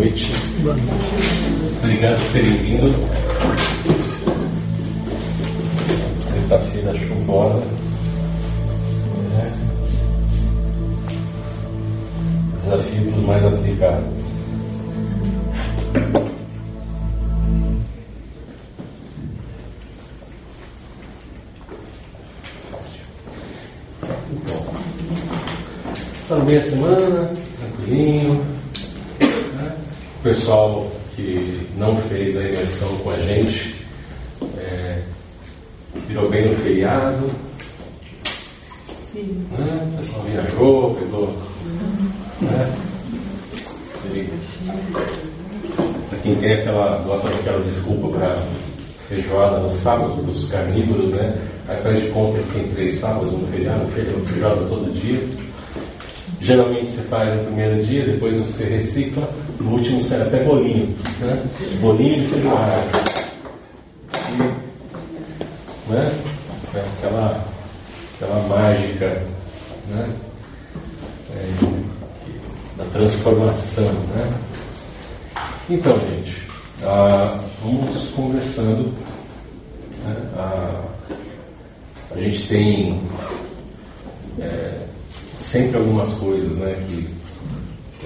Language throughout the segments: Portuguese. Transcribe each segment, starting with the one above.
noite. Boa noite. Obrigado por terem vindo. Sexta-feira chuvosa. É. Desafio os mais aplicados. Então, Passaram bem a semana, tranquilinho. Né? O pessoal que não com a gente é, virou bem no feriado. Sim. Né? O pessoal viajou, pegou. Né? Quem tem aquela, gosta daquela desculpa para feijoada no sábado, dos carnívoros, né? Aí faz de conta que tem três sábados no feriado, feijoada todo dia. Geralmente você faz no primeiro dia, depois você recicla, no último você até bolinho, né? Bolinho de feijoada. Né? É aquela, aquela mágica né? É, da transformação. Né? Então, gente, ah, vamos conversando. Né? Ah, a gente tem. Sempre algumas coisas né, que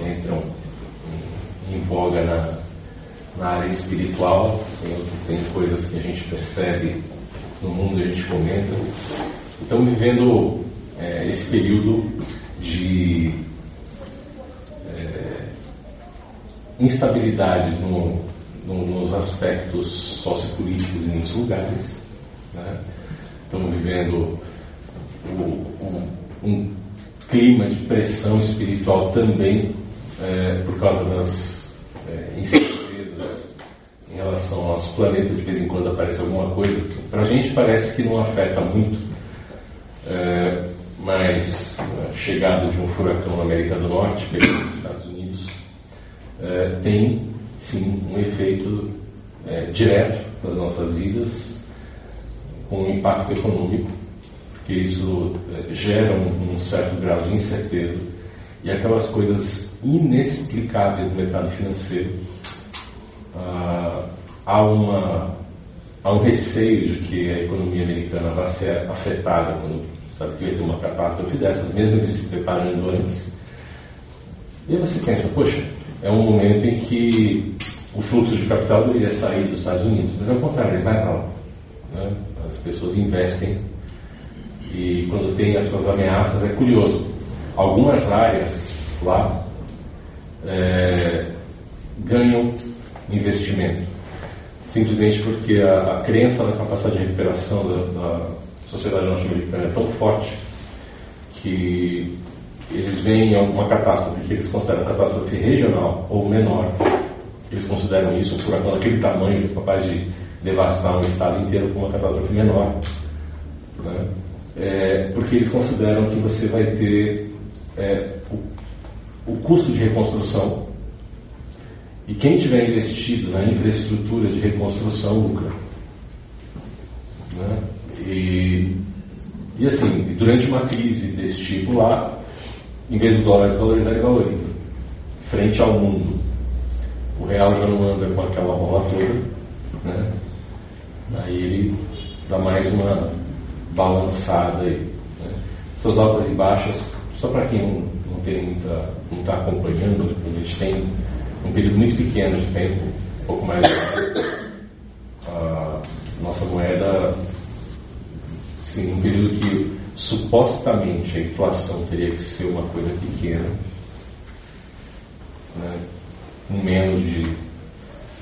entram em, voga na, na, área espiritual, tem, tem coisas que a gente percebe no mundo a gente comenta. Estamos vivendo é, esse período de é, instabilidades no, no, nos aspectos sociopolíticos em muitos lugares. Né? Estamos vivendo o, um, um clima de pressão espiritual também é, por causa das é, incertezas em relação aos planetas. De vez em quando aparece alguma coisa. Para a gente parece que não afeta muito, é, mas a chegada de um furacão na América do Norte, pegando os Estados Unidos, é, tem sim um efeito é, direto nas nossas vidas, com um impacto econômico que isso eh, gera um, um certo grau de incerteza e aquelas coisas inexplicáveis do mercado financeiro. Ah, há, uma, há um receio de que a economia americana vai ser afetada quando sabe ter uma catástrofe dessas, mesmo eles se preparando antes. E aí você pensa, poxa, é um momento em que o fluxo de capital deveria sair dos Estados Unidos, mas ao contrário, ele vai para lá. Né? As pessoas investem e quando tem essas ameaças é curioso. Algumas áreas lá é, ganham investimento, simplesmente porque a, a, crença na capacidade de recuperação da, da sociedade norte-americana é tão forte que eles veem uma catástrofe que eles consideram catástrofe regional ou menor. Eles consideram isso um furacão daquele tamanho capaz de devastar um estado inteiro com uma catástrofe menor. Né? É, porque eles consideram que você vai ter é, o, o, custo de reconstrução e quem tiver investido na infraestrutura de reconstrução lucra. Né? E, e assim, durante uma crise desse tipo lá, em vez do dólar desvalorizar, ele valoriza. Frente ao mundo, o real já não anda com aquela bola toda, né? aí ele dá mais uma balançada aí. Né? Essas altas e baixas, só para quem não, não está acompanhando, a gente tem um período muito pequeno de tempo, um pouco mais a nossa moeda, sim, um período que supostamente a inflação teria que ser uma coisa pequena, né? com menos de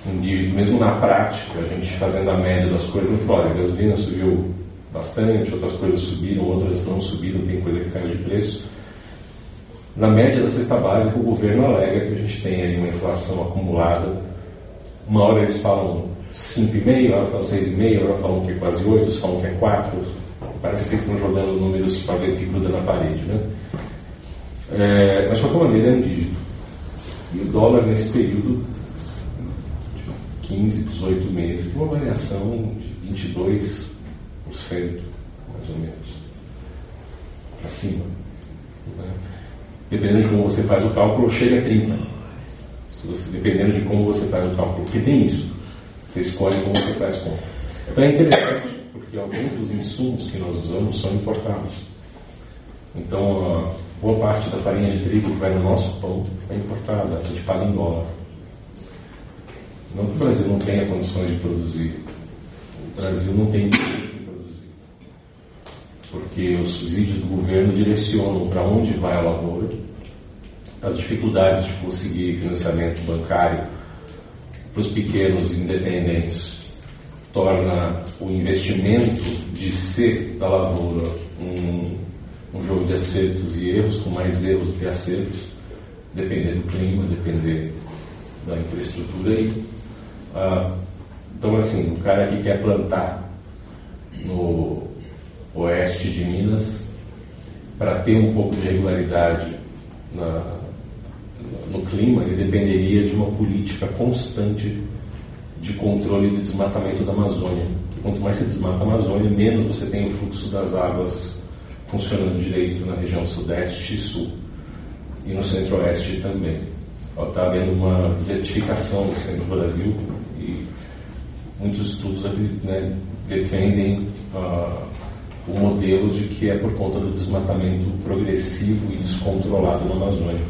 um dígito, mesmo na prática, a gente fazendo a média das coisas, não falou, a gasolina subiu bastante, outras coisas subiram, outras não subiram, tem coisa que caiu de preço. Na média da cesta básica, o governo alega que a gente tem aí uma inflação acumulada. Uma hora eles falam 5,5, outra falam 6,5, outra falam que é quase 8, outros falam que é 4. Parece que eles estão jogando números para ver o que gruda na parede. Né? É, mas, de qualquer maneira, é um dígito. E o dólar, nesse período, de 15, 18 meses, tem uma variação de 22, mais ou menos, para cima. Né? Dependendo de como você faz o cálculo, chega a 30%. Se você, dependendo de como você faz o cálculo. Porque tem isso. Você escolhe como você faz conta. Então é interessante, porque alguns dos insumos que nós usamos são importados. Então, boa parte da farinha de trigo que vai no nosso pão é importada, a gente paga em dólar. Não que o Brasil não tenha condições de produzir. O Brasil não tem. Porque os subsídios do governo direcionam para onde vai a lavoura, as dificuldades de conseguir financiamento bancário para os pequenos independentes torna o investimento de ser da lavoura um, um jogo de acertos e erros, com mais erros do que acertos, dependendo do clima, depender da infraestrutura. E, ah, então, assim, o cara que quer plantar no oeste de Minas, para ter um pouco de regularidade na, no clima, ele dependeria de uma política constante de controle de desmatamento da Amazônia. Que quanto mais se desmata a Amazônia, menos você tem o fluxo das águas funcionando direito na região sudeste e sul. E no centro-oeste também. Está havendo uma desertificação no centro do Brasil e muitos estudos né, defendem uh, o modelo de que é por conta do desmatamento progressivo e descontrolado na Amazônia.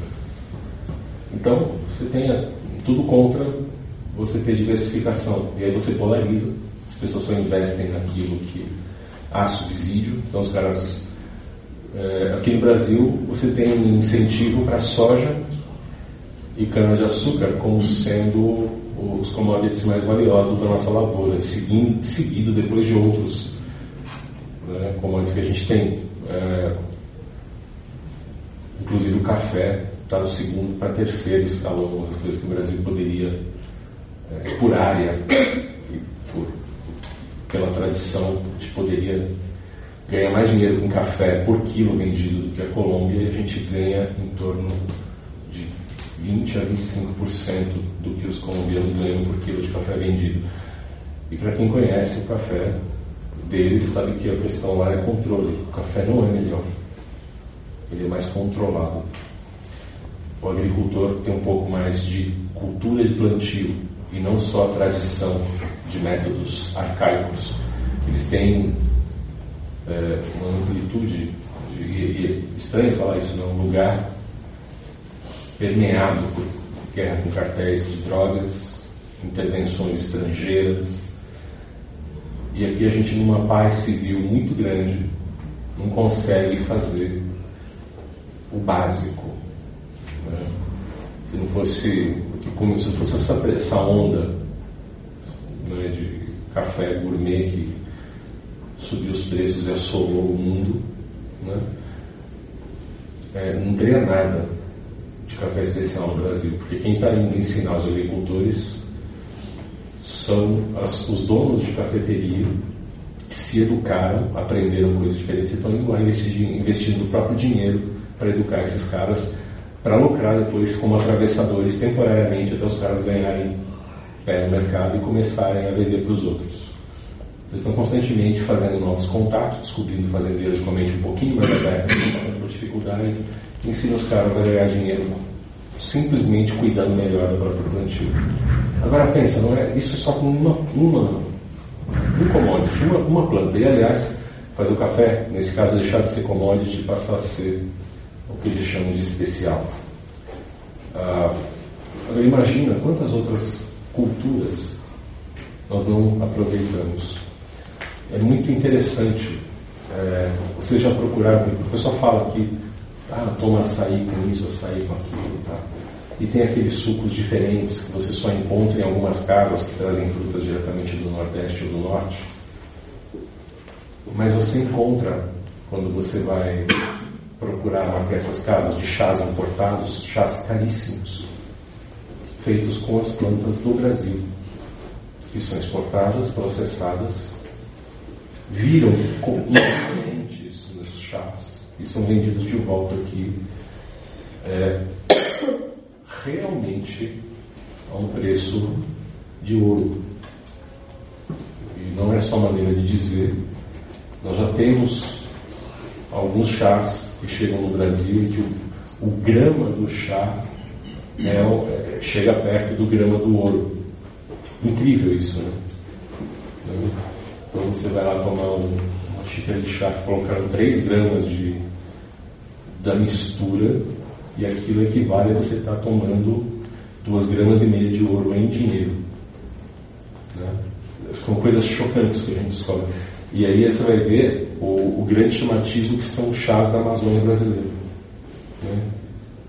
Então, você tem tudo contra você ter diversificação. E aí você polariza, as pessoas só investem naquilo que há subsídio. Então, os caras. É, aqui no Brasil, você tem incentivo para soja e cana-de-açúcar como sendo os commodities mais valiosos da nossa lavoura, seguindo, seguido depois de outros né, commodities que a gente tem. É, inclusive o café está no segundo para terceiro escalão, as coisas que o Brasil poderia, é, por área, por, pela tradição, a gente poderia ganhar mais dinheiro com café por quilo vendido do que a Colômbia e a gente ganha em torno de 20 a 25% do que os colombianos ganham por quilo de café vendido. E para quem conhece o café deles, sabe que a questão lá é controle. O café não é melhor, ele é mais controlado o agricultor tem um pouco mais de cultura de plantio e não só a tradição de métodos arcaicos. Eles têm é, uma amplitude, de, e, é estranho falar isso, não, um lugar permeado por guerra com cartéis de drogas, intervenções estrangeiras. E aqui a gente, numa paz civil muito grande, não consegue fazer o básico né? Se não fosse, como, se fosse essa, essa onda né, de café gourmet que subiu os preços e assolou o mundo, né? é, não teria nada de café especial no Brasil, porque quem está indo ensinar os agricultores são as, os donos de cafeteria que se educaram, aprenderam coisas diferentes e estão indo lá investindo, investindo o próprio dinheiro para educar esses caras para lucrar depois como atravessadores temporariamente até os caras ganharem pé no mercado e começarem a vender para os outros. Eles estão constantemente fazendo novos contatos, descobrindo fazendeiros com a mente um pouquinho mais aberta, passando por dificuldade, e ensinam os caras a ganhar dinheiro simplesmente cuidando melhor do próprio plantio. Agora pensa, não é? Isso é só com uma, uma um commodity, uma, uma planta. E aliás, fazer o café, nesse caso, deixar de ser commodity e passar a ser o que eles chamam de especial. Ah, imagina quantas outras culturas nós não aproveitamos. É muito interessante. É, vocês já procuraram, o pessoal fala que ah, toma açaí com isso, açaí com aquilo. Tá? E tem aqueles sucos diferentes que você só encontra em algumas casas que trazem frutas diretamente do Nordeste ou do Norte. Mas você encontra quando você vai procuravam essas casas de chás importados, chás caríssimos, feitos com as plantas do Brasil, que são exportadas, processadas, viram ingredientes nos chás e são vendidos de volta aqui é, realmente a um preço de ouro. E não é só maneira de dizer, nós já temos alguns chás que chegam no Brasil e que o, o grama do chá é, é, chega perto do grama do ouro. Incrível isso, né? Então você vai lá tomar uma xícara de chá que colocaram 3 gramas de, da mistura e aquilo equivale a você estar tomando 2 gramas e meia de ouro em dinheiro. Né? São coisas chocantes que a gente descobre. E aí você vai ver o, o grande chamatismo que são os chás da Amazônia brasileira. Né?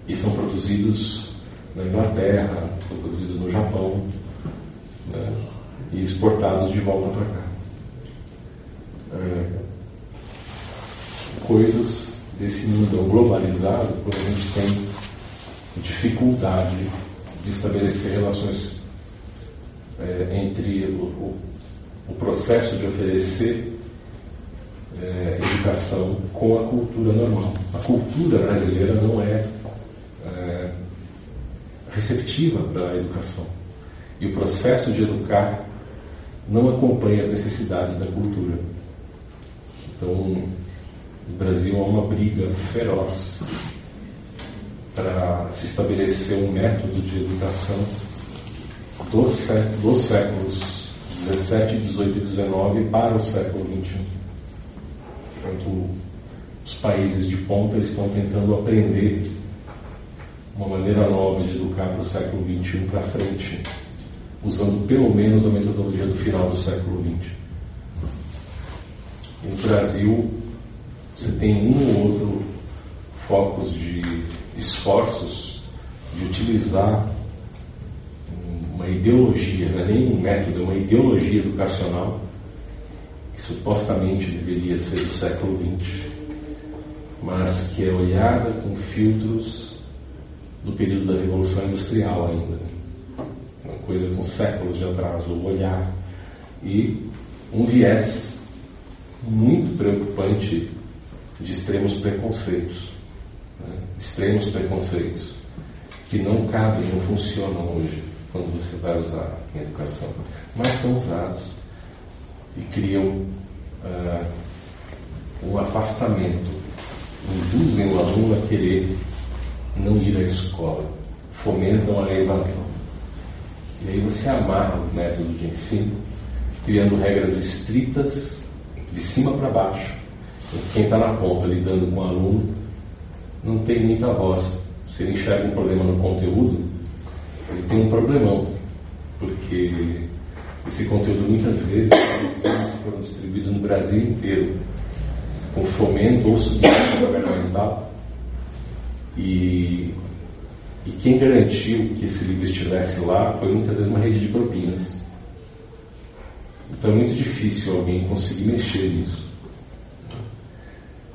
E são produzidos na Inglaterra, são produzidos no Japão né? e exportados de volta para cá. É, coisas desse mundo globalizado, quando a gente tem dificuldade de estabelecer relações é, entre o, o, processo de oferecer é, educação com a cultura normal. A cultura brasileira não é, é receptiva para a educação. E o processo de educar não acompanha as necessidades da cultura. Então, no Brasil há uma briga feroz para se estabelecer um método de educação dos, dos séculos 17, 18 e 19 para o século 21. Enquanto os países de ponta estão tentando aprender uma maneira nova de educar para o século 21 para frente, usando pelo menos a metodologia do final do século 20. E no Brasil, você tem um ou outro focos de esforços de utilizar uma ideologia, não é nem um método, é uma ideologia educacional que supostamente deveria ser do século XX, mas que é olhada com filtros do período da Revolução Industrial ainda. Uma coisa com séculos de atraso, o olhar. E um viés muito preocupante de extremos preconceitos. Né? Extremos preconceitos que não cabem, não funcionam hoje quando você vai usar em educação, mas são usados e criam uh, um afastamento, induzem o aluno a querer não ir à escola, fomentam a evasão. E aí você amarra o método de ensino, criando regras estritas de cima para baixo. Quem está na ponta lidando com o aluno não tem muita voz. Se ele enxerga um problema no conteúdo, ele tem um problemão, porque esse conteúdo muitas vezes foram distribuídos no Brasil inteiro, com fomento ou subsídio governamental. E, e quem garantiu que esse livro estivesse lá foi muitas vezes uma rede de propinas. Então é muito difícil alguém conseguir mexer nisso.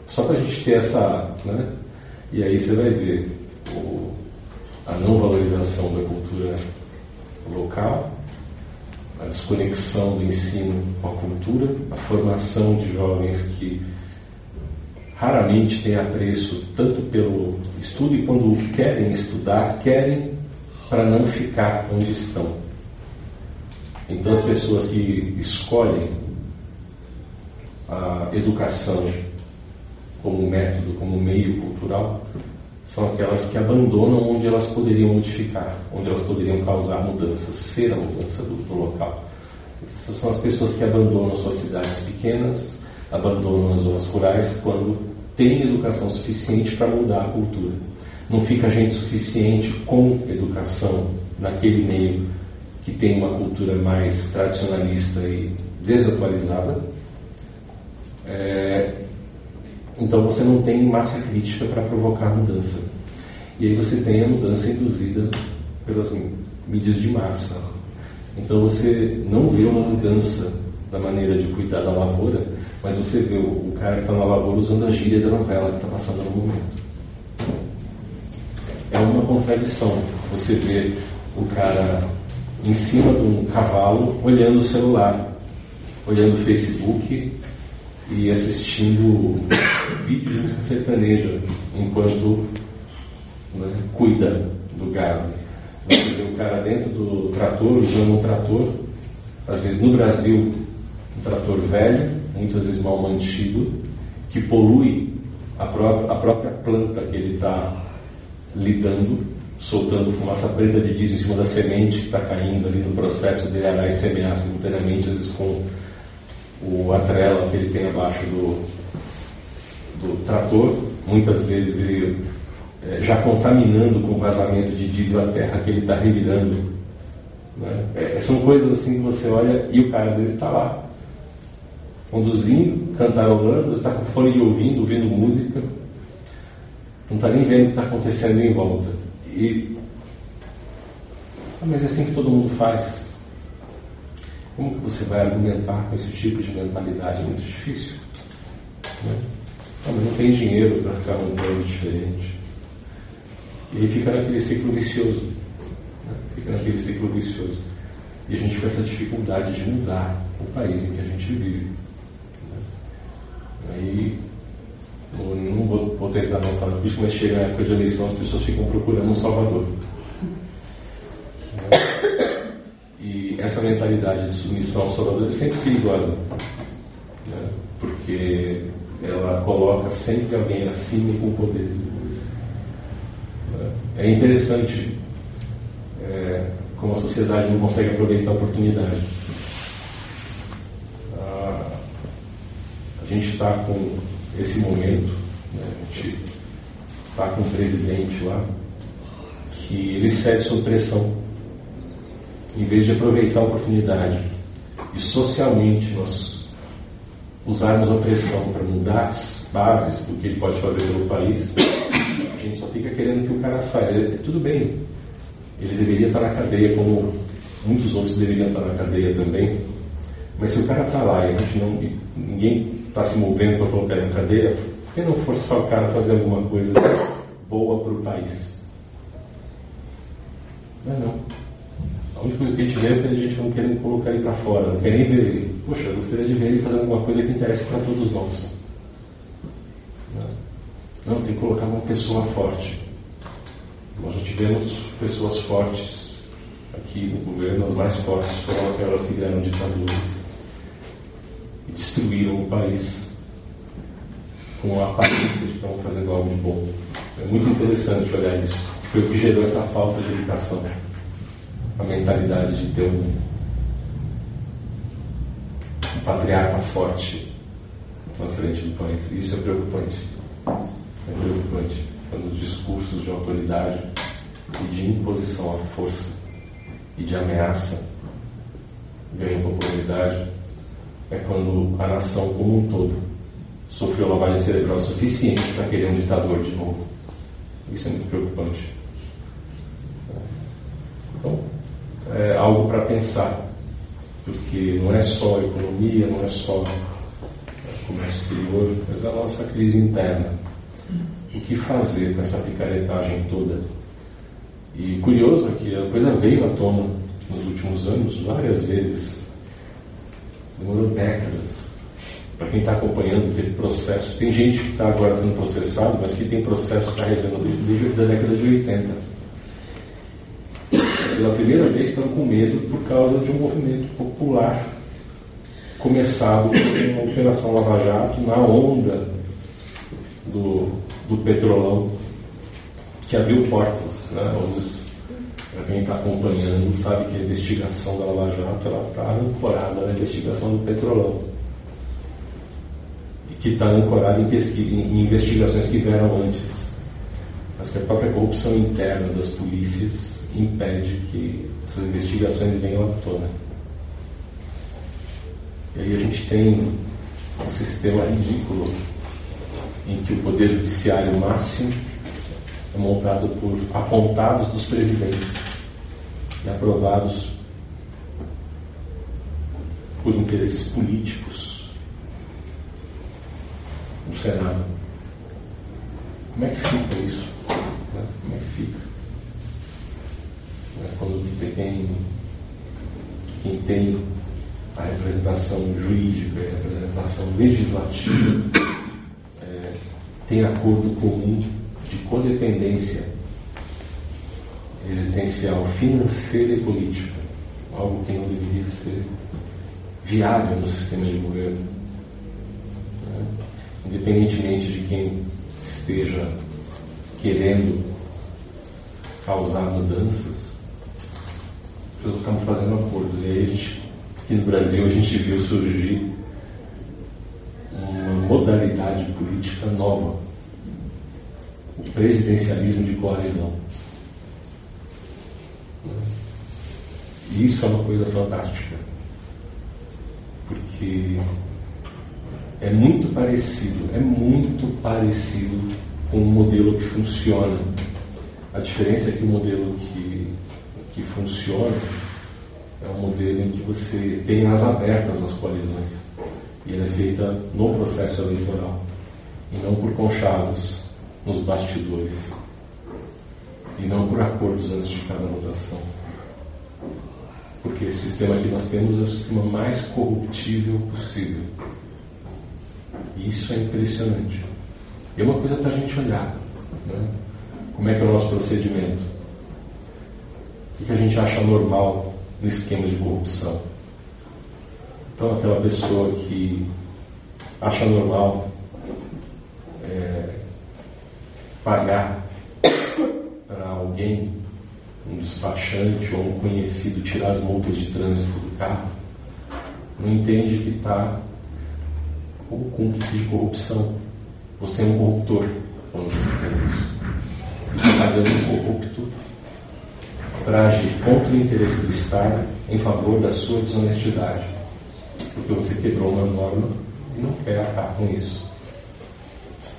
Só para a gente ter essa. Né? E aí você vai ver o, a não valorização da cultura local, a desconexão do ensino com a cultura, a formação de jovens que raramente têm apreço tanto pelo estudo e quando querem estudar, querem para não ficar onde estão. Então, as pessoas que escolhem a educação como método, como meio cultural, são aquelas que abandonam onde elas poderiam modificar, onde elas poderiam causar mudanças, ser a mudança do, do local. Essas são as pessoas que abandonam suas cidades pequenas, abandonam as zonas rurais quando têm educação suficiente para mudar a cultura. Não fica gente suficiente com educação naquele meio que tem uma cultura mais tradicionalista e desatualizada. É, então você não tem massa crítica para provocar mudança. E aí você tem a mudança induzida pelas mídias de massa. Então você não vê uma mudança da maneira de cuidar da lavoura, mas você vê o, cara que está na lavoura usando a gíria da novela que está passando no momento. É uma contradição. Você vê o cara em cima de um cavalo olhando o celular, olhando o Facebook e assistindo vídeos de música sertaneja enquanto né, cuida do gado. Você vê o cara dentro do trator, usando um trator, às vezes no Brasil, um trator velho, muitas vezes mal mantido, que polui a, pró a própria planta que ele está lidando, soltando fumaça preta de diesel em cima da semente que está caindo ali no processo de arar e semear simultaneamente, às vezes com o atrela que ele tem abaixo do, do trator, muitas vezes ele é, já contaminando com vazamento de diesel a terra que ele está revirando. Né? É, são coisas assim que você olha e o cara vezes está lá, conduzindo, cantarolando, está com fone de ouvido, ouvindo música, não está nem vendo o que está acontecendo em volta. E, mas é assim que todo mundo faz. Como que você vai argumentar com esse tipo de mentalidade? É muito difícil. Né? Ah, não tem dinheiro para ficar num plano diferente. E aí fica naquele ciclo vicioso. Né? Fica naquele ciclo vicioso. E a gente com essa dificuldade de mudar o país em que a gente vive. Né? Aí não vou, vou tentar não falar política, mas chega a época de eleição, as pessoas ficam procurando um salvador. Né? Essa mentalidade de submissão ao salvador é sempre perigosa, né? porque ela coloca sempre alguém acima e com poder. É interessante é, como a sociedade não consegue aproveitar a oportunidade. Ah, a gente está com esse momento. Né? A gente está com um presidente lá que ele cede sob pressão. Em vez de aproveitar a oportunidade e socialmente nós usarmos a pressão para mudar as bases do que ele pode fazer pelo país, a gente só fica querendo que o cara saia. Ele, tudo bem, ele deveria estar na cadeia como muitos outros deveriam estar na cadeia também. Mas se o cara está lá e a gente não, ninguém está se movendo para colocar ele na cadeia, por que não forçar o cara a fazer alguma coisa boa para o país? Mas não. A única coisa que a gente vê é a gente não querendo colocar ele para fora, não quer nem ver ele. Poxa, eu gostaria de ver ele fazendo alguma coisa que interesse para todos nós. Não, não, tem que colocar uma pessoa forte. Nós já tivemos pessoas fortes aqui no governo, as mais fortes foram aquelas que vieram ditadores e destruíram o país com a aparência de que estão fazendo algo de bom. É muito interessante olhar isso. Foi o que gerou essa falta de educação. A mentalidade de ter um, um patriarca forte na frente do país. Isso é preocupante. É preocupante. Quando os discursos de autoridade e de imposição à força e de ameaça ganham popularidade é quando a nação como um todo sofreu lavagem cerebral suficiente para querer um ditador de novo. Isso é muito preocupante. Então, é algo para pensar, porque não é só economia, não é só comércio exterior, mas a nossa crise interna. O que fazer com essa picaretagem toda? E curioso é que a coisa veio à tona nos últimos anos várias vezes demorou décadas. Para quem está acompanhando, teve processo. Tem gente que está agora sendo processado, mas que tem processo carregando desde, desde a década de 80. Pela primeira vez estão com medo por causa de um movimento popular começado com uma operação Lava Jato na onda do, do petrolão que abriu portas. Né? Para quem está acompanhando, sabe que a investigação da Lava Jato está ancorada na investigação do petrolão. E que está ancorada em, em investigações que vieram antes. Mas que a própria corrupção interna das polícias impede que essas investigações venham à tona. E aí a gente tem um sistema ridículo em que o poder judiciário máximo é montado por apontados dos presidentes e aprovados por interesses políticos no Senado. Como é que fica isso? Né? Como é que fica? É quando tem quem tem a representação jurídica e a representação legislativa é, tem acordo comum de codependência existencial, financeira e política, algo que não deveria ser viável no sistema de governo. Né? Independentemente de quem esteja querendo causar mudanças, as pessoas acabam fazendo acordos. E aí gente, aqui no Brasil, a gente viu surgir uma modalidade política nova, o presidencialismo de coalizão. E isso é uma coisa fantástica, porque é muito parecido, é muito parecido com um modelo que funciona. A diferença é que o modelo que, que funciona é um modelo em que você tem as abertas as coalizões. E ela é feita no processo eleitoral e não por conchavos nos bastidores e não por acordos antes de cada votação. Porque esse sistema que nós temos é o sistema mais corruptível possível. E isso é impressionante. E é uma coisa para a gente olhar. Né? Como é que é o nosso procedimento? O que a gente acha normal no esquema de corrupção? Então, aquela pessoa que acha normal é, pagar para alguém, um despachante ou um conhecido, tirar as multas de trânsito do carro, não entende que está como cúmplice de corrupção. Você é um corruptor quando você faz isso. Está pagando um corrupto para agir contra o interesse do Estado em favor da sua desonestidade. Porque você quebrou uma norma e não quer acabar com isso.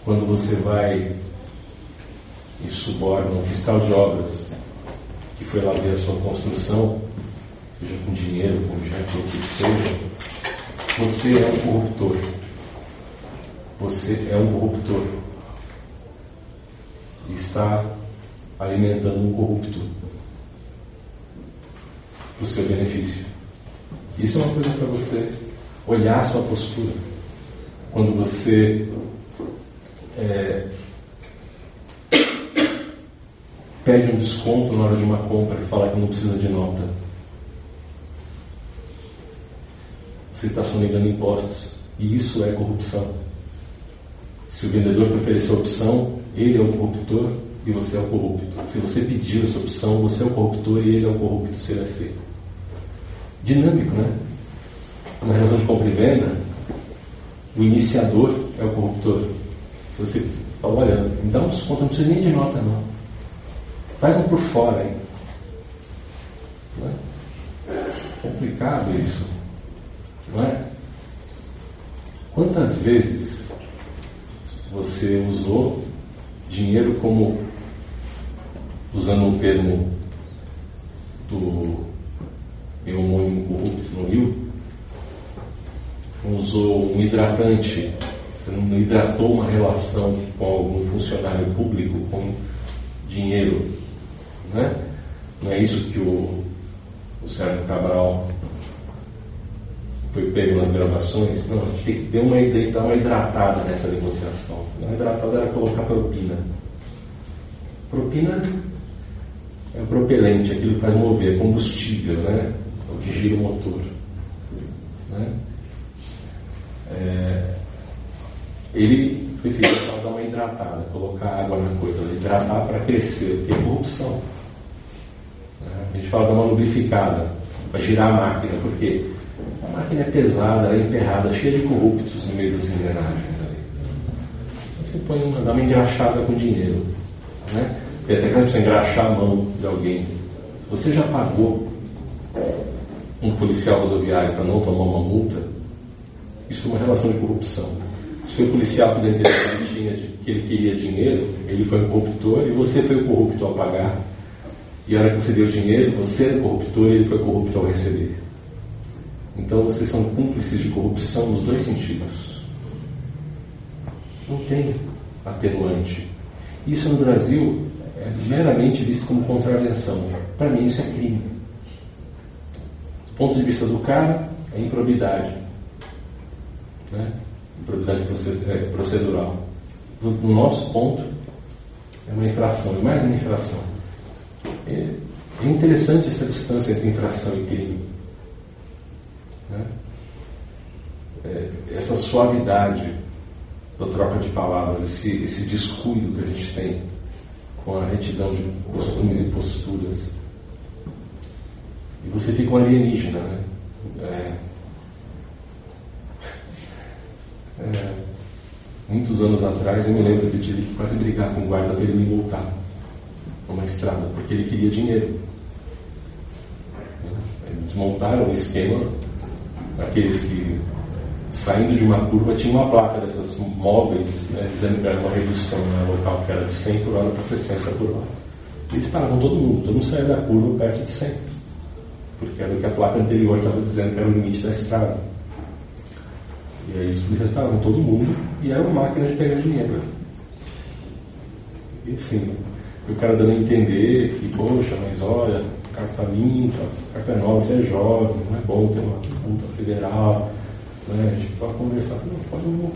Quando você vai e suborna um fiscal de obras que foi lá ver a sua construção, seja com dinheiro, com objeto, ou o que seja, você é um corruptor você é um corruptor e está alimentando um corrupto o seu benefício. Isso é uma coisa para você olhar a sua postura. Quando você é, pede um desconto na hora de uma compra e fala que não precisa de nota. Você está sonegando impostos. E isso é corrupção. Se o vendedor te oferecer a opção, ele é o corruptor e você é o corrupto. Se você pediu essa opção, você é o corruptor e ele é o corrupto, será ser. Dinâmico, né? Na relação de compra e venda, o iniciador é o corruptor. Se você fala, olha, me dá um desconto, não precisa nem de nota, não. Faz um por fora. Não é? Complicado isso. Não é? Quantas vezes você usou dinheiro como, usando um termo do homônimo corrupto no Rio, usou um hidratante, você não hidratou uma relação com algum funcionário público com dinheiro, né? Não é isso que o, o Sérgio Cabral foi pego nas gravações. Não, a gente tem que ter uma, dar uma hidratada nessa negociação. Uma hidratada era colocar propina. Propina é propelente, aquilo que faz mover, é combustível, né? É que gira o motor. Né? É, ele preferiu dar uma hidratada, colocar água na coisa, hidratar para crescer, que é corrupção. Né? A gente fala dar uma lubrificada, para girar a máquina, porque a máquina é pesada, é emperrada, cheia de corruptos no meio das engrenagens ali. Você põe uma, dá uma engraxada com dinheiro. Né? Tem até que você engraxar a mão de alguém. Você já pagou um policial rodoviário para não tomar uma multa, isso é uma relação de corrupção. Se foi o policial que deu que ele que ele queria dinheiro, ele foi um corruptor e você foi o corrupto ao pagar. E a hora que você deu dinheiro, você era corruptor e ele foi corrupto ao receber. Então vocês são cúmplices de corrupção nos dois sentidos. Não tem atenuante. Isso no Brasil é meramente visto como contravenção. Para mim isso é crime. Ponto de vista do cara, é improbidade. Né? Improbidade é, procedural. Do, do nosso ponto, é uma infração, e mais uma infração. É, é interessante essa distância entre infração e crime. Né? É, essa suavidade da troca de palavras, esse, esse descuido que a gente tem com a retidão de costumes e posturas. E você fica um alienígena, né? É, é, muitos anos atrás eu me lembro que eu tive que quase brigar com o guarda dele me multar numa estrada, porque ele queria dinheiro. Eles montaram um esquema, aqueles que saindo de uma curva tinha uma placa dessas móveis né, dizendo que era uma redução né, local que era de 100 por hora para 60 por hora. Eles paravam todo mundo, todo mundo saía da curva perto de 100, porque era o que a placa anterior estava dizendo que era o limite da estrada. E aí os policiais paravam todo mundo e era uma máquina de pegar dinheiro. E assim, o cara dando a entender que, poxa, mas olha, carta limpa, carta nova, você é jovem, não é bom ter uma multa federal, né? a gente pode conversar, não, pode me.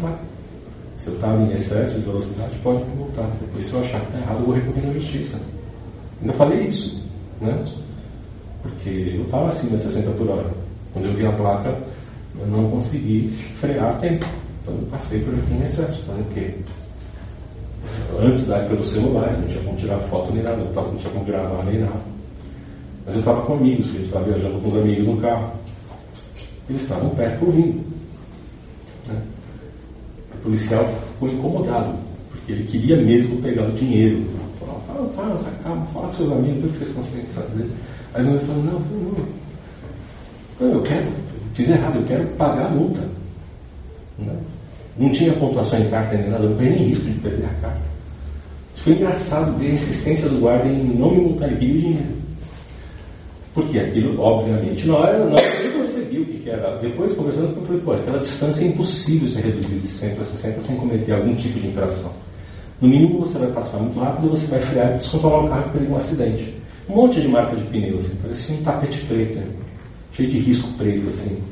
Se eu estava em excesso de velocidade, pode me. Depois, se eu achar que está errado, eu vou recorrer na justiça. Ainda falei isso, né? Porque eu estava acima de 60 por hora. Quando eu vi a placa, eu não consegui frear a tempo. Então eu passei por aqui em excesso. Fazer o quê? Antes da época do celular, não tinha como tirar foto nem nada, não tinha como gravar nem nada. Mas eu estava com amigos, a gente estava viajando com os amigos no carro. Eles estavam perto ouvindo. Né? O policial ficou incomodado, porque ele queria mesmo pegar o dinheiro. Falou, fala, fala, fala, fala com seus amigos, o que vocês conseguem fazer. Aí ele falou, não, não, não, eu quero, fiz errado, eu quero pagar a multa. Né? Não tinha pontuação em carta nem nada, eu não corri nem risco de perder a carta. Foi engraçado ver a insistência do guarda em não me multar, ele queria o dinheiro. Porque aquilo, obviamente, não era, não eu percebi o que, era. Depois, conversando com eu falei, pô, aquela distância é impossível ser reduzida de 100 para 60 sem cometer algum tipo de infração. No mínimo, você vai passar muito rápido, você vai frear e descontrolar o carro para um acidente. Um monte de marca de pneu, assim, parecia um tapete preto, cheio de risco preto, assim.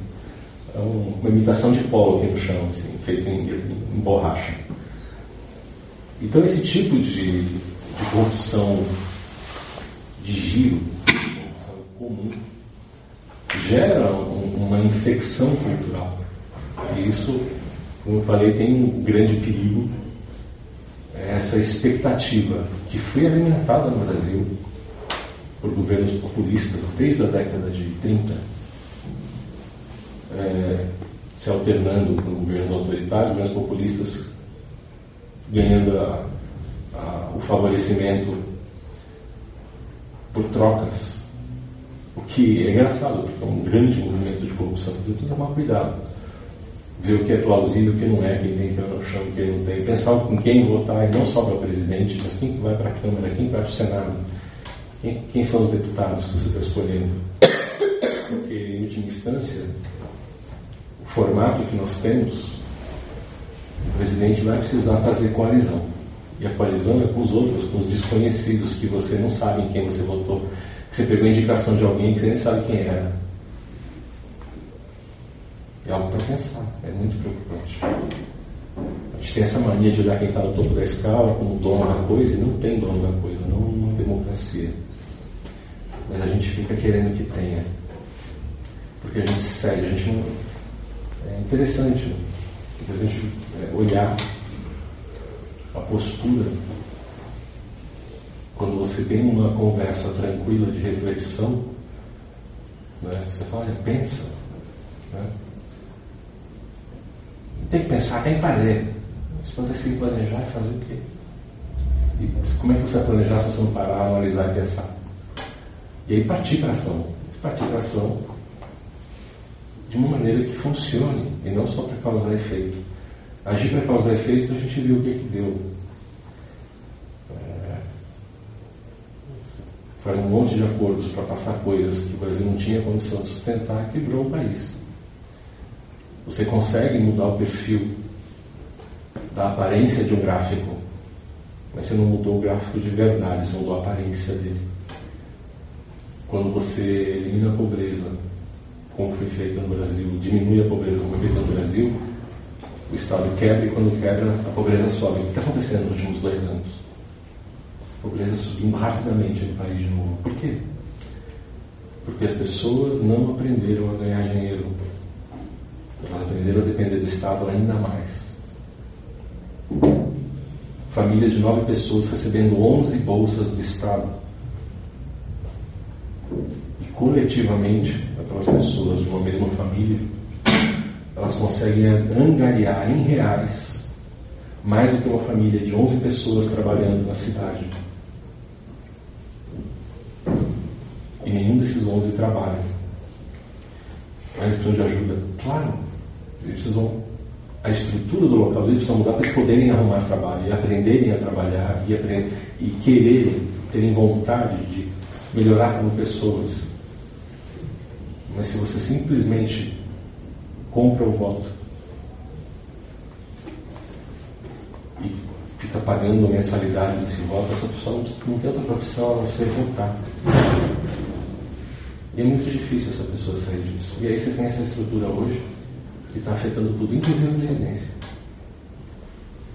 É uma imitação de polo aqui no chão, assim, feito em, em borracha. Então, esse tipo de, de corrupção de giro comum gera uma infecção cultural. E isso, como eu falei, tem um grande perigo. É essa expectativa que foi alimentada no Brasil por governos populistas desde a década de 30, é, se alternando com governos autoritários, governos populistas ganhando a, a, o favorecimento por trocas o que é engraçado, porque é um grande movimento de corrupção. Tem que tomar cuidado. Ver o que é plausível, o que não é, quem tem ir no chão, quem não tem. Pensar com quem votar, e não só para presidente, mas quem que vai para a Câmara, quem vai para o Senado. Quem, quem são os deputados que você está escolhendo. Porque, em última instância, o formato que nós temos, o presidente vai precisar fazer coalizão. E a coalizão é com os outros, com os desconhecidos, que você não sabe em quem você votou que você pegou a indicação de alguém que você nem sabe quem era. É algo para pensar, é muito preocupante. A gente tem essa mania de olhar quem está no topo da escala como dono da coisa e não tem dono da coisa, não uma democracia. Mas a gente fica querendo que tenha. Porque a gente segue, a gente não. É interessante a gente é, olhar a postura quando você tem uma conversa tranquila de reflexão, né, você fala, olha, pensa. Né? Tem que pensar, tem que fazer. Se você se planejar, fazer o quê? E como é que você vai planejar se você não parar, analisar e pensar? E aí partir para ação. Partir para ação de uma maneira que funcione e não só para causar efeito. Agir para causar efeito, a gente viu o que, que deu. faz um monte de acordos para passar coisas que o Brasil não tinha condição de sustentar, quebrou o país. Você consegue mudar o perfil da aparência de um gráfico, mas você não mudou o gráfico de verdade, você mudou a aparência dele. Quando você elimina a pobreza, como foi feito no Brasil, diminui a pobreza, como foi feito no Brasil, o Estado quebra e quando quebra, a pobreza sobe. O que está acontecendo nos últimos dois anos? pobreza subindo rapidamente no país de novo. Por quê? Porque as pessoas não aprenderam a ganhar dinheiro. Elas aprenderam a depender do Estado ainda mais. famílias de nove pessoas recebendo 11 bolsas do Estado. E coletivamente, aquelas pessoas de uma mesma família, elas conseguem angariar em reais mais do que uma família de 11 pessoas trabalhando na cidade. E nenhum desses 11 trabalha. Mas eles precisam de ajuda? Claro. Eles precisam. A estrutura do local eles precisam mudar para eles poderem arrumar trabalho e aprenderem a trabalhar e, aprender, e quererem, terem vontade de melhorar como pessoas. Mas se você simplesmente compra o voto e fica pagando a mensalidade desse voto, essa pessoa não, tem outra profissão a não ser votar. E é muito difícil essa pessoa sair disso. E aí você tem essa estrutura hoje que está afetando tudo, inclusive a Previdência.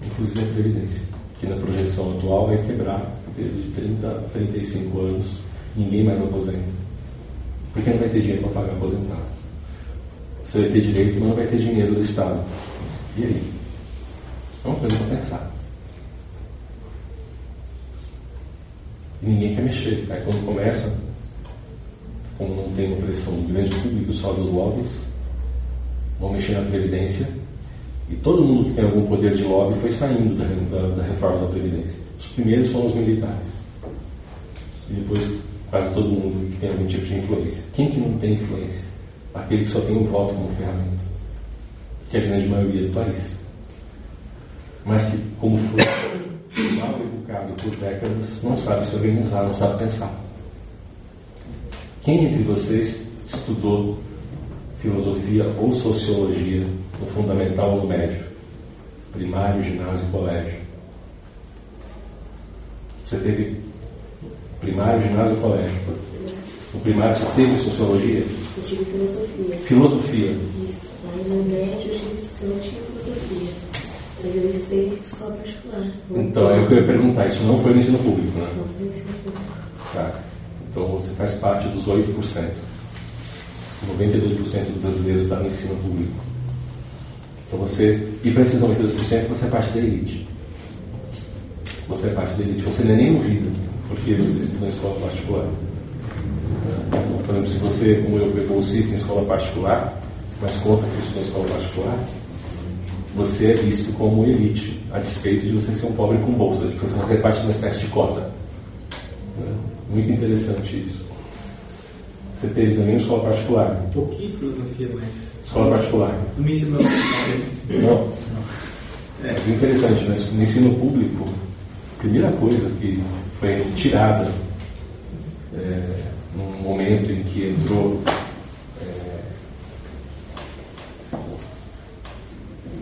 Inclusive a Previdência, que na projeção atual vai quebrar de 30 a 35 anos, ninguém mais aposenta. Porque não vai ter dinheiro para pagar aposentado. Você vai ter direito, mas não vai ter dinheiro do Estado. E aí? É uma coisa para pensar. E ninguém quer mexer. Aí quando começa como não tem uma pressão do grande público só dos lobbies, vão mexer na Previdência. E todo mundo que tem algum poder de lobby foi saindo da, da, da reforma da Previdência. Os primeiros foram os militares. E depois quase todo mundo que tem algum tipo de influência. Quem que não tem influência? Aquele que só tem o voto como ferramenta. Que é a grande maioria do país. Mas que, como foi mal educado por décadas, não sabe se organizar, não sabe pensar. Quem entre vocês estudou filosofia ou sociologia no fundamental ou no médio? Primário, ginásio e colégio. Você teve primário, ginásio e colégio. No primário você teve sociologia? Eu tive filosofia. Filosofia. Isso. Aí no médio eu tive sociologia e filosofia. Mas eu estudei escola particular. Então, é o que eu ia perguntar. Isso não foi no ensino público, né? Não foi no ensino público. Tá. Então você faz parte dos 8%. 92% dos brasileiros está no ensino público. Então você, e para esses 92% você é parte da elite. Você é parte da elite. Você não é nem ouvido porque você estuda em escola particular. Por exemplo, se você, como eu, foi bolsista em escola particular, mas conta que você estudou em escola particular, você é visto como elite, a despeito de você ser um pobre com bolsa, de você fazer parte de uma espécie de cota. Muito interessante isso. Você teve também uma escola particular. Um pouquinho de filosofia, mas. Escola particular. Não me ensinou. Não. É. Mas interessante, né? no ensino público, primeira coisa que foi tirada é, num momento em que entrou é,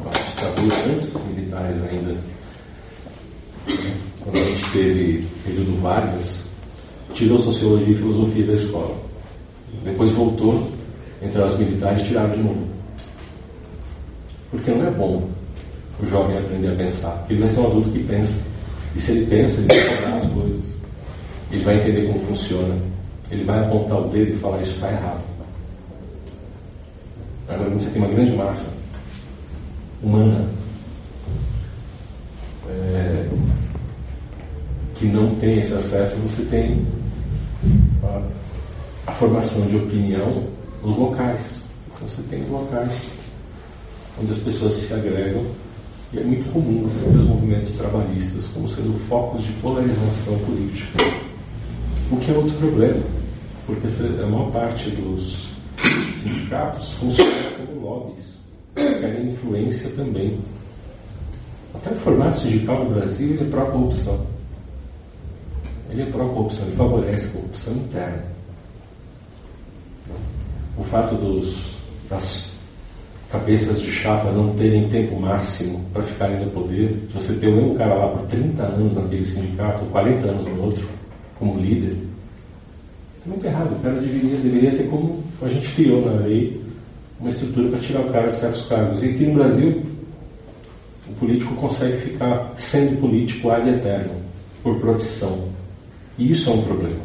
a ditadura antes dos militares ainda, quando a gente teve período Vargas, tirou sociologia e filosofia da escola. Depois voltou, entraram os militares e tiraram de novo. Porque não é bom o jovem aprender a pensar. Ele vai ser um adulto que pensa. E se ele pensa, ele vai falar as coisas. Ele vai entender como funciona. Ele vai apontar o dedo e falar: Isso está errado. Agora, você tem uma grande massa humana é, que não tem esse acesso, você tem a, a formação de opinião nos locais. Então você tem locais onde as pessoas se agregam e é muito comum você ter os movimentos trabalhistas como sendo focos de polarização política. O que é outro problema, porque a maior parte dos sindicatos funciona como lobbies, querem influência também. Até o formato sindical no Brasil é pró-corrupção. Ele é pró-corrupção, ele favorece a corrupção interna. O fato dos, das cabeças de chapa não terem tempo máximo para ficarem no poder, de você ter o mesmo cara lá por 30 anos naquele sindicato, 40 anos no outro, como líder, é muito errado. O cara deveria, deveria ter como a gente criou na lei uma estrutura para tirar o cara de certos cargos. E aqui no Brasil, o político consegue ficar sendo político ad eterno, por profissão. E isso é um problema.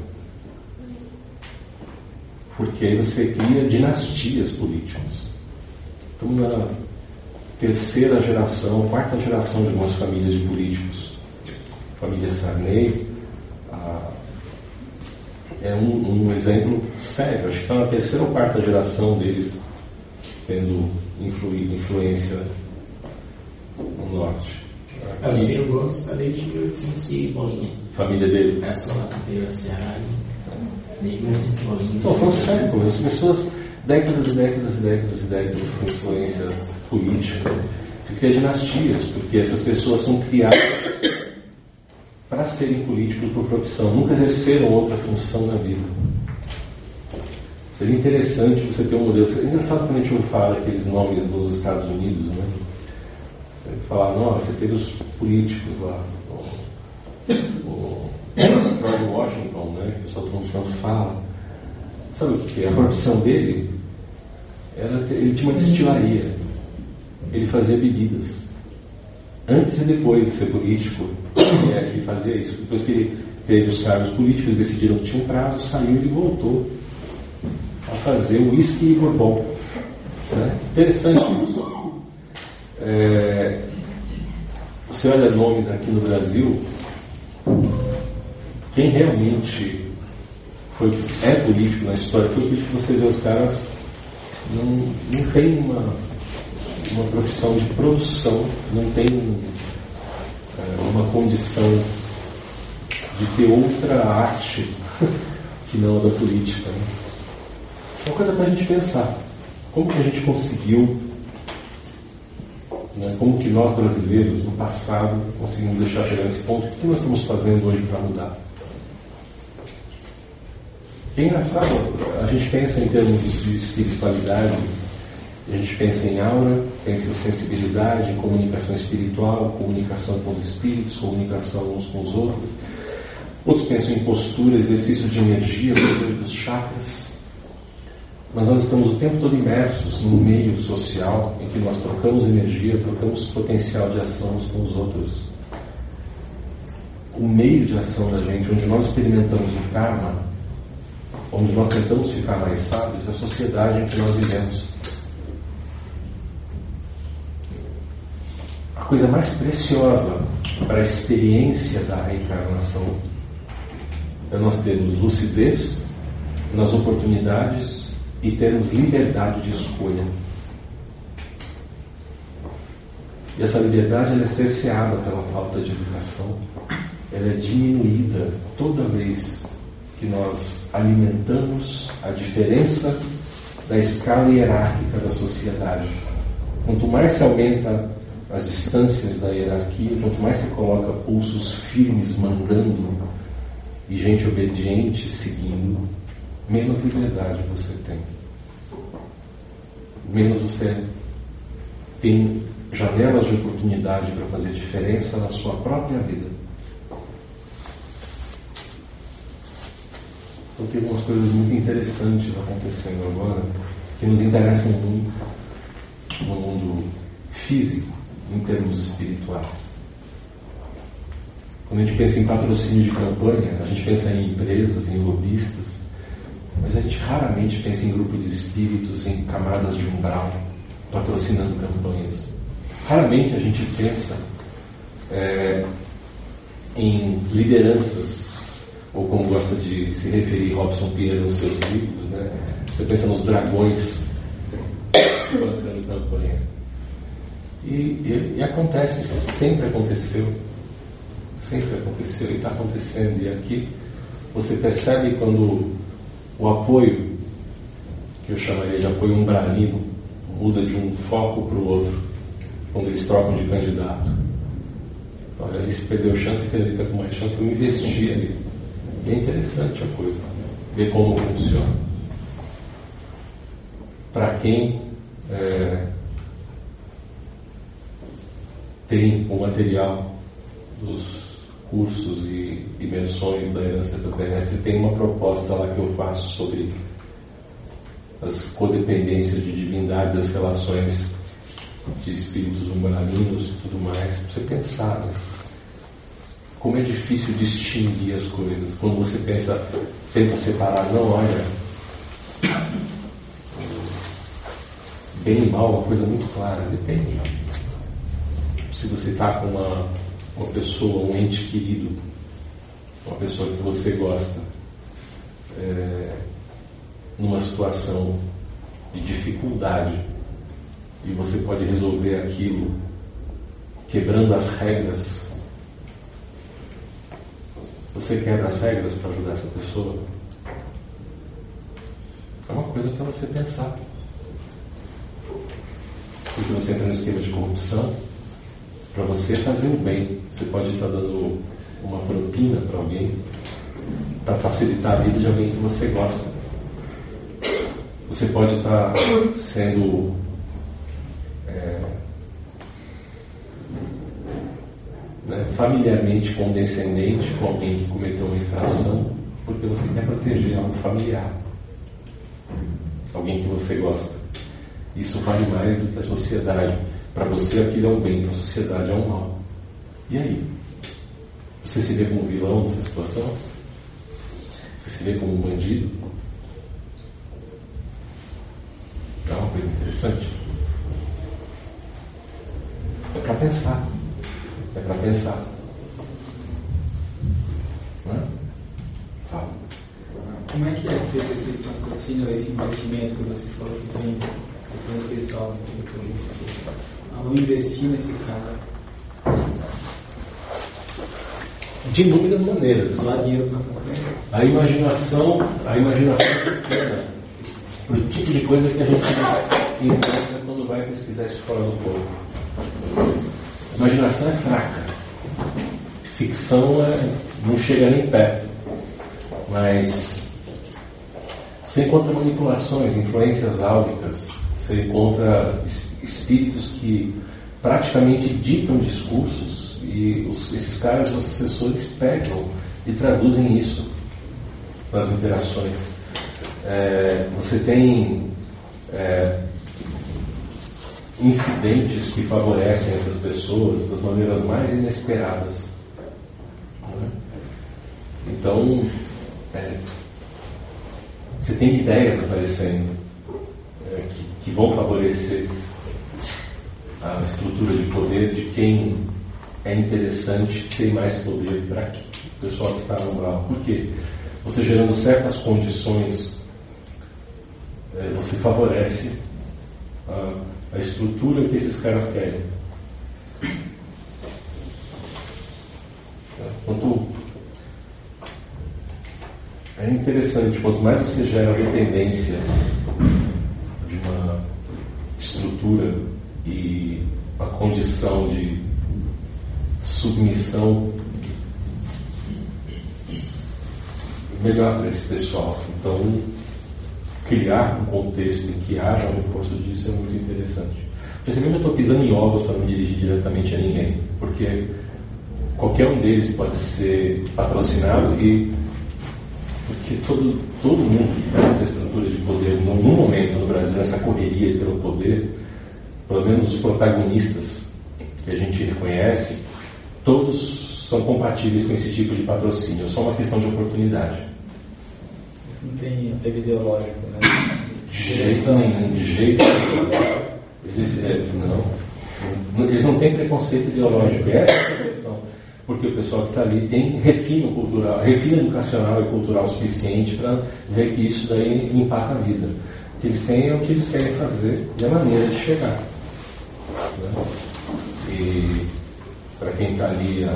Porque aí você cria dinastias políticas. Estamos na terceira geração, quarta geração de algumas famílias de políticos. família Sarney, ah, é um, um, exemplo sério. Acho que está na terceira ou quarta geração deles tendo influ, influência no norte. É, o Ciro Gomes está desde 1800 e bolinha. Família dele? É só na cadeira Ceará. Desde 1800 e bolinha. Então, são séculos. As pessoas, décadas e décadas e décadas e décadas com influência política. Se cria dinastias, porque essas pessoas são criadas para serem políticos por profissão, nunca exerceram outra função na vida. Seria interessante você ter um modelo. É engraçado quando a gente fala aqueles nomes dos Estados Unidos, né? Você falar, nossa, você teve os políticos lá. O, o George Washington, né? Que o todo mundo fala. Sabe o que? A profissão dele, era, ele tinha uma destilaria. Ele fazia bebidas. Antes e depois de ser político, ele fazia isso. Depois que ele teve os cargos políticos, decidiram que tinha um prazo, saiu e voltou a fazer whisky e bourbon. Né? Interessante isso. É, você olha nomes aqui no Brasil, quem realmente foi, é político na história, foi político, você vê os caras, não, não tem uma, uma profissão de produção, não tem é, uma condição de ter outra arte que não a da política. Né? Uma coisa para a gente pensar. Como que a gente conseguiu, né, como que nós brasileiros, no passado, conseguimos deixar chegar nesse ponto? O que nós estamos fazendo hoje para mudar? É engraçado, a gente pensa em termos de espiritualidade, a gente pensa em aura, pensa em sensibilidade, em comunicação espiritual, comunicação com os espíritos, comunicação uns com os outros. Outros pensam em postura, exercício de energia, dos chakras. Mas nós estamos o tempo todo imersos num meio social em que nós trocamos energia, trocamos potencial de ação uns com os outros. O meio de ação da gente, onde nós experimentamos o karma, onde nós tentamos ficar mais sábios, é a sociedade em que nós vivemos. A coisa mais preciosa para a experiência da reencarnação é nós termos lucidez nas oportunidades e termos liberdade de escolha. E essa liberdade ela é cerceada pela falta de educação, ela é diminuída toda vez que nós alimentamos a diferença da escala hierárquica da sociedade. Quanto mais se aumenta as distâncias da hierarquia, quanto mais se coloca pulsos firmes mandando e gente obediente seguindo, menos liberdade você tem. Menos você tem janelas de oportunidade para fazer diferença na sua própria vida. Então tem algumas coisas muito interessantes acontecendo agora que nos interessam muito no mundo físico, em termos espirituais. Quando a gente pensa em patrocínio de campanha, a gente pensa em empresas, em lobistas, mas a gente raramente pensa em grupo de espíritos, em camadas de umbral, patrocinando campanhas. Raramente a gente pensa é, em lideranças, ou como gosta de se referir Robson Pierre nos seus livros, né? você pensa nos dragões bancando campanha. E, e, e acontece, sempre aconteceu, sempre aconteceu e está acontecendo. E aqui você percebe quando o apoio, que eu chamaria de apoio umbralino, muda de um foco para o outro, quando eles trocam de candidato. Olha, ele se perdeu chance, está com mais chance, eu investir ali. É interessante a coisa, ver como funciona. Para quem é, tem o material dos cursos e imersões da herança extraterrestre, tem uma proposta lá que eu faço sobre as codependências de divindades, as relações de espíritos umbralinos e tudo mais, para você pensar né? Como é difícil distinguir as coisas. Quando você pensa, tenta separar, não, olha, bem e mal, uma coisa muito clara, depende. Se você está com uma uma pessoa, um ente querido, uma pessoa que você gosta, é, numa situação de dificuldade e você pode resolver aquilo quebrando as regras. Você quebra as regras para ajudar essa pessoa? É uma coisa para você pensar. Porque você entra no esquema de corrupção, para você fazer o bem, você pode estar dando uma propina para alguém, para facilitar a vida de alguém que você gosta. Você pode estar sendo é, né, familiarmente condescendente com alguém que cometeu uma infração, porque você quer proteger algo familiar, alguém que você gosta. Isso vale mais do que a sociedade. Para você aquilo é um bem, para a sociedade é um mal. E aí? Você se vê como vilão nessa situação? Você se vê como um bandido? É uma coisa interessante. É para pensar. É para pensar. Não é? Fala. Como é que é feito esse patrocínio, esse investimento que você falou que tem do plano espiritual, do político? Ao investir nesse cara, De inúmeras maneiras. doar dinheiro para? A imaginação, a imaginação é pequena para o tipo de coisa que a gente enfrenta quando vai pesquisar isso fora do corpo. A imaginação é fraca. Ficção é, não chega nem perto. Mas você encontra manipulações, influências áuricas, você encontra es- espíritos que praticamente ditam discursos e os- esses caras, os assessores, pegam e traduzem isso nas interações. É, você tem é, incidentes que favorecem essas pessoas das maneiras mais inesperadas. né? Então, é, você tem ideias aparecendo é, que, que vão favorecer a estrutura de poder de quem é interessante ter mais poder para o pessoal que está no umbral. Por quê? Você gerando certas condições, é, você favorece a, a estrutura que esses caras querem. Tá? Quanto é interessante, quanto mais você gera dependência de uma estrutura e a condição de submissão, melhor para esse pessoal. Então, criar um contexto em que haja um reforço disso é muito interessante. Percebendo, eu estou pisando em ovos para não dirigir diretamente a ninguém, porque qualquer um deles pode ser patrocinado e porque todo, todo mundo que está nessa estrutura de poder, em algum momento no Brasil, nessa correria pelo poder, pelo menos os protagonistas que a gente reconhece, todos são compatíveis com esse tipo de patrocínio, é só uma questão de oportunidade. Isso não tem apego ideológico, né? De jeito nenhum, de jeito nenhum. Eles, é, não, eles não têm preconceito ideológico, essa é. Porque o pessoal que está ali tem refino cultural, refino educacional e cultural suficiente para ver que isso daí impacta a vida. O que eles têm é o que eles querem fazer e a maneira de chegar. né? E para quem está ali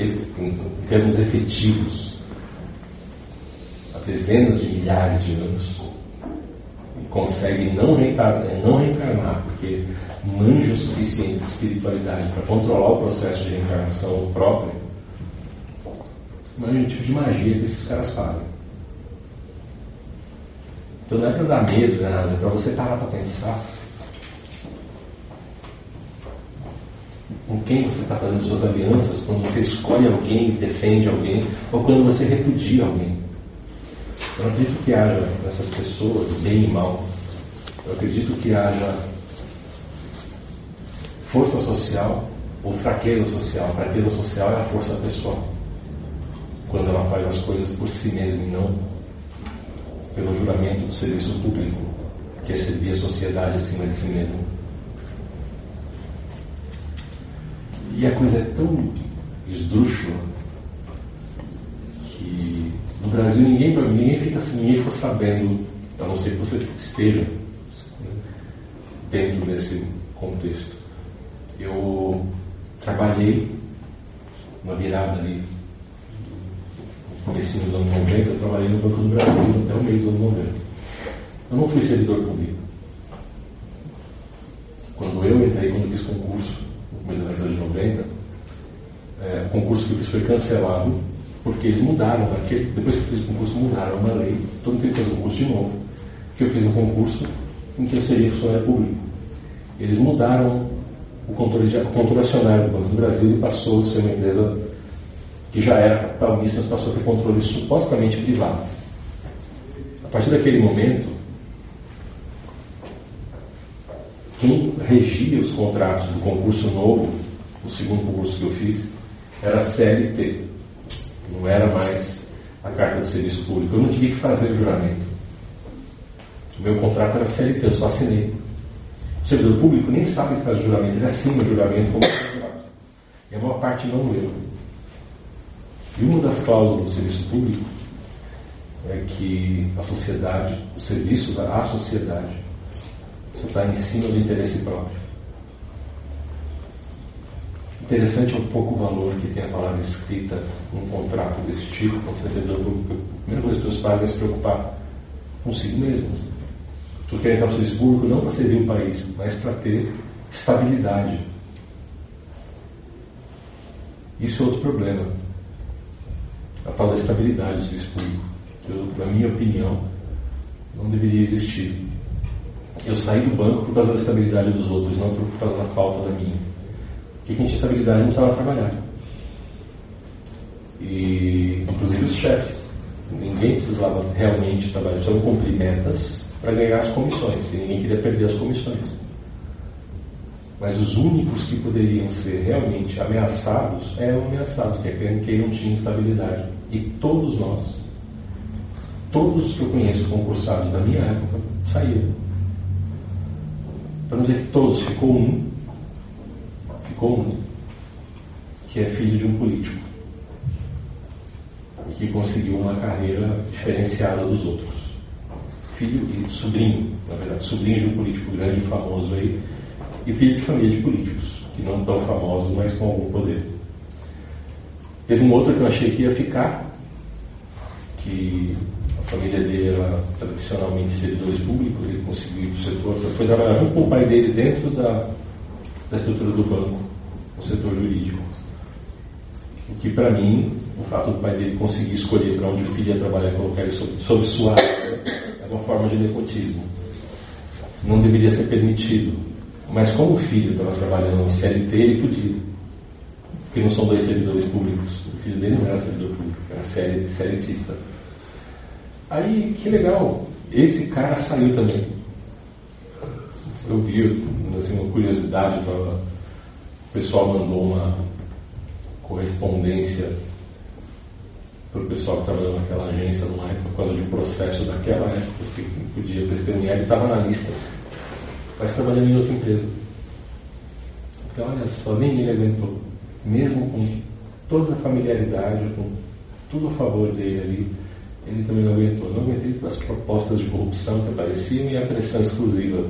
em, termos efetivos, há dezenas de milhares de anos, consegue não reencarnar, não reencarnar porque manja o suficiente de espiritualidade para controlar o processo de reencarnação próprio, imagina o tipo de magia que esses caras fazem. Então não é para dar medo, né, é para você parar para pensar com quem você está fazendo suas alianças quando você escolhe alguém, defende alguém, ou quando você repudia alguém. Eu acredito que haja nessas pessoas bem e mal. Eu acredito que haja força social ou fraqueza social. Fraqueza social é a força pessoal. Quando ela faz as coisas por si mesma e não pelo juramento do serviço público, que é servir a sociedade acima de si mesmo. E a coisa é tão esdrúxula que no Brasil ninguém, ninguém, fica, ninguém fica sabendo, a não ser que você esteja né, dentro desse contexto. Eu trabalhei na virada ali, no começo dos anos 90, eu trabalhei no Banco do Brasil até o meio dos anos 90. Eu não fui servidor público. Quando eu entrei, quando fiz concurso, no começo da década de 90, é, o concurso que eu fiz foi cancelado, porque eles mudaram, aquele, depois que eu fiz o concurso, mudaram uma lei, todo mundo teve que fazer um concurso de novo, que eu fiz um concurso em que eu seria funcionário público. Eles mudaram o controle, de, o controle acionário do Banco do Brasil e passou a ser uma empresa que já era capital mas passou a ter controle supostamente privado. A partir daquele momento, quem regia os contratos do concurso novo, o segundo concurso que eu fiz, era a CLT. Não era mais a carta de serviço público. Eu não tive que fazer o juramento. O meu contrato era CLT, eu só assinei. O servidor público nem sabe que faz o juramento, ele assina o juramento como contrato. E a maior parte não leu. E uma das cláusulas do serviço público é que a sociedade, o serviço da sociedade, você está em cima do interesse próprio. Interessante é o pouco valor que tem a palavra escrita num contrato desse tipo, quando você é servidor público. A primeira coisa que os pais é se preocupar consigo mesmos. Tu quer entrar no serviço público não para servir o país, mas para ter estabilidade. Isso é outro problema. A tal da estabilidade do serviço público. Que, na minha opinião, não deveria existir. Eu saí do banco por causa da estabilidade dos outros, não por causa da falta da minha. Porque quem tinha estabilidade não precisava trabalhar. E, inclusive, os chefes. Ninguém precisava realmente trabalhar, precisavam cumprir metas para ganhar as comissões, e ninguém queria perder as comissões. Mas os únicos que poderiam ser realmente ameaçados eram ameaçados, que é quem não tinha estabilidade. E todos nós, todos que eu conheço concursados da minha época, saíram. Para não dizer que todos, ficou um, ficou um, que é filho de um político, que conseguiu uma carreira diferenciada dos outros filho e sobrinho, na verdade, sobrinho de um político grande e famoso aí, e filho de família de políticos, que não tão famosos, mas com algum poder. Teve um outro que eu achei que ia ficar, que a família dele era tradicionalmente servidores públicos, ele conseguiu ir para o setor, foi trabalhar junto com o pai dele dentro da, da estrutura do banco, no setor jurídico. O que, para mim, o fato do pai dele conseguir escolher para onde o filho ia trabalhar e colocar ele sob, sua uma forma de nepotismo. Não deveria ser permitido. Mas como o filho estava trabalhando no CLT, ele podia. Porque não são dois servidores públicos. O filho dele não era servidor público, era CLTista. Aí, que legal. Esse cara saiu também. Eu vi, assim, uma curiosidade, tava, o pessoal mandou uma correspondência para o pessoal que trabalhou naquela agência numa época, por causa de um processo daquela época, você podia testemunhar, ele estava na lista, mas trabalhando em outra empresa. Porque olha só, nem ele aguentou, mesmo com toda a familiaridade, com tudo a favor dele ali, ele também não aguentou. Não aguentei as propostas de corrupção que apareciam e a pressão exclusiva.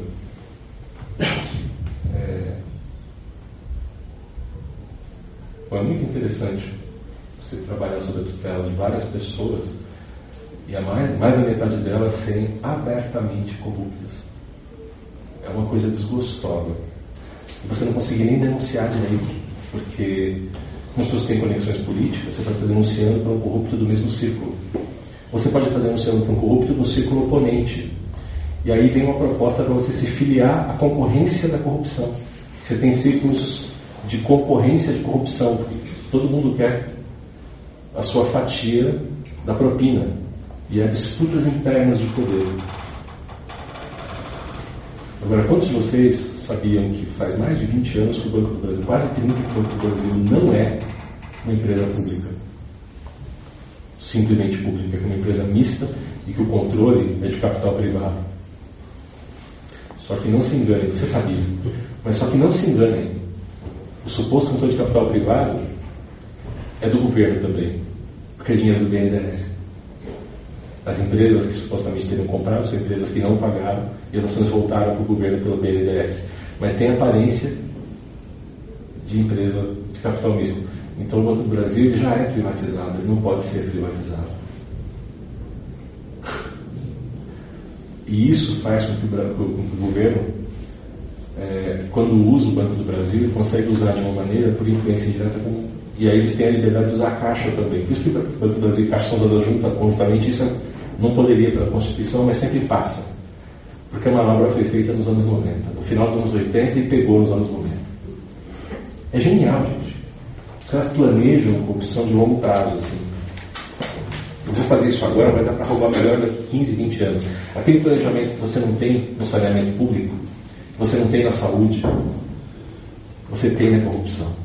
É... Foi muito interessante você trabalhar sob a tutela de várias pessoas e a mais, mais da metade delas serem abertamente corruptas. É uma coisa desgostosa. E você não consegue nem denunciar direito, porque como as pessoas têm conexões políticas, você pode estar denunciando para um corrupto do mesmo círculo. Você pode estar denunciando para um corrupto do círculo oponente. E aí vem uma proposta para você se filiar à concorrência da corrupção. Você tem círculos de concorrência de corrupção. Todo mundo quer a sua fatia da propina. E há disputas internas de poder. Agora, quantos de vocês sabiam que faz mais de 20 anos que o Banco do Brasil, quase 30 que o Banco do Brasil não é uma empresa pública? Simplesmente pública, é uma empresa mista e que o controle é de capital privado. Só que não se enganem, você sabia, mas só que não se enganem. O suposto motor de capital privado é do governo também, dinheiro do BNDES. As empresas que supostamente teriam comprado são empresas que não pagaram e as ações voltaram para o governo pelo BNDES. Mas tem aparência de empresa de capital misto. Então o Banco do Brasil já é privatizado, ele não pode ser privatizado. E isso faz com que o, governo, é, quando usa o Banco do Brasil, consegue usar de uma maneira por influência direta com, e aí eles têm a liberdade de usar a Caixa também. Por isso que o Brasil e a Caixa são dadas juntas conjuntamente, isso não poderia pela Constituição, mas sempre passa. Porque a manobra foi feita nos anos 90, no final dos anos 80 e pegou nos anos 90. É genial, gente. Os caras planejam corrupção de longo prazo, assim eu vou fazer isso agora, vai dar para roubar melhor daqui 15, 20 anos. Aquele planejamento que você não tem no saneamento público, que você não tem na saúde, você tem na corrupção.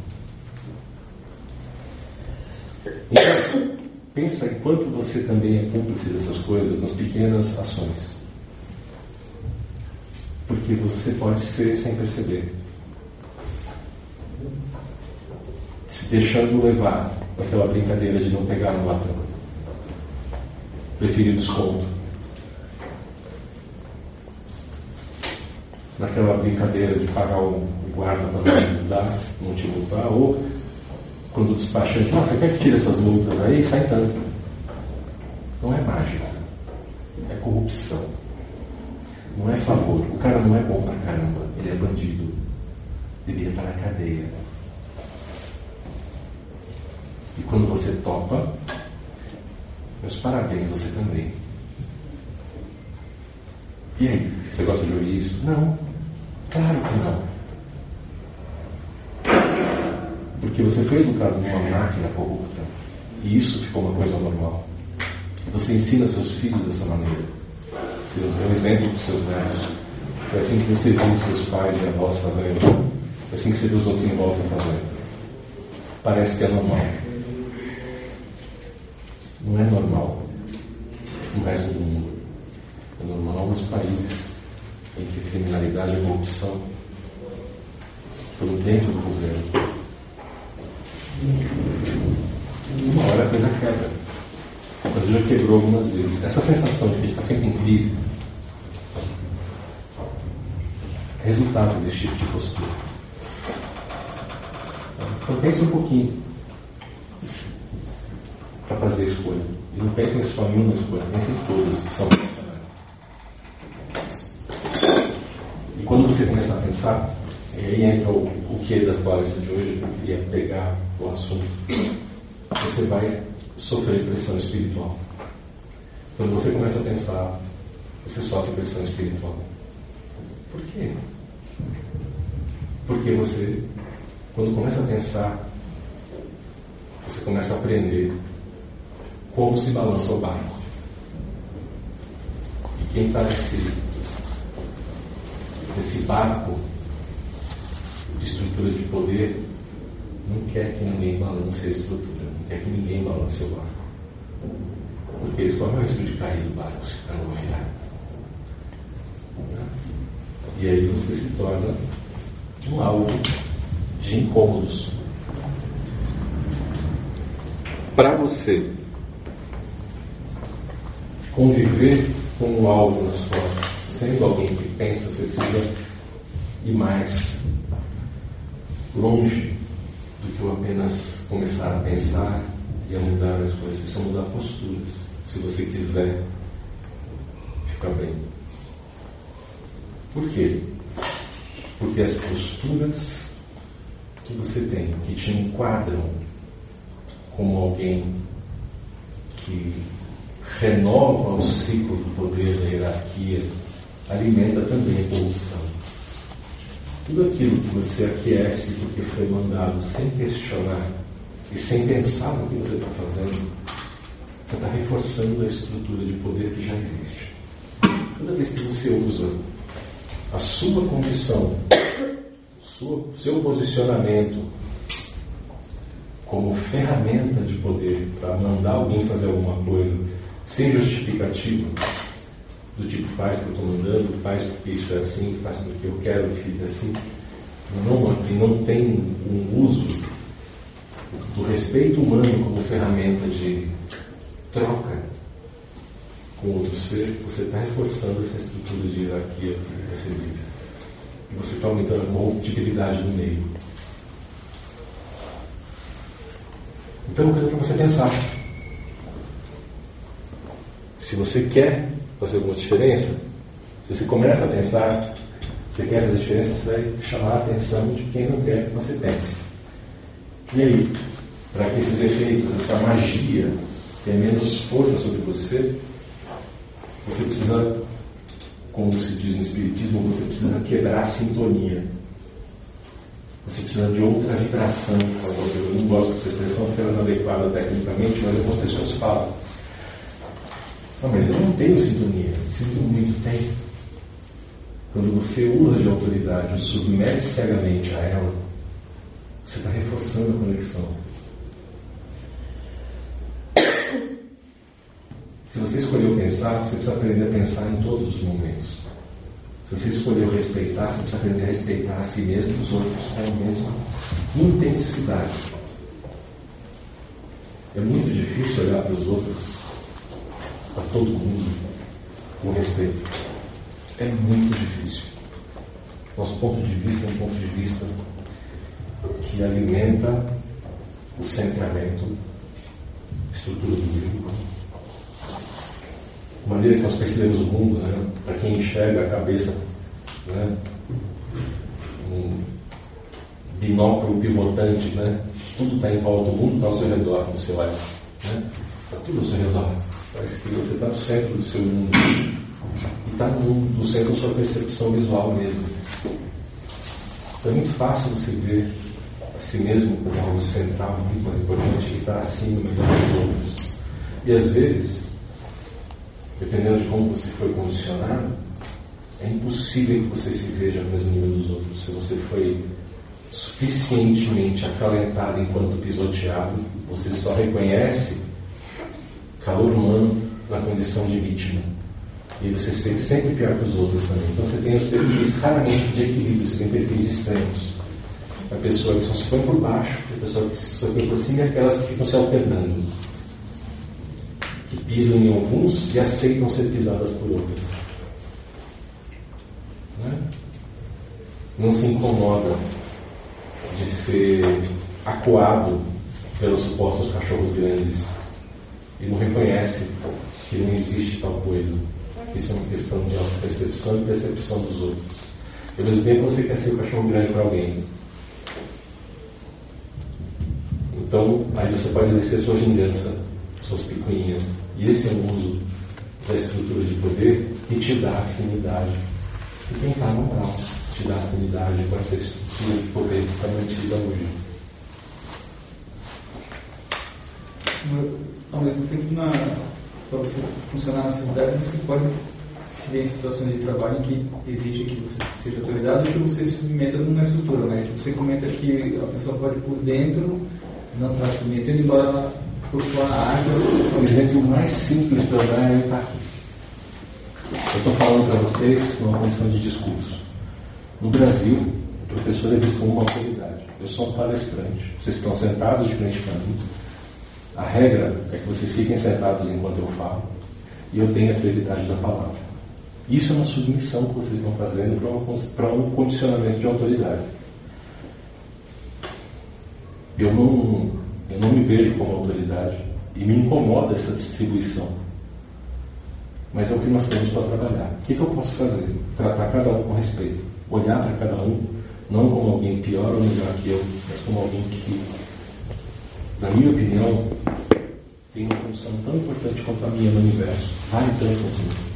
Então, pensa em quanto você também é cúmplice dessas coisas nas pequenas ações. Porque você pode ser sem perceber. Se deixando levar aquela brincadeira de não pegar no latão preferir desconto. Naquela brincadeira de pagar o guarda para não te multar, ou quando o despachante, nossa, quer que tire essas multas aí? Sai tanto. Não é mágica, é corrupção. Não é favor. O cara não é bom pra caramba, ele é bandido. Deveria estar na cadeia. E quando você topa, meus parabéns, você também. E aí, você gosta de ouvir isso? Não. Claro que não. Porque você foi educado numa máquina corrupta. E isso ficou uma coisa normal. Você ensina seus filhos dessa maneira. Você é um exemplo para os seus netos. Foi assim que você viu seus pais e avós fazendo. Foi assim que você viu os outros em volta fazendo. Parece que é normal não é normal no resto do mundo. É normal nos países em que a criminalidade e a corrupção estão dentro do governo. Uma hora a coisa quebra. O Brasil já quebrou algumas vezes. Essa sensação de que a gente está sempre em crise é resultado desse tipo de postura. Então pense um pouquinho para fazer a escolha. E não pensem só em uma escolha, pensem em todas que são relacionadas. E quando você começar a pensar, aí entra o, o que das palestras de hoje, eu queria pegar o assunto, você vai sofrer pressão espiritual. Quando você começa a pensar, você sofre pressão espiritual. Por quê? Porque você, quando começa a pensar, você começa a aprender como se balança o barco. E quem está nesse, nesse barco de estrutura de poder não quer que ninguém balance a estrutura, não quer que ninguém balance o barco. Porque eles correm o risco de cair do barco se virar. E aí você se torna um alvo de incômodos. Para você conviver com o alvo nas costas, sendo alguém que pensa, você precisa ir mais longe do que eu apenas começar a pensar e a mudar as coisas. Precisa mudar posturas, se você quiser ficar bem. Por quê? Porque as posturas que você tem, que te enquadram como alguém que renova o ciclo do poder da hierarquia, alimenta também a corrupção. Tudo aquilo que você aquece porque foi mandado sem questionar e sem pensar no que você está fazendo, você está reforçando a estrutura de poder que já existe. Toda vez que você usa a sua condição, o seu posicionamento como ferramenta de poder para mandar alguém fazer alguma coisa sem justificativa, do tipo faz porque eu estou mandando, faz porque isso é assim, faz porque eu quero que fique assim, não, não tem um uso do respeito humano como ferramenta de troca com outro ser, você está reforçando essa estrutura de hierarquia que você vive. E você está aumentando a corruptibilidade do meio. Então, é uma coisa para você pensar. Se você quer fazer alguma diferença, se você começa a pensar, você quer fazer diferença, você vai chamar a atenção de quem não quer que você pense. E aí, para que esses efeitos, essa magia tenha menos força sobre você, você precisa, como se diz no Espiritismo, você precisa quebrar a sintonia. Você precisa de outra vibração. Eu não gosto dessa expressão porque ela não é adequada tecnicamente, mas algumas pessoas falam. Não, mas eu não tenho sintonia. Sinto muito, tem. Quando você usa de autoridade, ou submete cegamente a ela, você está reforçando a conexão. Se você escolheu pensar, você precisa aprender a pensar em todos os momentos. Se você escolheu respeitar, você precisa aprender a respeitar a si mesmo e os outros com a mesma intensidade. É muito difícil olhar para os outros, para todo mundo, com respeito. É muito difícil. Nosso ponto de vista é um ponto de vista que alimenta o centramento, a estrutura do indivíduo maneira que nós percebemos o mundo, né? para quem enxerga a cabeça, né? um binóculo pivotante, né? tudo está em volta, o mundo está ao seu redor, no seu. Né? Está tudo ao seu redor. Parece que você está no centro do seu mundo. E está no, no centro da sua percepção visual mesmo. Então é muito fácil você ver a si mesmo como algo central, muito mais importante, que está acima, melhor dos outros. E às vezes, dependendo de como você foi condicionado, é impossível que você se veja no mesmo nível dos outros. Se você foi suficientemente acalentado enquanto pisoteado, você só reconhece calor humano na condição de vítima. E você se sente sempre pior que os outros também. Então você tem os perfis raramente de equilíbrio, você tem perfis extremos. A pessoa que só se põe por baixo, a pessoa que se põe por cima e aquelas que ficam se alternando que pisam em alguns e aceitam ser pisadas por outros. Né? Não se incomoda de ser acuado pelos supostos cachorros grandes e não reconhece que não existe tal coisa. Isso é uma questão de auto-percepção e percepção dos outros. Ao mesmo tempo, você quer ser o cachorro grande para alguém. Então, aí você pode exercer sua vingança, suas picuinhas. E esse é o uso da estrutura de poder que te dá afinidade. E quem está no grau te dá afinidade com essa estrutura de poder que está mantida hoje. Ao mesmo tempo, para você funcionar na sociedade, você pode se ver em situações de trabalho em que exige que você seja autoridade e que você se submeta numa estrutura. Mas você comenta que a pessoa pode por dentro não estar tá se metendo, embora ela por sua água. O exemplo mais simples para dar é estar aqui. Eu estou falando para vocês numa condição de discurso. No Brasil, o professor é visto como uma autoridade. Eu sou um palestrante. Vocês estão sentados de frente para mim. A regra é que vocês fiquem sentados enquanto eu falo. E eu tenho a prioridade da palavra. Isso é uma submissão que vocês estão fazendo para um condicionamento de autoridade. Eu não, eu não me vejo como autoridade e me incomoda essa distribuição. Mas é o que nós temos para trabalhar. O que, que eu posso fazer? Tratar cada um com respeito. Olhar para cada um, não como alguém pior ou melhor que eu, mas como alguém que, na minha opinião, tem uma função tão importante quanto a minha no universo. Vale tanto quanto mim.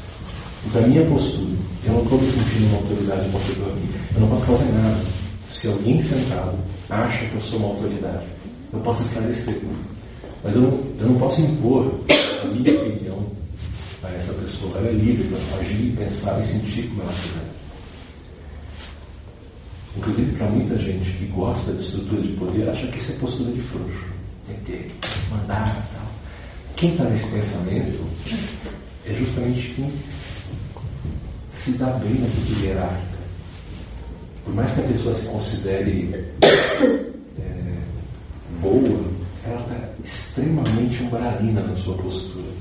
Então, a minha postura, eu não estou me sentindo uma autoridade contra mim. Eu não posso fazer nada. Se alguém sentado acha que eu sou uma autoridade, eu posso esclarecer. Mas eu não, eu não posso impor a minha opinião a essa pessoa. Ela é livre para agir, pensar e sentir como ela quiser. Inclusive, para muita gente que gosta de estrutura de poder, acha que isso é postura de frouxo. Meter, mandar tal. Quem está nesse pensamento é justamente quem se dá bem na estrutura hierárquica. por mais que a pessoa se considere é, boa, ela está extremamente umbralina na sua postura.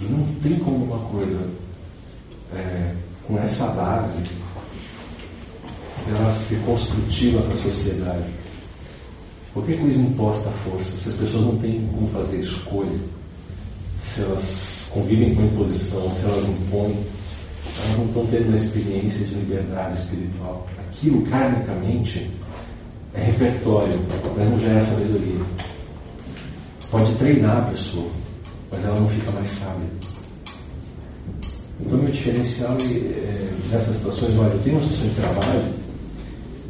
E não tem como uma coisa é, com essa base ela ser construtiva para a sociedade. Qualquer coisa imposta à força, se as pessoas não têm como fazer escolha, se elas convivem com imposição, se elas impõem, elas não estão tendo uma experiência de liberdade espiritual. Aquilo, karmicamente, é repertório, mas não gera sabedoria. Pode treinar a pessoa, mas ela não fica mais sábia. Então, meu diferencial é, nessas situações, olha, eu tenho uma situação de trabalho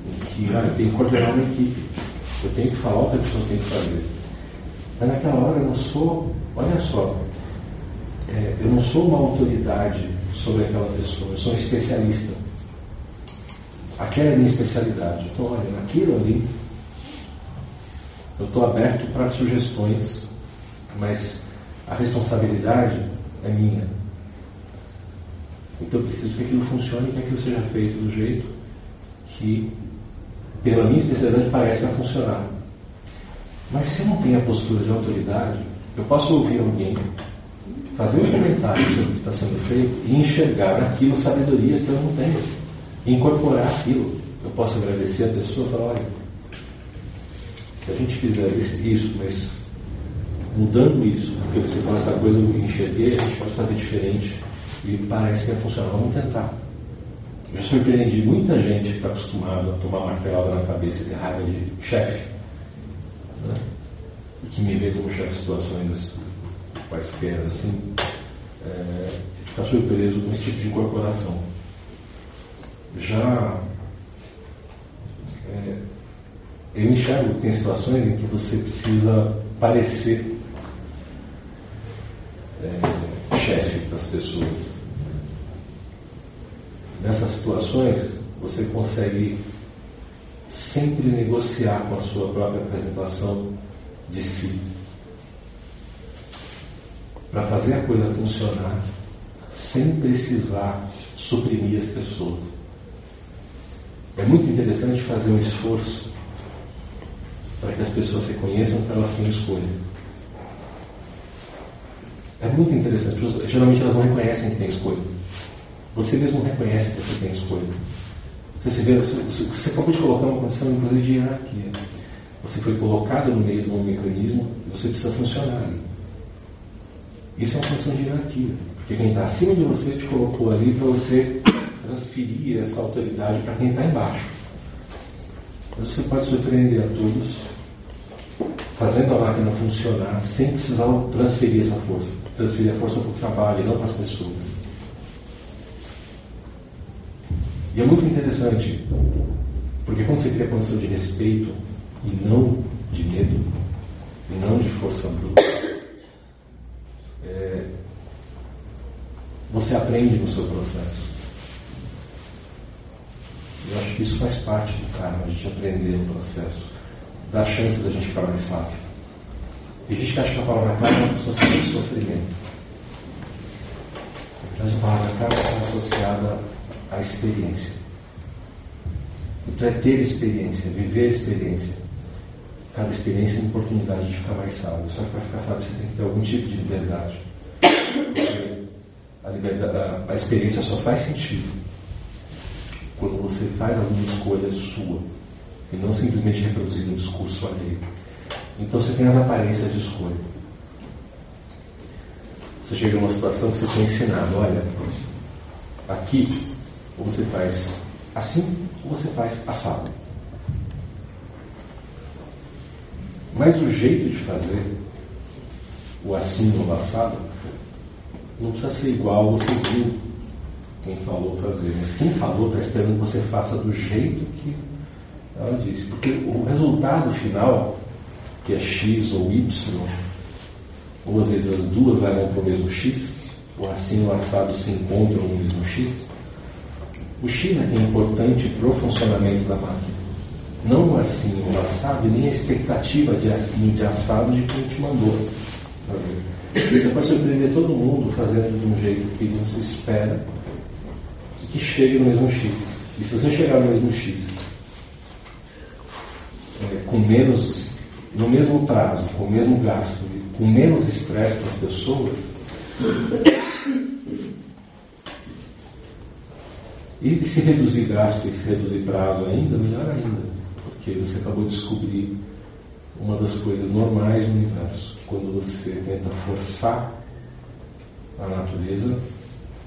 em que olha, eu tenho que coordenar uma equipe, eu tenho que falar o que a pessoa tem que fazer. Mas naquela hora eu não sou, olha só, é, eu não sou uma autoridade sobre aquela pessoa, eu sou um especialista. Aquela é a minha especialidade. Então, olha, naquilo ali, eu estou aberto para sugestões, mas a responsabilidade é minha. Então eu preciso que aquilo funcione que aquilo seja feito do jeito que, pela minha especialidade, parece que vai funcionar. Mas se eu não tenho a postura de autoridade, eu posso ouvir alguém fazer um comentário sobre o que está sendo feito e enxergar naquilo sabedoria que eu não tenho. E incorporar aquilo. Eu posso agradecer a pessoa e falar, olha, se a gente fizer isso, mas mudando isso, porque você fala essa coisa, eu enxerguei, a gente pode fazer diferente e parece que vai funcionar. Vamos tentar. Eu surpreendi muita gente que está acostumada a tomar martelada na cabeça e ter raiva de chefe. Né? E que me vê como chefe de situações quaisquer, assim, é, ficar surpreso com esse tipo de incorporação. Já é, eu enxergo que tem situações em que você precisa parecer é, chefe das pessoas. Nessas situações, você consegue sempre negociar com a sua própria apresentação de si para fazer a coisa funcionar sem precisar suprimir as pessoas. É muito interessante fazer um esforço para que as pessoas reconheçam que elas têm escolha. É muito interessante. Geralmente elas não reconhecem que têm escolha. Você mesmo reconhece que você tem escolha. Você, se vê, você, você acabou de colocar uma condição, inclusive, de hierarquia. Você foi colocado no meio de um mecanismo e você precisa funcionar ali. Isso é uma função de hierarquia. Porque quem está acima de você te colocou ali para você transferir essa autoridade para quem está embaixo. Mas você pode surpreender a todos fazendo a máquina funcionar sem precisar transferir essa força. Transferir a força para o trabalho e não para as pessoas. E é muito interessante, porque quando você cria a condição de respeito e não de medo, e não de força bruta, é, você aprende no seu processo. Eu acho que isso faz parte do karma, a gente aprender no processo. Dá chance da gente ficar mais sábio. Tem gente que acha que a palavra karma é associada de sofrimento. Mas a palavra karma está associada à experiência. Então é ter experiência, viver a experiência. Cada experiência é uma oportunidade de ficar mais sábio. Só que para ficar sábio você tem que ter algum tipo de liberdade. A, liberdade, a, a experiência só faz sentido quando você faz alguma escolha sua e não simplesmente reproduzir um discurso alheio. Então você tem as aparências de escolha. Você chega numa situação que você foi ensinado, olha, aqui ou você faz assim ou você faz assado. Mas o jeito de fazer, o assim ou o assado, não precisa ser igual você viu quem falou fazer. Mas quem falou está esperando que você faça do jeito que ela disse. Porque o resultado final, que é X ou Y, ou às vezes as duas levam para o mesmo X, o assim o assado se encontram no mesmo X, o X é é importante para o funcionamento da máquina. Não o assim o assado, nem a expectativa de assim de assado de quem te mandou fazer. Você pode surpreender todo mundo fazendo de um jeito que não se espera e que chegue no mesmo X. E se você chegar no mesmo X, é, com menos, no mesmo prazo, com o mesmo gasto, com menos estresse para as pessoas, e se reduzir gasto e se reduzir prazo ainda, melhor ainda, porque você acabou de descobrir uma das coisas normais do universo. Quando você tenta forçar a natureza,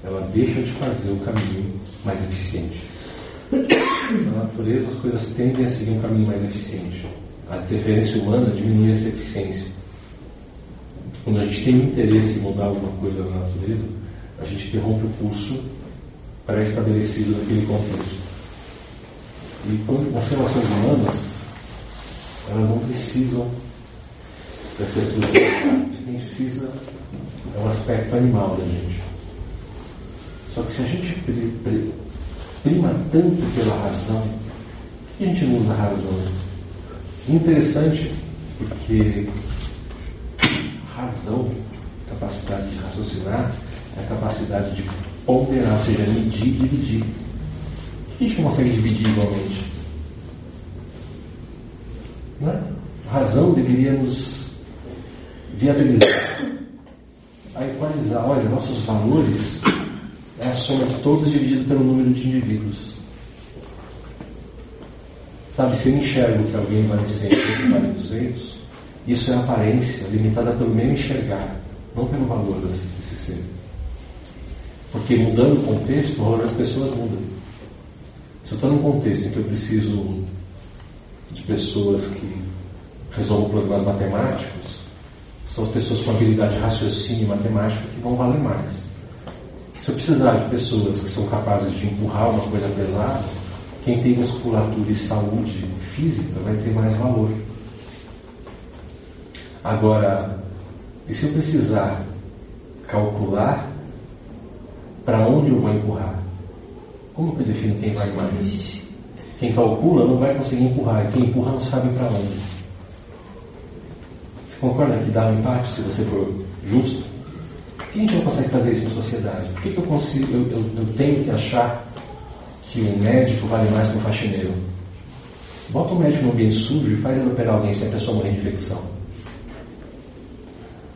ela deixa de fazer o caminho mais eficiente. Na natureza, as coisas tendem a seguir um caminho mais eficiente. A interferência humana diminui essa eficiência. Quando a gente tem interesse em mudar alguma coisa na natureza, a gente interrompe o curso pré-estabelecido naquele contexto. E quando as relações humanas, elas não precisam dessa estrutura. Quem precisa é um aspecto animal da gente. Só que se a gente prima tanto pela razão, por que a gente não usa a razão? Interessante, porque razão, capacidade de raciocinar, é a capacidade de ponderar, ou seja, medir e dividir. Por que a gente não consegue dividir igualmente? Né? A razão deveria nos viabilizar a equalizar. Olha, nossos valores é a soma de todos dividido pelo número de indivíduos. Sabe, se eu enxergo que alguém vale 100 e vale 200, isso é aparência limitada pelo meu enxergar, não pelo valor desse ser. Porque mudando o contexto, das pessoas muda. Se eu estou num contexto em que eu preciso de pessoas que resolvam problemas matemáticos, são as pessoas com habilidade de raciocínio matemático que vão valer mais. Se eu precisar de pessoas que são capazes de empurrar uma coisa pesada, quem tem musculatura e saúde física vai ter mais valor. Agora, e se eu precisar calcular para onde eu vou empurrar? Como que eu defino quem vai mais? Quem calcula não vai conseguir empurrar, e quem empurra não sabe para onde. Você concorda que dá um empate se você for justo? Por que a gente não consegue fazer isso na sociedade? Por que, que eu, consigo, eu, eu, eu tenho que achar que o médico vale mais que o faxineiro? Bota o médico no ambiente sujo e faz ele operar alguém se a pessoa morrer de infecção.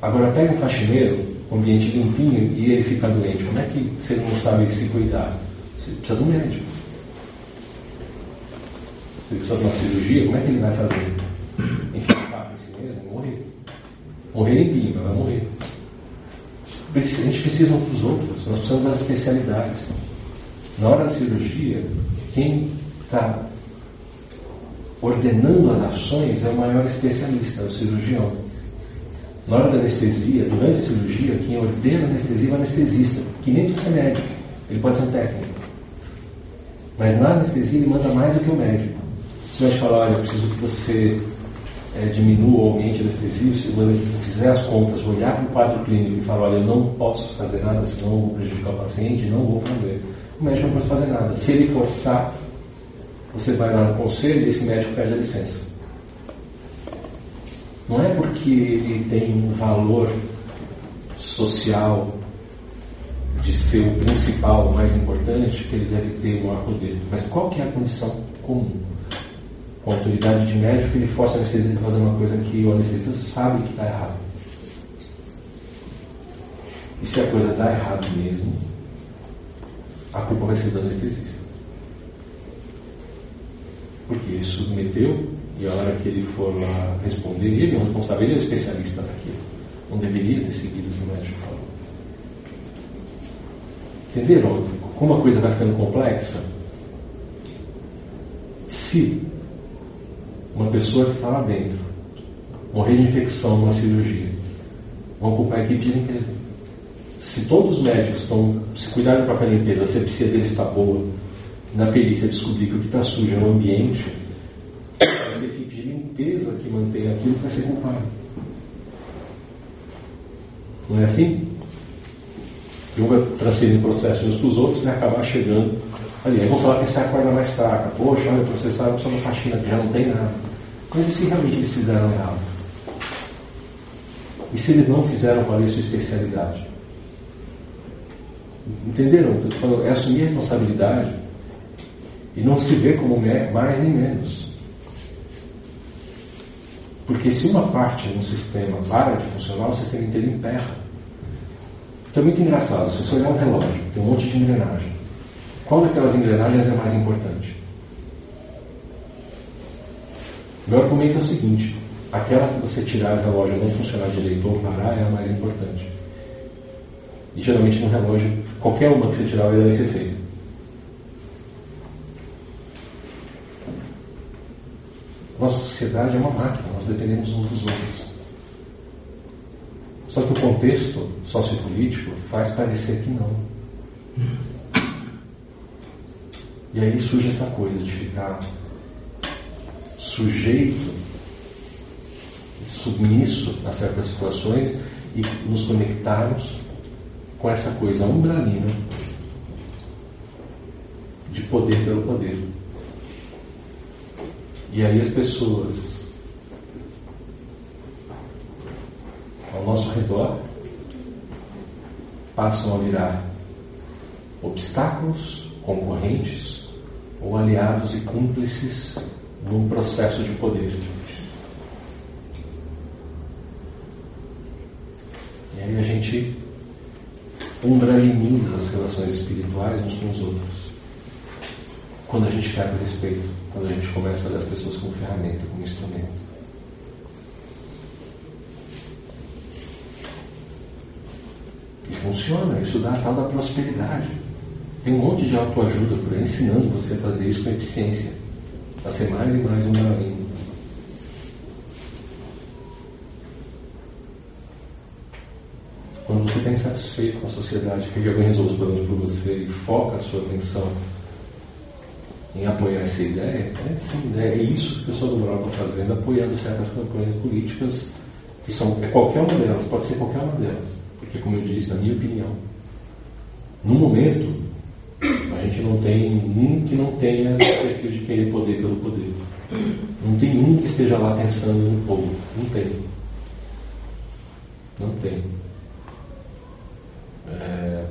Agora pega um faxineiro, ambiente limpinho, e ele fica doente. Como é que você não sabe se cuidar? Você precisa de um médico. Você precisa de uma cirurgia, como é que ele vai fazer? Enfim, para si mesmo, morrer. Morrer limpinho, mas vai morrer a gente precisa dos outros, nós precisamos das especialidades. Na hora da cirurgia, quem está ordenando as ações é o maior especialista, é o cirurgião. Na hora da anestesia, durante a cirurgia, quem ordena a anestesia é o anestesista, que nem precisa ser médico, ele pode ser um técnico. Mas na anestesia ele manda mais do que o médico. Se o médico falar, olha, eu preciso que você é, diminua o ambiente anestesio, se o anestesista fizer as contas, olhar para o quadro clínico e falar, olha, eu não posso fazer nada, senão eu vou prejudicar o paciente, não vou fazer. O médico não pode fazer nada. Se ele forçar, você vai lá no conselho e esse médico perde a licença. Não é porque ele tem um valor social de ser o principal, o mais importante, que ele deve ter o maior poder. Mas qual que é a condição comum? com a autoridade de médico, ele força o anestesista a fazer uma coisa que o anestesista sabe que está errado. E se a coisa está errada mesmo, a culpa vai ser do anestesista. Porque ele submeteu e a hora que ele for lá responder, ele é o responsável, ele é o especialista daquilo. Não deveria ter seguido o que o médico falou. Entenderam como a coisa vai ficando complexa? Se uma pessoa que está lá dentro morrer de infecção numa cirurgia, vão ocupar a equipe de limpeza. Se todos os médicos estão se cuidarem com a limpeza, a sepsia deles está boa, na perícia descobrir que o que está sujo é o ambiente, é a equipe de limpeza que mantém aquilo vai ser culpado. Não é assim? Um vai transferindo processos uns para os outros e vai acabar chegando ali. Aí vou falar que essa é a corda mais fraca. Poxa, olha, está só uma faxina que já não tem nada. Mas e se realmente eles fizeram errado? E se eles não fizeram valer sua especialidade? Entenderam? É assumir a responsabilidade E não se vê como mais nem menos. Porque se uma parte de um sistema para de funcionar, o sistema inteiro emperra. Então é muito engraçado, se você olhar um relógio, tem um monte de engrenagem. Qual daquelas engrenagens é mais importante? Meu argumento é o seguinte: aquela que você tirar do relógio não funcionar direito ou parar é a mais importante. E geralmente no relógio, qualquer uma que você tirar vai dar esse. Nossa sociedade é uma máquina, nós dependemos uns dos outros. Só que o contexto sociopolítico faz parecer que não. E aí surge essa coisa de ficar sujeito, submisso a certas situações e nos conectarmos com essa coisa umbralina de poder pelo poder. E aí as pessoas ao nosso redor passam a virar obstáculos, concorrentes ou aliados e cúmplices num processo de poder. E aí a gente umbraliniza as relações espirituais uns com os outros. Quando a gente quer o respeito, quando a gente começa a olhar as pessoas como ferramenta, como instrumento. E funciona, isso dá a tal da prosperidade. Tem um monte de autoajuda por aí ensinando você a fazer isso com eficiência a ser mais e mais um galinho. Quando você está insatisfeito com a sociedade, quer que alguém resolva os problemas por você e foca a sua atenção em apoiar essa ideia, é sim, né? é isso que o pessoal do Moral está fazendo, apoiando certas campanhas políticas, que são é qualquer uma delas, pode ser qualquer uma delas. Porque, como eu disse, na minha opinião, no momento, a gente não tem um que não tenha perfil de querer poder pelo poder. Não tem um que esteja lá pensando no povo. Não tem. Não tem. É...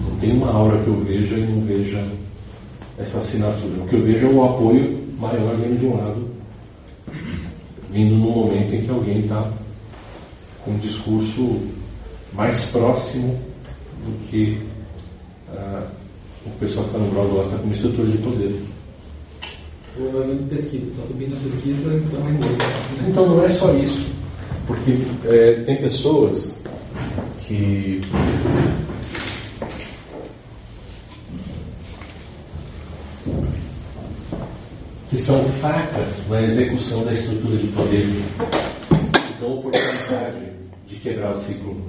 Não tem uma aura que eu veja e não veja essa assinatura. O que eu vejo é o apoio maior vindo de um lado, vindo no momento em que alguém está com um discurso mais próximo do que uh, o pessoal que está no grau gosta como estrutura de poder. De pesquisa, está subindo a pesquisa, então é. Então não é só isso, porque é, tem pessoas que que são fracas na execução da estrutura de poder, que dão oportunidade de quebrar o ciclo.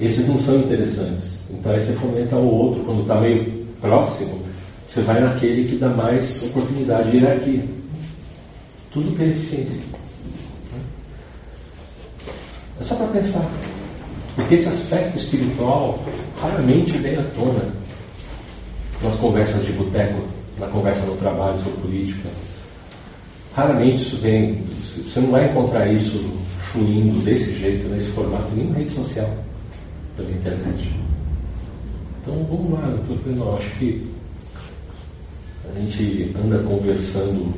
Esses não são interessantes. Então aí você fomenta o outro, quando está meio próximo, você vai naquele que dá mais oportunidade de hierarquia. Tudo pela eficiência. É só para pensar. Porque esse aspecto espiritual raramente vem à tona nas conversas de boteco, na conversa no trabalho sobre política. Raramente isso vem. Você não vai encontrar isso fluindo desse jeito, nesse formato, nem na rede social, pela internet. Então vamos lá, eu falando, acho que a gente anda conversando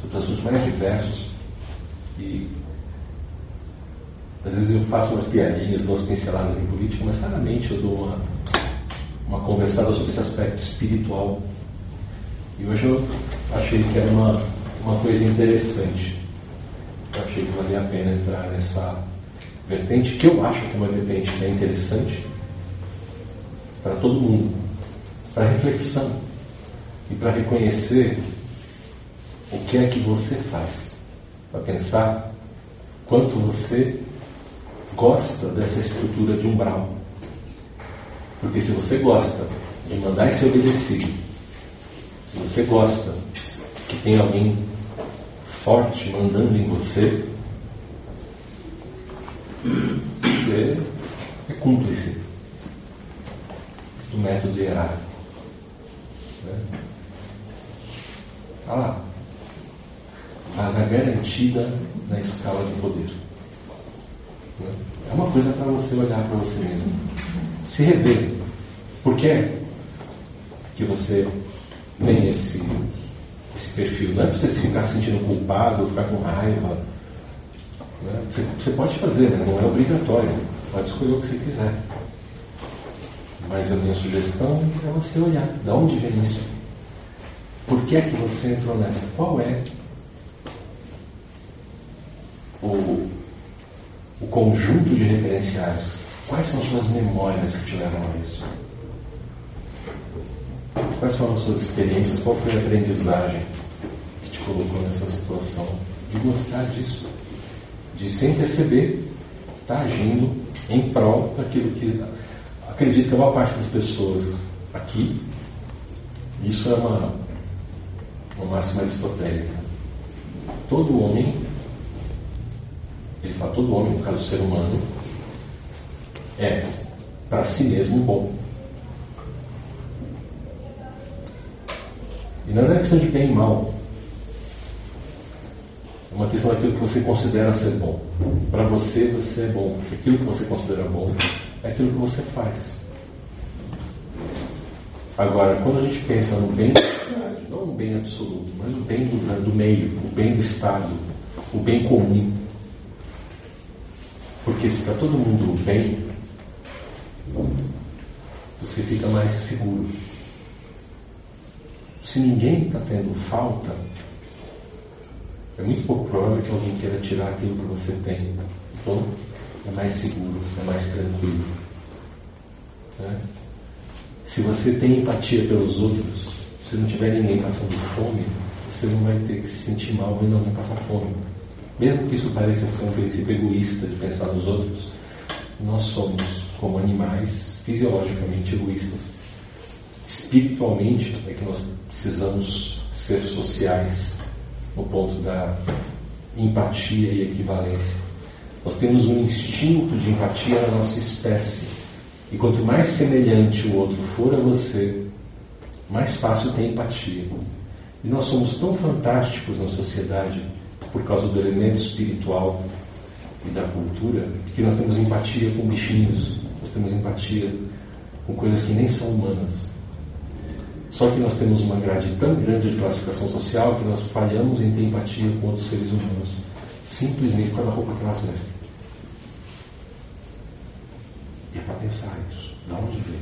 sobre assuntos mais diversos e às vezes eu faço umas piadinhas, umas pinceladas em política, mas raramente eu dou uma, uma conversada sobre esse aspecto espiritual. E hoje eu achei que era uma, uma coisa interessante. Eu achei que valia a pena entrar nessa vertente, que eu acho que é uma vertente é interessante, para todo mundo, para reflexão e para reconhecer o que é que você faz, para pensar quanto você gosta dessa estrutura de umbral. Porque se você gosta de mandar e ser obedecido, se você gosta que tem alguém forte mandando em você, você é cúmplice do método hierárquico. Né? Está lá. Vaga garantida na escala de poder. Né? É uma coisa para você olhar para você mesmo. Se rever. Por quê? que você tem esse, esse perfil. Não é para você se ficar se sentindo culpado, ficar com raiva. Né? Você, você pode fazer, mas não é obrigatório. Você pode escolher o que você quiser. Mas a minha sugestão é você olhar de onde vem isso. Por que é que você entrou nessa? Qual é o, o conjunto de referenciais? Quais são as suas memórias que te levam a isso? Quais foram as suas experiências? Qual foi a aprendizagem que te colocou nessa situação? De gostar disso. De sem perceber, estar tá agindo em prol daquilo que acredito que a maior parte das pessoas aqui, isso é uma, uma máxima aristotélica. Todo homem, ele fala, todo homem, no caso do ser humano, é para si mesmo bom. Não é questão de bem e mal. É uma questão daquilo que você considera ser bom. Para você, você é bom. Aquilo que você considera bom é aquilo que você faz. Agora, quando a gente pensa no bem da sociedade, não no bem absoluto, mas no bem do, do meio, o bem do Estado, o bem comum. Porque se está todo mundo bem, você fica mais seguro. Se ninguém está tendo falta, é muito pouco provável que alguém queira tirar aquilo que você tem. Então, é mais seguro, é mais tranquilo. Né? Se você tem empatia pelos outros, se não tiver ninguém passando fome, você não vai ter que se sentir mal vendo alguém passar fome. Mesmo que isso pareça ser um princípio egoísta de pensar nos outros, nós somos, como animais, fisiologicamente egoístas. Espiritualmente é que nós precisamos ser sociais no ponto da empatia e equivalência. Nós temos um instinto de empatia na nossa espécie. E quanto mais semelhante o outro for a você, mais fácil tem empatia. E nós somos tão fantásticos na sociedade por causa do elemento espiritual e da cultura que nós temos empatia com bichinhos, nós temos empatia com coisas que nem são humanas. Só que nós temos uma grade tão grande de classificação social que nós falhamos em ter empatia com outros seres humanos, simplesmente pela roupa que elas vestem. E é para pensar isso. Da onde vem?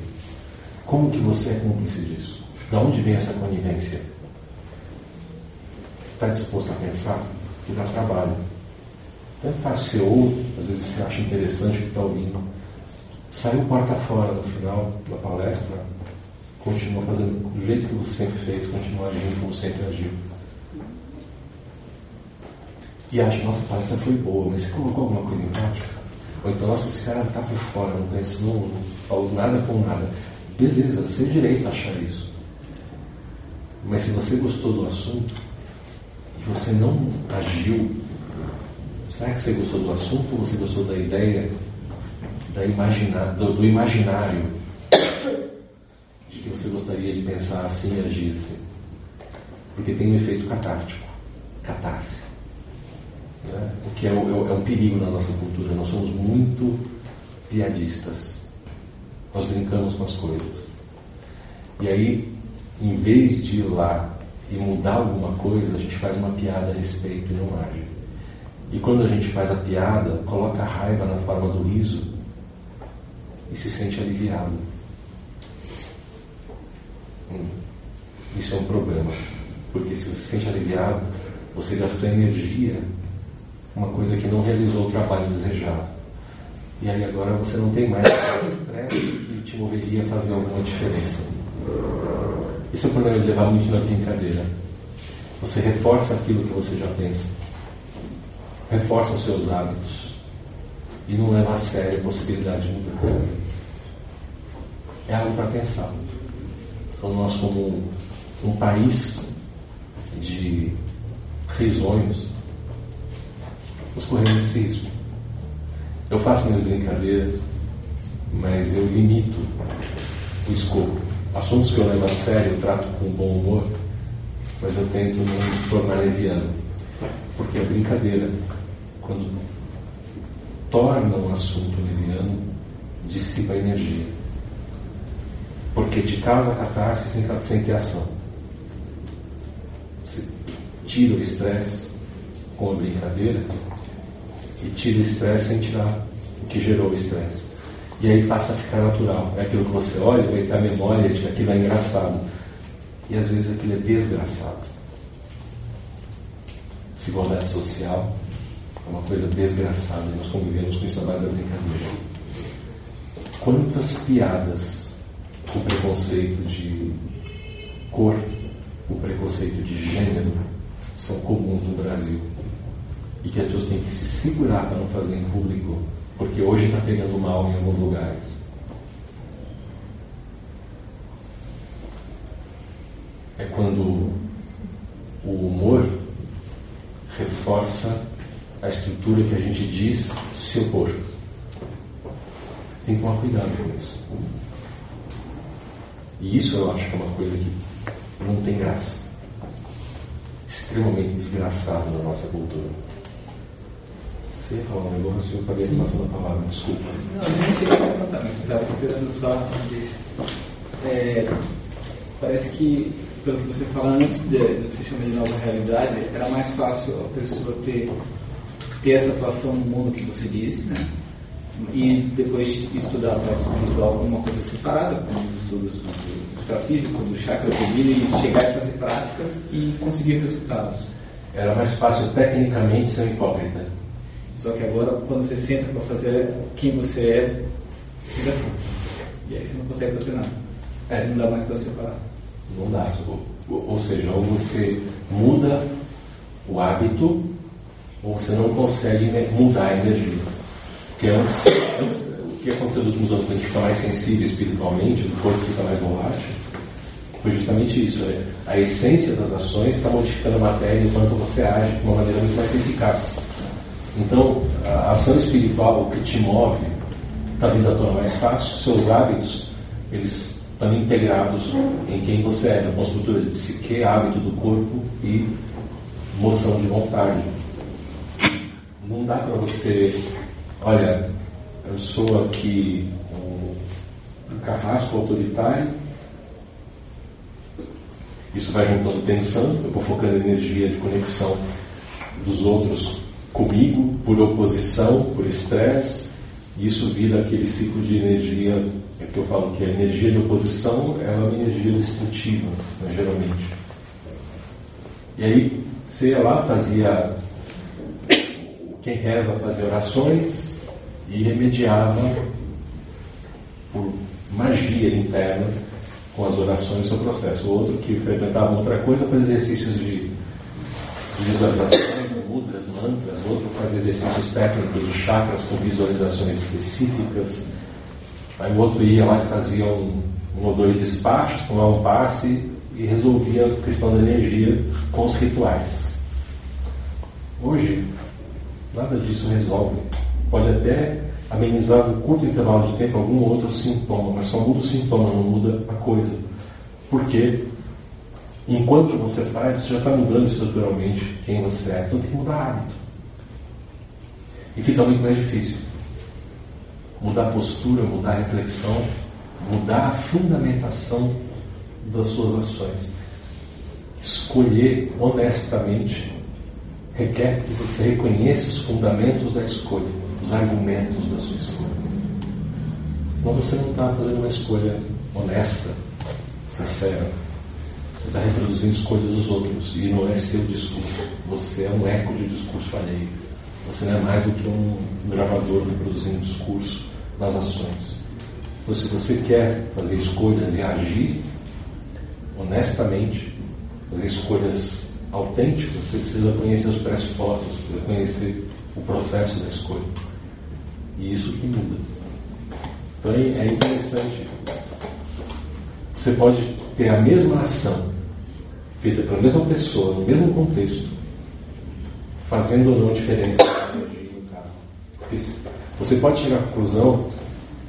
Como que você é cúmplice disso? Da onde vem essa conivência? Está disposto a pensar? Que dá trabalho. Então é fácil você ouve, às vezes você acha interessante o que está ouvindo. Saiu porta fora no final da palestra, continua fazendo do jeito que você sempre fez, continua agindo como sempre agiu. E acha, nossa, a palestra foi boa, mas você colocou alguma coisa em prática? Ou então, nossa, esse cara está por fora, não conhece, não, falou nada com nada. Beleza, você tem direito a achar isso. Mas se você gostou do assunto e você não agiu, será que você gostou do assunto ou você gostou da ideia da imagina, do, do imaginário de que você gostaria de pensar assim e agir assim. Porque tem um efeito catártico, catarse. Né? O que é, é, é um perigo na nossa cultura. Nós somos muito piadistas. Nós brincamos com as coisas. E aí, em vez de ir lá e mudar alguma coisa, a gente faz uma piada a respeito e não age. E quando a gente faz a piada, coloca a raiva na forma do riso, e se sente aliviado. Hum. Isso é um problema, porque se você se sente aliviado, você gastou energia, uma coisa que não realizou o trabalho desejado. E aí agora você não tem mais estresse que te moveria a fazer alguma diferença. Isso é o problema de levar muito na brincadeira. Você reforça aquilo que você já pensa. Reforça os seus hábitos. E não leva a sério a possibilidade de mudança é algo para pensar. Então, nós, como um país de risonhos, nós corremos esse risco. Eu faço minhas brincadeiras, mas eu limito o escopo. Assuntos que eu levo a sério, eu trato com bom humor, mas eu tento não tornar leviano. Porque a brincadeira, quando torna um assunto leviano, dissipa a energia. Porque te causa catarse sem, sem ter ação. Você tira o estresse com a brincadeira e tira o estresse sem tirar o que gerou o estresse. E aí passa a ficar natural. É aquilo que você olha, vai ter a memória de que aquilo é engraçado. E às vezes aquilo é desgraçado. Desigualdade social é uma coisa desgraçada. Nós convivemos com isso na base da brincadeira. Quantas piadas o preconceito de cor, o preconceito de gênero são comuns no Brasil e que as pessoas têm que se segurar para não fazer em público, porque hoje está pegando mal em alguns lugares. É quando o humor reforça a estrutura que a gente diz se opor. Tem que tomar cuidado com isso. E isso eu acho que é uma coisa que não tem graça. Extremamente desgraçado na nossa cultura. Você ia falar um negócio e eu acabei passando a palavra, desculpa. Não, eu nem cheguei a contar, mas estava esperando só. É, parece que, pelo que você fala antes de, você chama de nova realidade, era mais fácil a pessoa ter, ter essa atuação no mundo que você disse, né? E depois estudar a parte espiritual como uma coisa separada, como os estudos do extrafísico, do chakra do vida, e chegar a fazer práticas e conseguir resultados. Era mais fácil tecnicamente ser um hipócrita. Só que agora, quando você senta para fazer quem você é, fica assim. E aí você não consegue fazer nada. É. Não dá mais para separar. Não dá. Ou, ou seja, ou você muda o hábito, ou você não consegue mudar a energia. Porque antes, antes o que aconteceu nos últimos anos, a gente fica mais sensível espiritualmente, o corpo fica mais borracha, foi justamente isso. Né? A essência das ações está modificando a matéria enquanto você age de uma maneira muito mais eficaz. Então, a ação espiritual, o que te move, está vindo à tona mais fácil. Seus hábitos, eles estão integrados em quem você é, na construtora de psique, hábito do corpo e moção de vontade. Não dá para você, olha, eu sou aqui um carrasco autoritário, isso vai juntando tensão, eu vou focando energia de conexão dos outros comigo, por oposição, por estresse, e isso vira aquele ciclo de energia, é que eu falo que a energia de oposição é uma energia destrutiva, né, geralmente. E aí, ia lá, fazia. Quem reza fazia orações e remediava por magia interna com as orações o seu processo. O outro que frequentava outra coisa fazia exercícios de, visualizações mudras, mantras, outro faz exercícios técnicos de chakras com visualizações específicas. Aí o outro ia lá e fazia um, um ou dois despachos, tomava um passe e resolvia a questão da energia com os rituais. Hoje, nada disso resolve. Pode até amenizar um curto intervalo de tempo algum outro sintoma, mas só muda o sintoma, não muda a coisa. Por quê? Enquanto você faz, você já está mudando estruturalmente quem você é. Então tem que mudar hábito. E fica muito mais difícil. Mudar a postura, mudar a reflexão, mudar a fundamentação das suas ações. Escolher honestamente requer que você reconheça os fundamentos da escolha, os argumentos da sua escolha. Senão você não está fazendo uma escolha honesta, sincera. Você está reproduzindo escolhas dos outros e não é seu discurso. Você é um eco de discurso alheio. Você não é mais do que um gravador reproduzindo discurso das ações. Então, se você quer fazer escolhas e agir honestamente, fazer escolhas autênticas, você precisa conhecer os pressupostos, precisa conhecer o processo da escolha. E isso que muda. Então é interessante. Você pode ter a mesma ação feita pela mesma pessoa, no mesmo contexto, fazendo ou não diferença você pode chegar à conclusão,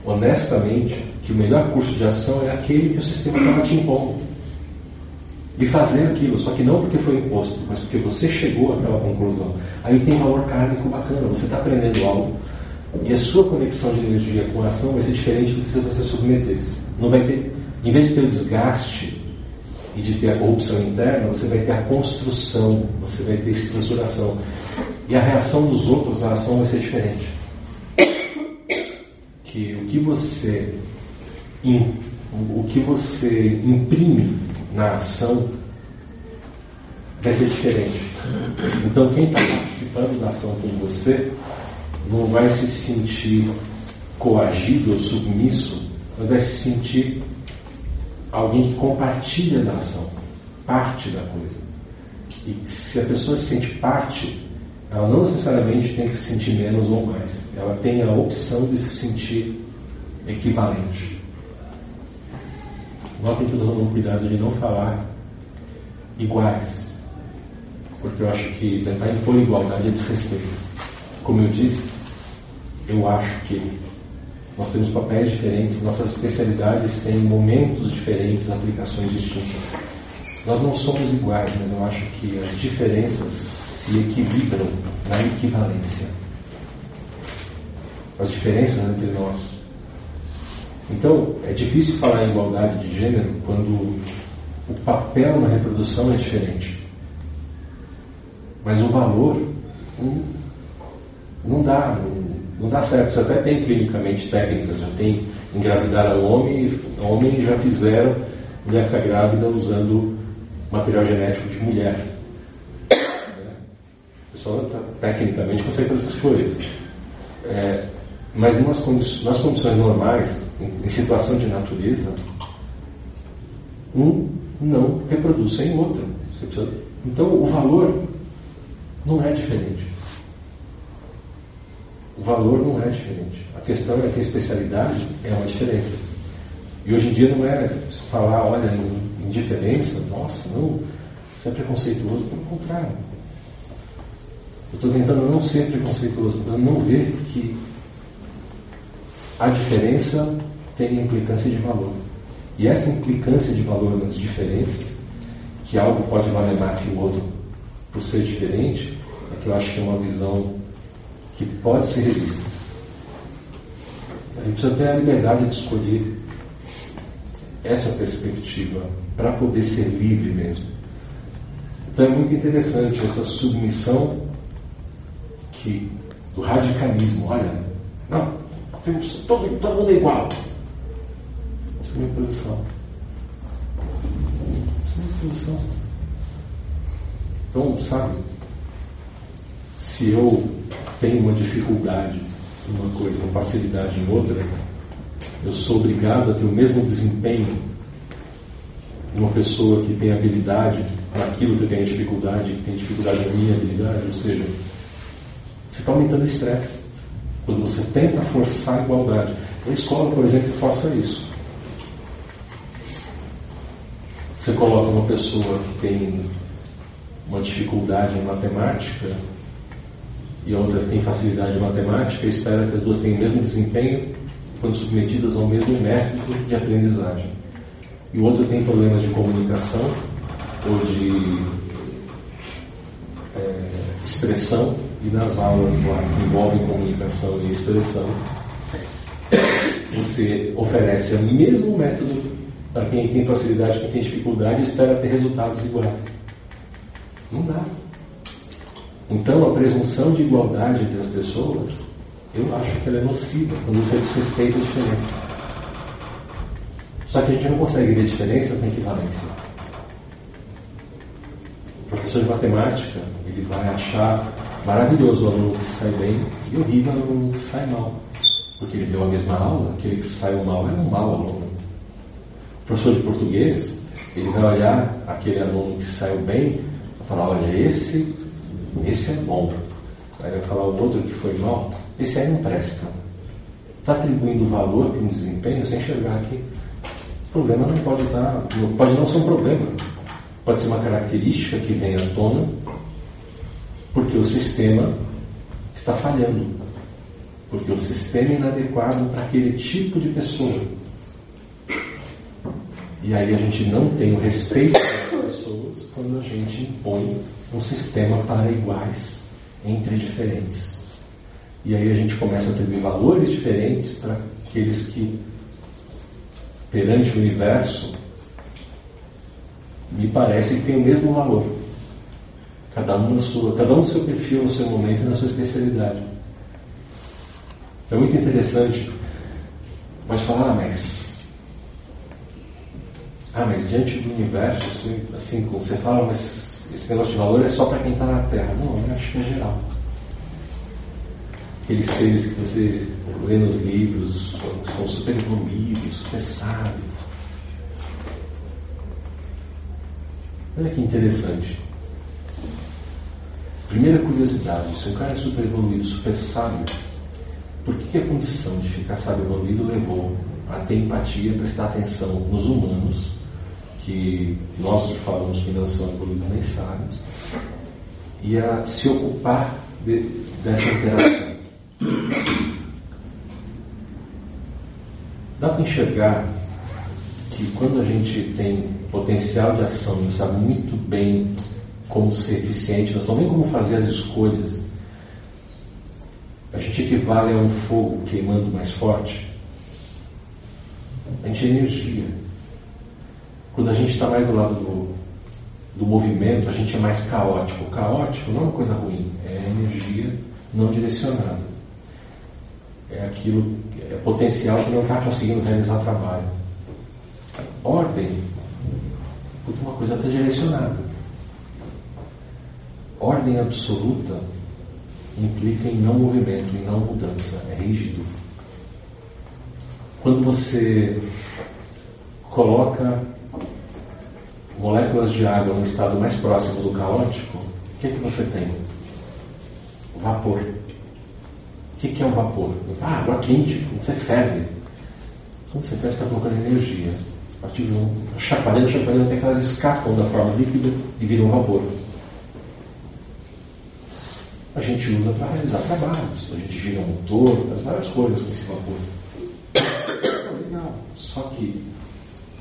honestamente, que o melhor curso de ação é aquele que o sistema estava te impondo. E fazer aquilo, só que não porque foi imposto, mas porque você chegou àquela conclusão. Aí tem valor kármico bacana, você está aprendendo algo. E a sua conexão de energia com a ação vai ser diferente do que se você submetesse. Não vai ter Em vez de ter o desgaste e de ter a corrupção interna, você vai ter a construção, você vai ter estruturação. E a reação dos outros, a ação vai ser diferente. Que o que você, o que você imprime na ação vai ser diferente. Então, quem está participando da ação com você não vai se sentir coagido ou submisso, mas vai se sentir alguém que compartilha da ação, parte da coisa. E se a pessoa se sente parte, ela não necessariamente tem que se sentir menos ou mais. Ela tem a opção de se sentir equivalente. Notem que eu estou cuidado de não falar iguais, porque eu acho que tentar impor igualdade é desrespeito. Como eu disse, eu acho que nós temos papéis diferentes, nossas especialidades têm momentos diferentes, aplicações distintas. Nós não somos iguais, mas eu acho que as diferenças se equilibram na equivalência. As diferenças entre nós. Então, é difícil falar em igualdade de gênero quando o papel na reprodução é diferente. Mas o valor não, dá, não, não dá certo. Você até tem clinicamente técnicas, já tem engravidar a homem, homem já fizeram mulher ficar grávida usando material genético de mulher. O pessoal tá, tecnicamente consegue fazer essas coisas. É, mas nas, condi nas condições normais, em, em, situação de natureza, um não reproduz sem o outro. Então o valor não é diferente. O valor não é diferente. A questão é que a especialidade é uma diferença. E hoje em dia não é falar, olha, em, diferença, nossa, não, isso é preconceituoso, pelo contrário. Eu estou tentando não ser preconceituoso, tentando não ver que a diferença tem implicância de valor. E essa implicância de valor nas diferenças, que algo pode valer mais que o outro por ser diferente, é que eu acho que é uma visão que pode ser revista. A gente precisa ter a liberdade de escolher essa perspectiva para poder ser livre mesmo. Então é muito interessante essa submissão que, do radicalismo. Olha, não, temos todo, todo mundo é igual. Essa é a minha posição. Essa é a minha posição. Então, sabe, se eu tenho uma dificuldade em uma coisa, uma facilidade em outra, eu sou obrigado a ter o mesmo desempenho de uma pessoa que tem habilidade naquilo que eu tenho dificuldade, que tem dificuldade na minha habilidade, ou seja, você está aumentando o estresse. Quando você tenta forçar a igualdade. A escola, por exemplo, faça isso. Você coloca uma pessoa que tem uma dificuldade em matemática e a outra tem facilidade em matemática, espera que as duas tenham o mesmo desempenho quando submetidas ao mesmo método de aprendizagem. E o outro tem problemas de comunicação ou de é, expressão, e nas aulas lá que envolvem comunicação e expressão, você oferece o mesmo método para quem tem facilidade, quem tem dificuldade espera ter resultados iguais. Não dá. Então, a presunção de igualdade entre as pessoas, eu acho que ela é nociva quando você desrespeita a diferença. Só que a gente não consegue ver diferença com equivalência. O professor de matemática, ele vai achar maravilhoso o aluno que sai bem e horrível o aluno que sai mal. Porque ele deu a mesma aula, aquele que saiu mal é um mau aluno. O professor de português, ele vai olhar aquele aluno que saiu bem e falar, olha, esse esse é bom. Aí vai falar o outro que foi mal, esse aí não presta. Está atribuindo valor para um desempenho sem enxergar que o problema não pode estar. Tá, pode não ser um problema. Pode ser uma característica que vem à tona porque o sistema está falhando. Porque o sistema é inadequado para aquele tipo de pessoa. E aí a gente não tem o respeito das pessoas quando a gente impõe um sistema para iguais entre diferentes. E aí a gente começa a atribuir valores diferentes para aqueles que perante o universo, me parece que tem o mesmo valor. Cada um, na sua, cada um no seu perfil, no seu momento e na sua especialidade. É muito interessante. Pode falar, ah, mas. Ah, mas diante do universo, assim, como você fala, mas esse negócio de valor é só para quem está na Terra. Não, eu acho que é geral. Aqueles seres que você lê nos livros, são super evoluídos, super sábios. Olha que interessante. Primeira curiosidade, se um cara é super evoluído, super sábio, por que, que a condição de ficar sábio evoluído levou a ter empatia, prestar atenção nos humanos, que nós falamos que não são evoluídos nem sábios, e a se ocupar de, dessa interação? Dá para enxergar que quando a gente tem potencial de ação e sabe muito bem como ser eficiente, nós sabemos como fazer as escolhas, a gente equivale a um fogo queimando mais forte. A gente é energia. Quando a gente está mais do lado do, do movimento, a gente é mais caótico. Caótico não é uma coisa ruim, é energia não direcionada. É aquilo, é potencial que não está conseguindo realizar trabalho. Ordem, uma coisa está direcionada. Ordem absoluta implica em não movimento, em não mudança, é rígido. Quando você coloca moléculas de água no estado mais próximo do caótico, o que é que você tem? Vapor. O que é o vapor? Ah, água quente, quando você ferve. Quando você ferve, está colocando energia. As partículas vão chacoalhando, chacoalhando até que elas escapam da forma líquida e viram vapor a gente usa para realizar trabalhos. A gente gira motor, faz várias coisas com esse vapor. É legal. Só que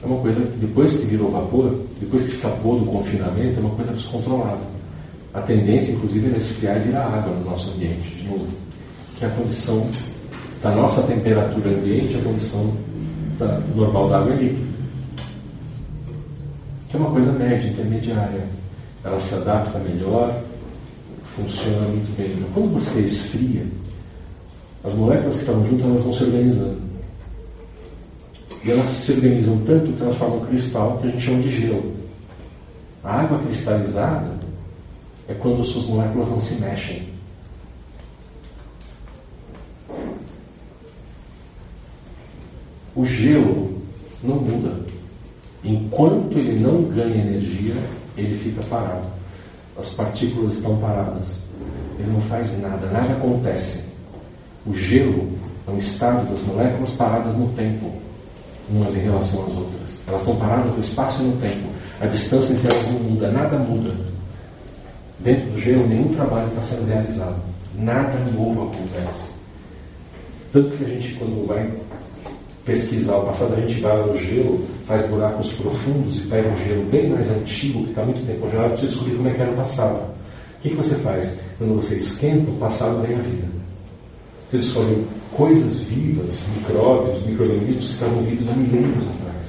é uma coisa que depois que virou vapor, depois que escapou do confinamento, é uma coisa descontrolada. A tendência, inclusive, é resfriar e virar água no nosso ambiente, de novo. Que é a condição da nossa temperatura ambiente, a condição da, normal da água é líquida. Que é uma coisa média, intermediária. Ela se adapta melhor, funciona muito bem. Então, quando você esfria, as moléculas que estavam juntas elas vão se organizando. E elas se organizam tanto que elas formam cristal que a gente chama de gelo. A água cristalizada é quando suas moléculas não se mexem. O gelo não muda. Enquanto ele não ganha energia, ele fica parado as partículas estão paradas. Ele não faz nada, nada acontece. O gelo é um estado das moléculas paradas no tempo, umas em relação às outras. Elas estão paradas no espaço e no tempo. A distância entre elas não muda, nada muda. Dentro do gelo, nenhum trabalho está sendo realizado. Nada novo acontece. Tanto que a gente, quando vai pesquisar o passado, a gente vai no gelo, faz buracos profundos e pega um gelo bem mais antigo, que está muito tempo congelado, para você descobrir como é que era o passado. O que, que você faz? Quando você esquenta, o passado vem à vida. Você descobre coisas vivas, micróbios, micro-organismos que estavam vivos há milênios atrás.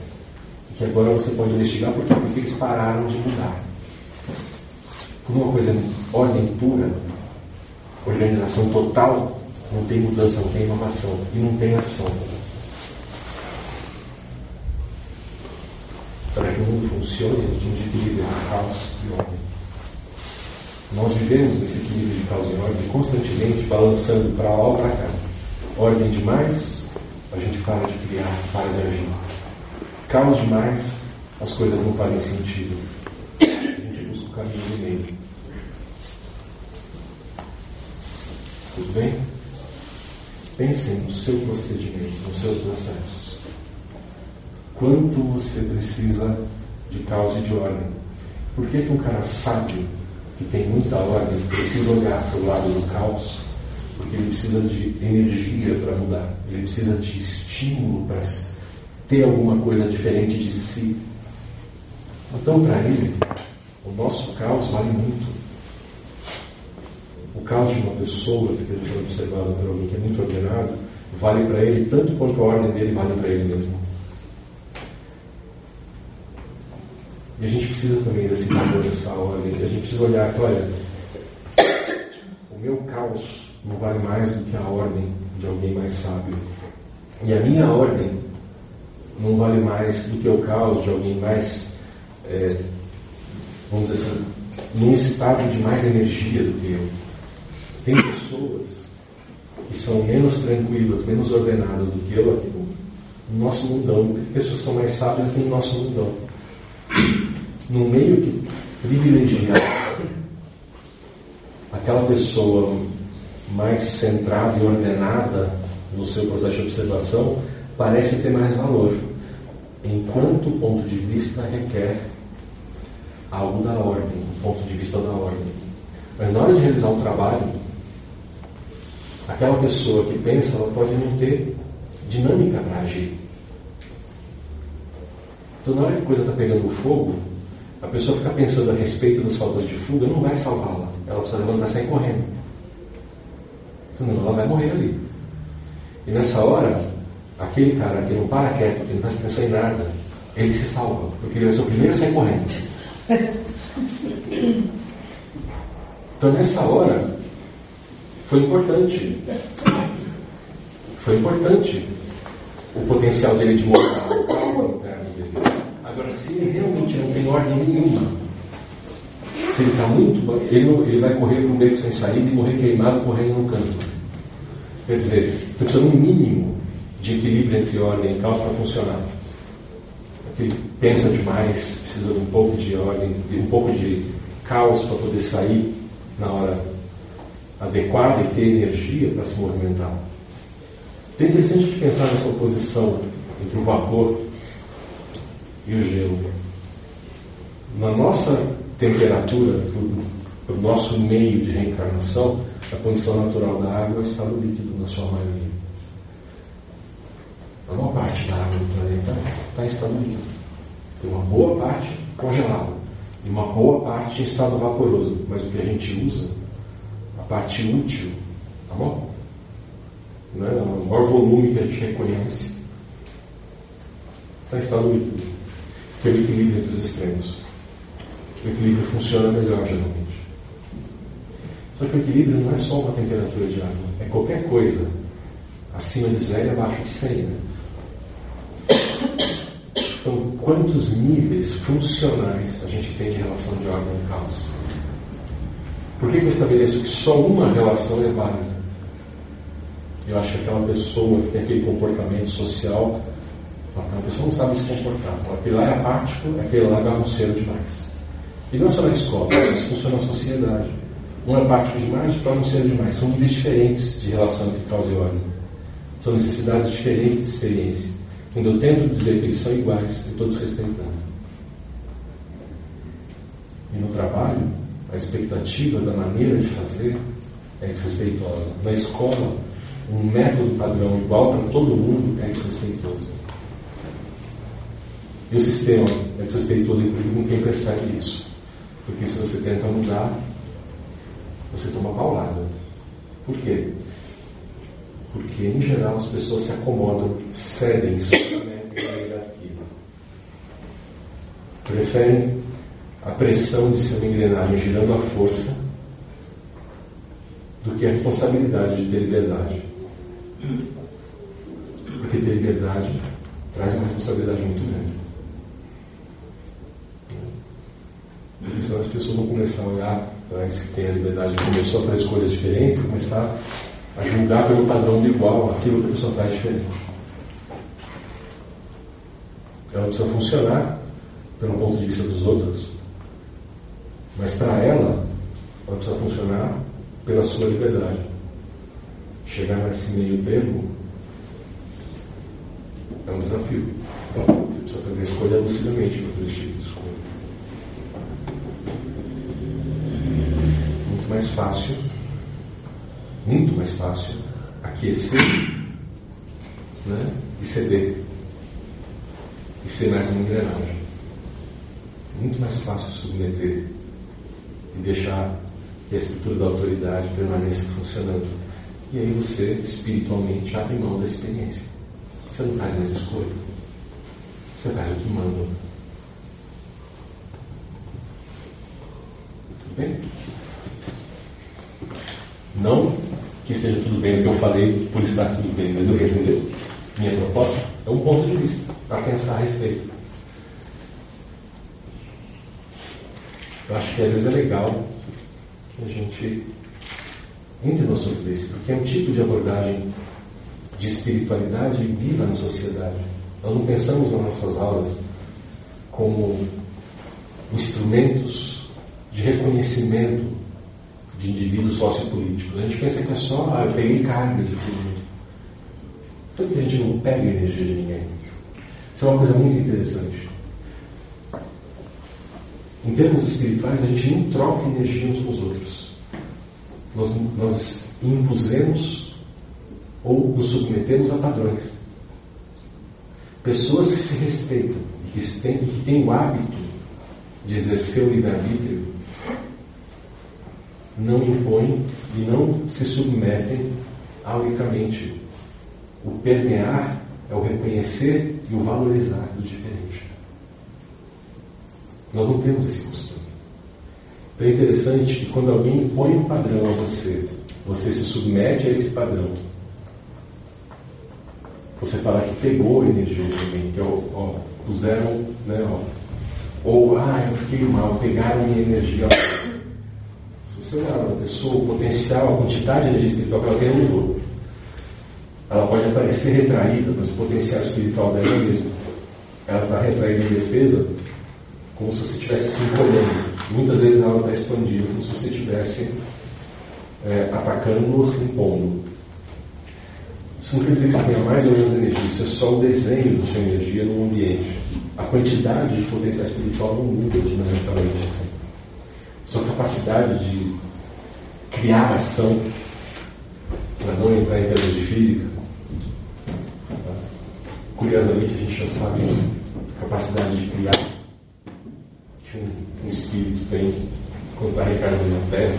E que agora você pode investigar porque, porque eles pararam de mudar. Por uma coisa, ordem pura, organização total, não tem mudança, não tem inovação e não tem ação. para que o mundo funcione, a gente equilíbrio de caos e ordem. Nós vivemos nesse equilíbrio de caos e ordem constantemente balançando para lá ou para cá. Ordem demais, a gente para de criar, para de agir. Caos demais, as coisas não fazem sentido. A gente busca o caminho do meio. Tudo bem? Pensem no seu procedimento, nos seus processos quanto você precisa de causa e de ordem. Por que, que um cara sábio, que tem muita ordem, precisa olhar para o lado do caos? Porque ele precisa de energia para mudar, ele precisa de estímulo para ter alguma coisa diferente de si. Então, para ele, o nosso caos vale muito. O caos de uma pessoa, que a gente observado por alguém que é muito ordenado, vale para ele tanto quanto a ordem dele vale para ele mesmo. E a gente precisa também desse valor, dessa ordem. A gente precisa olhar que, olha, o meu caos não vale mais do que a ordem de alguém mais sábio. E a minha ordem não vale mais do que o caos de alguém mais, é, vamos dizer assim, num estado de mais energia do que eu. Tem pessoas que são menos tranquilas, menos ordenadas do que eu aqui no nosso mundão. Pessoas que são mais sábias aqui no nosso mundão. No meio que privilegia aquela pessoa mais centrada e ordenada no seu processo de observação, parece ter mais valor, enquanto o ponto de vista requer algo da ordem, o ponto de vista da ordem. Mas na hora de realizar um trabalho, aquela pessoa que pensa, ela pode não ter dinâmica para agir. Então, na hora que a coisa está pegando fogo, a pessoa ficar pensando a respeito dos fatores de fuga não vai salvá-la. Ela precisa levantar e sair correndo. Senão ela vai morrer ali. E nessa hora, aquele cara que não para quieto, que não presta atenção em nada, ele se salva, porque ele vai ser o primeiro a sair correndo. Então nessa hora, foi importante. Foi importante o potencial dele de mostrar o caos interno dele. Agora, se ele realmente não tem ordem nenhuma, se ele está muito. Ele, não, ele vai correr para um beco sem saída e morrer queimado correndo no canto. Quer dizer, precisa de um mínimo de equilíbrio entre ordem e caos para funcionar. Ele pensa demais, precisa de um pouco de ordem, de um pouco de caos para poder sair na hora adequada e ter energia para se movimentar. É interessante gente pensar nessa oposição entre o vapor e o gelo. Na nossa temperatura, para o nosso meio de reencarnação, a condição natural da água é o estado líquido na sua maioria. A maior parte da água do planeta está em estado líquido. Tem uma boa parte congelada e uma boa parte em estado vaporoso. Mas o que a gente usa, a parte útil, tá bom? Né? O maior volume que a gente reconhece está em estado líquido, que é o equilíbrio entre os extremos. O equilíbrio funciona melhor geralmente. Só que o equilíbrio não é só uma temperatura de água, é qualquer coisa acima de zero e abaixo de 100. Né? Então, quantos níveis funcionais a gente tem de relação de ordem e caos? Por que, eu estabeleço que só uma relação é válida? Eu acho que aquela pessoa que tem aquele comportamento social, aquela pessoa não sabe se comportar. Aquele lá é apático, aquele lá é bagunceiro demais. E não só na escola, isso funciona na sociedade. Um é apático demais, outro bagunceiro demais. São níveis diferentes de relação entre causa e ordem. São necessidades diferentes de experiência. Quando eu tento dizer que eles são iguais, eu estou desrespeitando. E no trabalho, a expectativa da maneira de fazer é desrespeitosa. Na escola, um método padrão igual para todo mundo é desrespeitoso. E o sistema é desrespeitoso, inclusive, com quem percebe isso. Porque se você tenta mudar, você toma paulada. Por quê? Porque, em geral, as pessoas se acomodam, cedem, hierarquia. Preferem a pressão de ser uma engrenagem girando à força do que a responsabilidade de ter liberdade. Porque ter liberdade traz uma responsabilidade muito grande. Porque senão as pessoas vão começar a olhar para esse que tem a liberdade de começar a fazer escolhas diferentes, começar a julgar pelo padrão de igual aquilo que a pessoa faz diferente. Ela precisa funcionar pelo ponto de vista dos outros, mas para ela, ela precisa funcionar pela sua liberdade. Chegar nesse meio termo é um desafio. Você precisa fazer a escolha lucidamente para fazer esse tipo de escolha. Muito mais fácil, muito mais fácil aquecer né, e ceder. E ser mais uma engrenagem. Muito mais fácil submeter e deixar que a estrutura da autoridade permaneça funcionando. E aí você espiritualmente abre mão da experiência. Você não faz mais escolha. Você faz o que mandam. tudo bem? Não que esteja tudo bem o que eu falei por estar tudo bem, mas eu quero entender. Minha proposta é um ponto de vista para pensar a respeito. Eu acho que às vezes é legal que a gente entre no assunto desse, porque é um tipo de abordagem de espiritualidade viva na sociedade. Nós não pensamos nas nossas aulas como instrumentos de reconhecimento de indivíduos sociopolíticos. A gente pensa que é só, ah, eu peguei carga de tudo. Sabe que a gente não pega energia de ninguém? Isso é uma coisa muito interessante. Em termos espirituais, a gente não troca energia uns com os outros. Nós, nós impusemos ou nos submetemos a padrões. Pessoas que se respeitam e que têm, que têm o hábito de exercer o livre-arbítrio não impõem e não se submetem a unicamente o permear é o reconhecer e o valorizar do diferente. Nós não temos esse costume. Então é interessante que quando alguém impõe um padrão a você, você se submete a esse padrão. Você fala que pegou a energia de alguém, que ó, puseram, né, ó, ou, ah, eu fiquei mal, pegaram minha energia. Se você olhar para a pessoa, o potencial, a quantidade de energia espiritual que ela tem mudou. Ela pode aparecer retraída, mas o potencial espiritual dela mesmo. Ela está retraída em defesa como se você estivesse se encolhendo. Muitas vezes ela está expandida, como se você estivesse é, atacando ou se impondo. Isso não quer dizer que você tenha mais ou menos energia, isso é só o desenho da sua energia no ambiente. A quantidade de potencial espiritual não muda dinamicamente assim. Sua capacidade de criar ação, para não entrar em termos de física, curiosamente a gente já sabe a capacidade de criar que um, um espírito tem quando está reencarnando na Terra.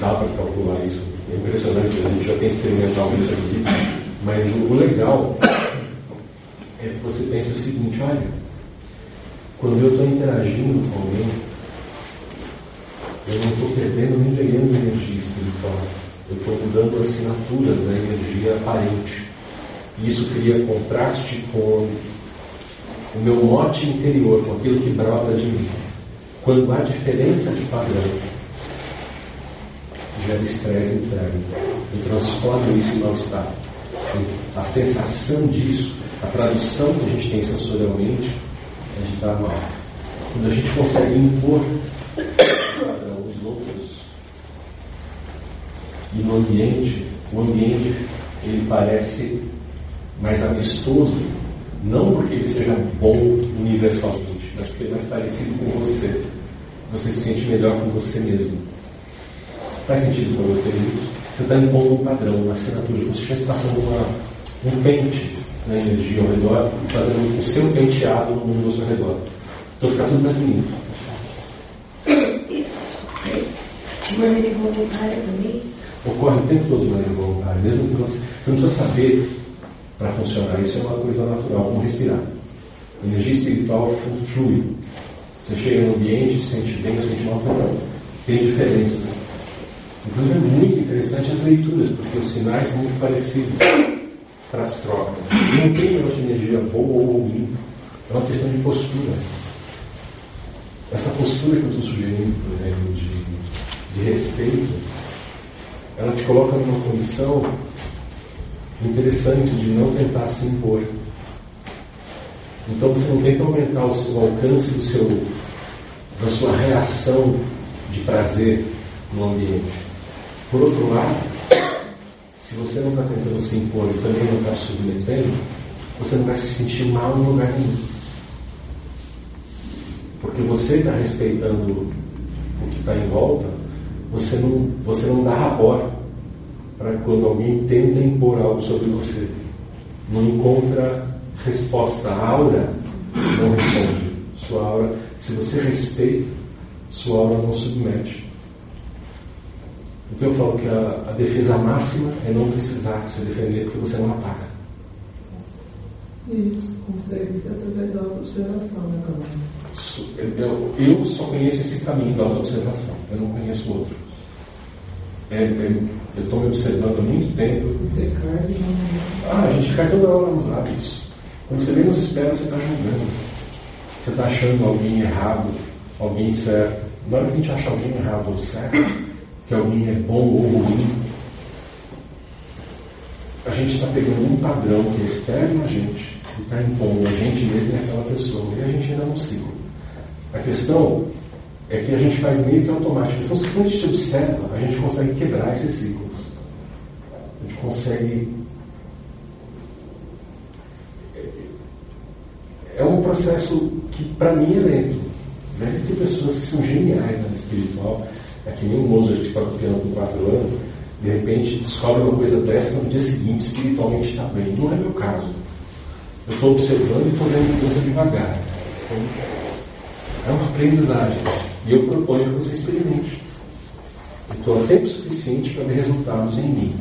Dá para calcular isso. É impressionante, a gente já tem experimentalmente aqui. Mas o, o legal é que você pense o seguinte, olha, quando eu estou interagindo com alguém, eu não estou perdendo nem ganhando energia espiritual. Eu estou mudando a assinatura da energia aparente. Isso cria contraste com o meu mote interior, com aquilo que brota de mim. Quando há diferença de padrão, gera estresse interno. Eu transformo isso em mal-estar. A sensação disso, a tradução que a gente tem sensorialmente, a gente está mal. Quando a gente consegue impor outros e no ambiente, o ambiente ele parece mais amistoso não porque ele seja bom universalmente, mas porque ele é mais parecido com você. Você se sente melhor com você mesmo. Faz sentido para vocês isso? Você está impondo um padrão, uma assinatura, como se estivesse passando uma, um pente na energia ao redor e fazendo o seu penteado no mundo ao seu redor. Então fica tudo mais bonito. De também? Ocorre o tempo todo de maneira voluntária, mesmo que você, você não precisa saber para funcionar. Isso é uma coisa natural, como respirar. A energia espiritual flui. Você chega no ambiente, se sente bem ou sente mal, não. Tem diferenças. Inclusive é muito interessante as leituras, porque os sinais são muito parecidos para as trocas. Não tem negócio de energia boa ou ruim. É uma questão de postura. Essa postura que eu estou sugerindo, por exemplo, de, de respeito, ela te coloca numa condição interessante de não tentar se impor. Então você não tenta aumentar o, seu, alcance do seu, da sua reação de prazer no ambiente. Por outro lado, se você não está tentando se impor e também não está submetendo, você não vai se sentir mal no lugar nenhum. Porque você está respeitando o que está em volta, você não, você não dá rabor para quando alguém tenta impor algo sobre você. Não encontra resposta. A aura não responde. Sua aura, se você respeita, sua aura não submete. Então eu falo que a, a defesa máxima é não precisar se defender porque você não ataca. Isso, consegue ser através da autoobservação, né, Carol? Eu, eu só conheço esse caminho da autoobservação, eu não conheço outro. É, é, eu estou me observando há muito tempo. Você cai Ah, a gente cai toda hora nos hábitos. Quando você menos espera, você está julgando. Você está achando alguém errado, alguém certo. Na hora que a gente acha alguém errado ou certo, que alguém é bom ou ruim, a gente está pegando um padrão que é externo a gente e está impondo a gente mesmo e aquela pessoa. E a gente ainda não siga. A questão é que a gente faz meio que automático. É que quando a gente observa, a gente consegue quebrar esses ciclos. A gente consegue. É um processo que, para mim, é lento. Deve ter pessoas que são geniais na espiritual. É que nem o Mozart que toca piano com 4 anos, de repente descobre uma coisa dessa no dia seguinte, espiritualmente está bem. Não é meu caso. Eu estou observando e estou vendo mudança devagar. Então, é uma aprendizagem. E eu proponho que você experimente. Estou há tempo suficiente para ver resultados em mim.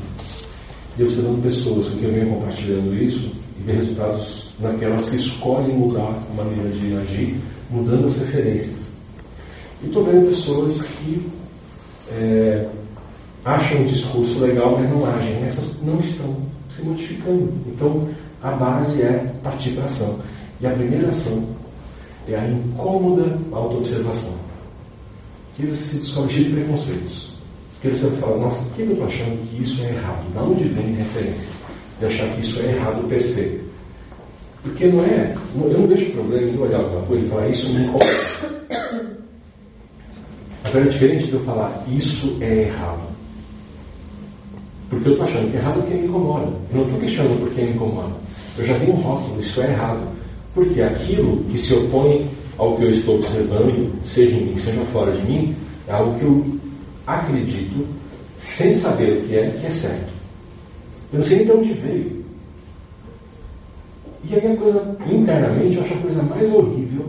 E observando pessoas com quem eu venho compartilhando isso e ver resultados naquelas que escolhem mudar a maneira de agir, mudando as referências. E estou vendo pessoas que é, acham o discurso legal, mas não agem. Essas não estão se modificando. Então, a base é partir para ação. E a primeira ação é a incômoda autoobservação. Que você se descobre cheio de preconceitos. Que você fala, nossa, por que eu estou achando que isso é errado? Da onde vem referência? De achar que isso é errado per se. Porque não é. Eu não vejo problema em olhar alguma coisa e falar, isso me incomoda. Agora é diferente de eu falar, isso é errado. Porque eu estou achando que é errado porque me incomoda. Eu não estou questionando por que me incomoda. Eu já tenho um rótulo, isso é errado. Porque aquilo que se opõe ao que eu estou observando, seja em mim, seja fora de mim, é algo que eu acredito, sem saber o que é, que é certo. Eu não sei nem de onde veio. E aí a coisa, internamente, eu acho a coisa mais horrível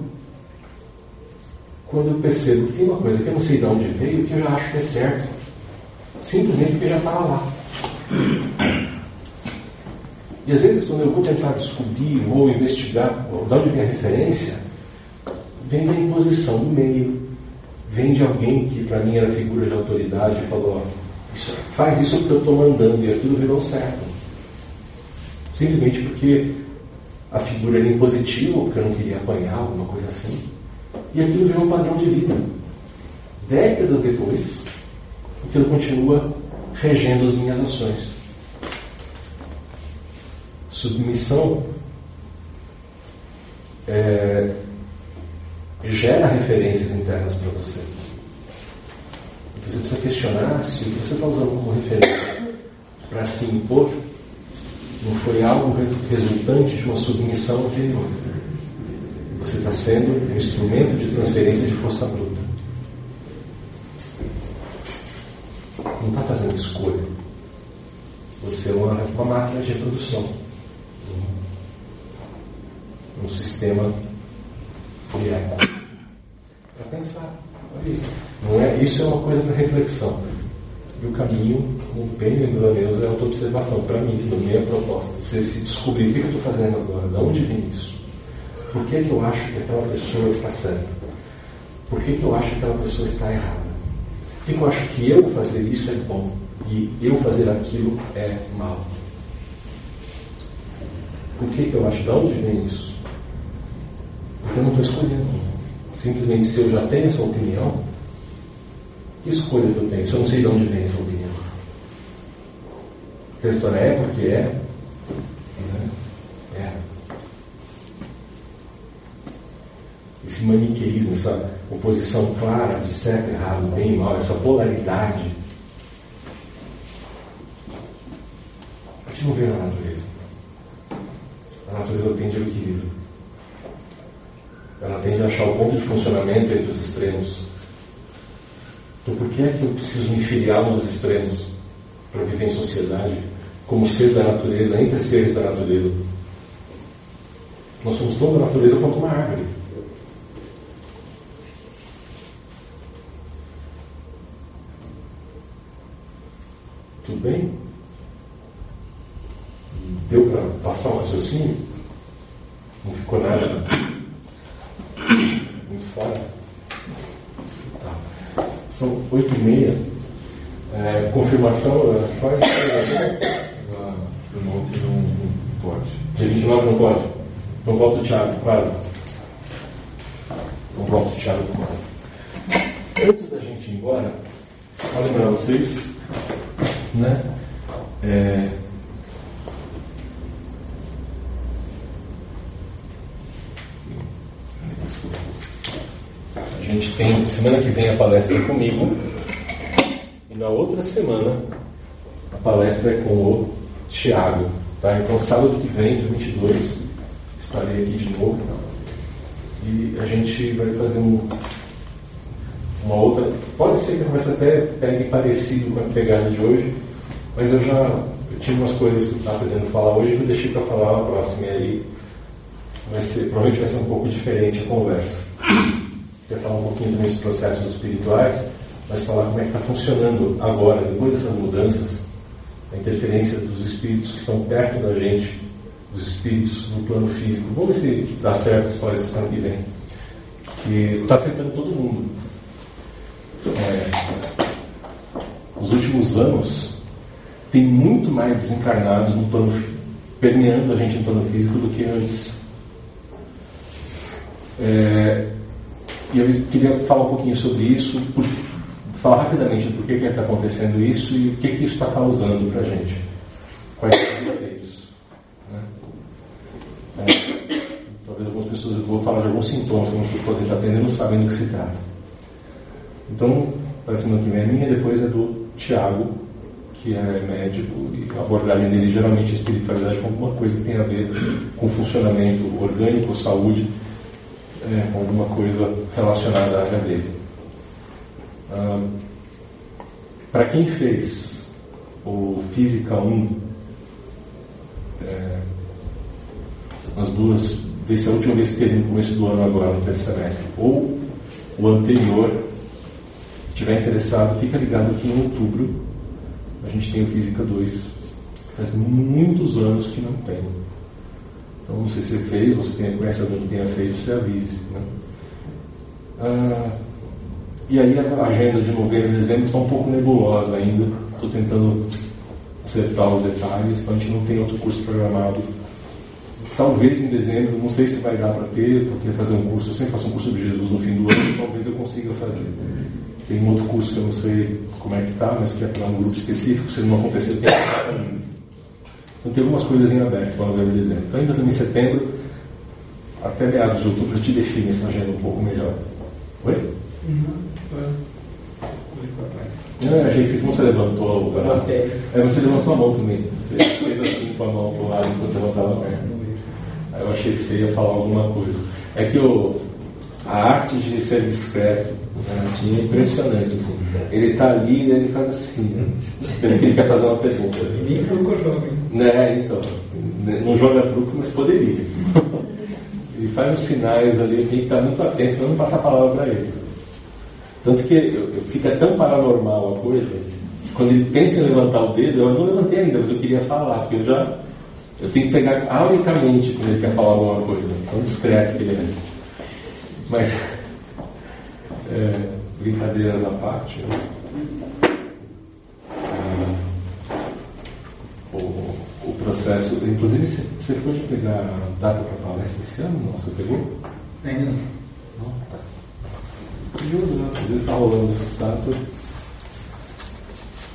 quando eu percebo que tem uma coisa que eu não sei de onde veio, que eu já acho que é certo. Simplesmente porque já estava lá. E às vezes, quando eu vou tentar descobrir ou investigar de onde vem a referência, vem da imposição no meio, vem de alguém que para mim era figura de autoridade e falou: isso, faz isso porque eu estou mandando, e aquilo virou certo. Simplesmente porque a figura era impositiva, porque eu não queria apanhar, alguma coisa assim. E aquilo virou um padrão de vida. Décadas depois, aquilo continua regendo as minhas ações. Submissão é, gera referências internas para você. Então você precisa questionar se o que você está usando como referência para se impor não foi algo resultante de uma submissão anterior. Você está sendo um instrumento de transferência de força bruta. Não está fazendo escolha. Você é uma, uma máquina de reprodução. Um, sistema de eco. Para pensar. Não é, isso é uma coisa para reflexão. E o caminho, como bem lembrou a Neuza, é autoobservação. Para mim, que minha proposta. Você se descobrir o que eu estou fazendo agora, de onde vem isso? Por que, que eu acho que aquela pessoa está certa? Por que, que eu acho que aquela pessoa está errada? Por que, que eu acho que eu fazer isso é bom e eu fazer aquilo é mal? Por que, que eu acho? De onde vem isso? Porque eu não estou escolhendo. Simplesmente, se eu já tenho essa opinião, que escolha que eu tenho? Se eu não sei de onde vem essa opinião. A história é porque é. Né? É. esse maniqueísmo, essa oposição clara de certo errado, bem e mal, essa polaridade, a gente não vê na natureza. A natureza tende ao equilíbrio. Ela tende a achar o ponto de funcionamento entre os extremos. Então, por que é que eu preciso me filiar nos extremos para viver em sociedade como ser da natureza, entre seres da natureza? Nós somos tão da natureza quanto uma árvore. Tudo bem? Deu para passar um raciocínio? Não ficou nada muito fora? Tá. São oito e meia. É, confirmação, quais? Ah, não, não pode. Dia 29 não pode? Então volta o Thiago, claro. Então volta o Thiago, claro. Antes da gente ir embora, só lembrar vocês, né? É, A gente tem semana que vem a palestra comigo e na outra semana a palestra é com o Tiago. Tá? Então sábado que vem, dia 22, estarei aqui de novo e a gente vai fazer um, uma outra. Pode ser que a conversa até pegue parecido com a pegada de hoje, mas eu já eu tinha umas coisas que eu estava querendo falar hoje que eu deixei para falar na próxima e aí vai ser, provavelmente vai ser um pouco diferente a conversa. Quer falar um pouquinho também dos processos espirituais, mas falar como é que está funcionando agora, depois dessas mudanças, a interferência dos espíritos que estão perto da gente, os espíritos no plano físico. Vamos ver se dá certo as palestras semana que vem. Que está afetando todo mundo. É, nos últimos anos, tem muito mais desencarnados no plano permeando a gente no plano físico do que antes. É, e eu queria falar um pouquinho sobre isso, por, falar rapidamente porquê que está acontecendo isso e o que, que isso está causando para a gente. Quais são os efeitos. Né? É, talvez algumas pessoas, eu vou falar de alguns sintomas que não podem estar tendo e não sabem do que se trata. Então, para semana que vem a minha, depois é do Tiago, que é médico, e a abordagem dele geralmente é espiritualidade com alguma coisa que tem a ver com funcionamento orgânico, saúde é, alguma coisa relacionada à área dele. Para quem fez o Física 1, é, as duas, desse a última vez que teve no começo do ano agora, no terceiro semestre, ou o anterior, estiver interessado, fica ligado que em outubro a gente tem o Física 2. Faz muitos anos que não tem. Então, não sei se você fez, ou se tem, conhece alguém que tenha feito, você avise. Né? Ah, e aí a agenda de novembro e dezembro está um pouco nebulosa ainda. Estou tentando acertar os detalhes, então a gente não tem outro curso programado. Talvez em dezembro, não sei se vai dar para ter, querendo fazer um curso, eu sempre faço um curso de Jesus no fim do ano, talvez eu consiga fazer. Tem um outro curso que eu não sei como é que está, mas que é para um grupo específico, se não acontecer, tem que mim. Então tem algumas coisas em aberto para novembro e dezembro. Então ainda em setembro, até meados de outubro, a gente define essa agenda um pouco melhor. Oi? Uhum. Eu achei que você levantou o canal. É, você levantou a mão também. Você fez assim com a mão para o lado enquanto eu levantava a mão. Aí eu achei que você ia falar alguma coisa. É que o, a arte de ser discreto né, é impressionante. Assim. Ele está ali e ele faz assim. Né? Ele quer fazer uma pergunta. Nem truco joga. Né, então. Não joga truco, mas poderia. Ele faz os sinais ali, tem que estar muito atento, senão não passar a palavra para ele. Tanto que eu, eu, fica tão paranormal a coisa, que quando ele pensa em levantar o dedo, eu não levantei ainda, mas eu queria falar, porque eu já. Eu tenho que pegar auricamente quando ele quer falar alguma coisa, tão discreto que ele é. Mas, é, brincadeiras à parte, né? é, o, o, processo. Inclusive, você, pode pegar a data para a palestra esse ano? Não, você pegou? Ainda não. Não? Tá. Ajuda, né? Às vezes está rolando esses datas.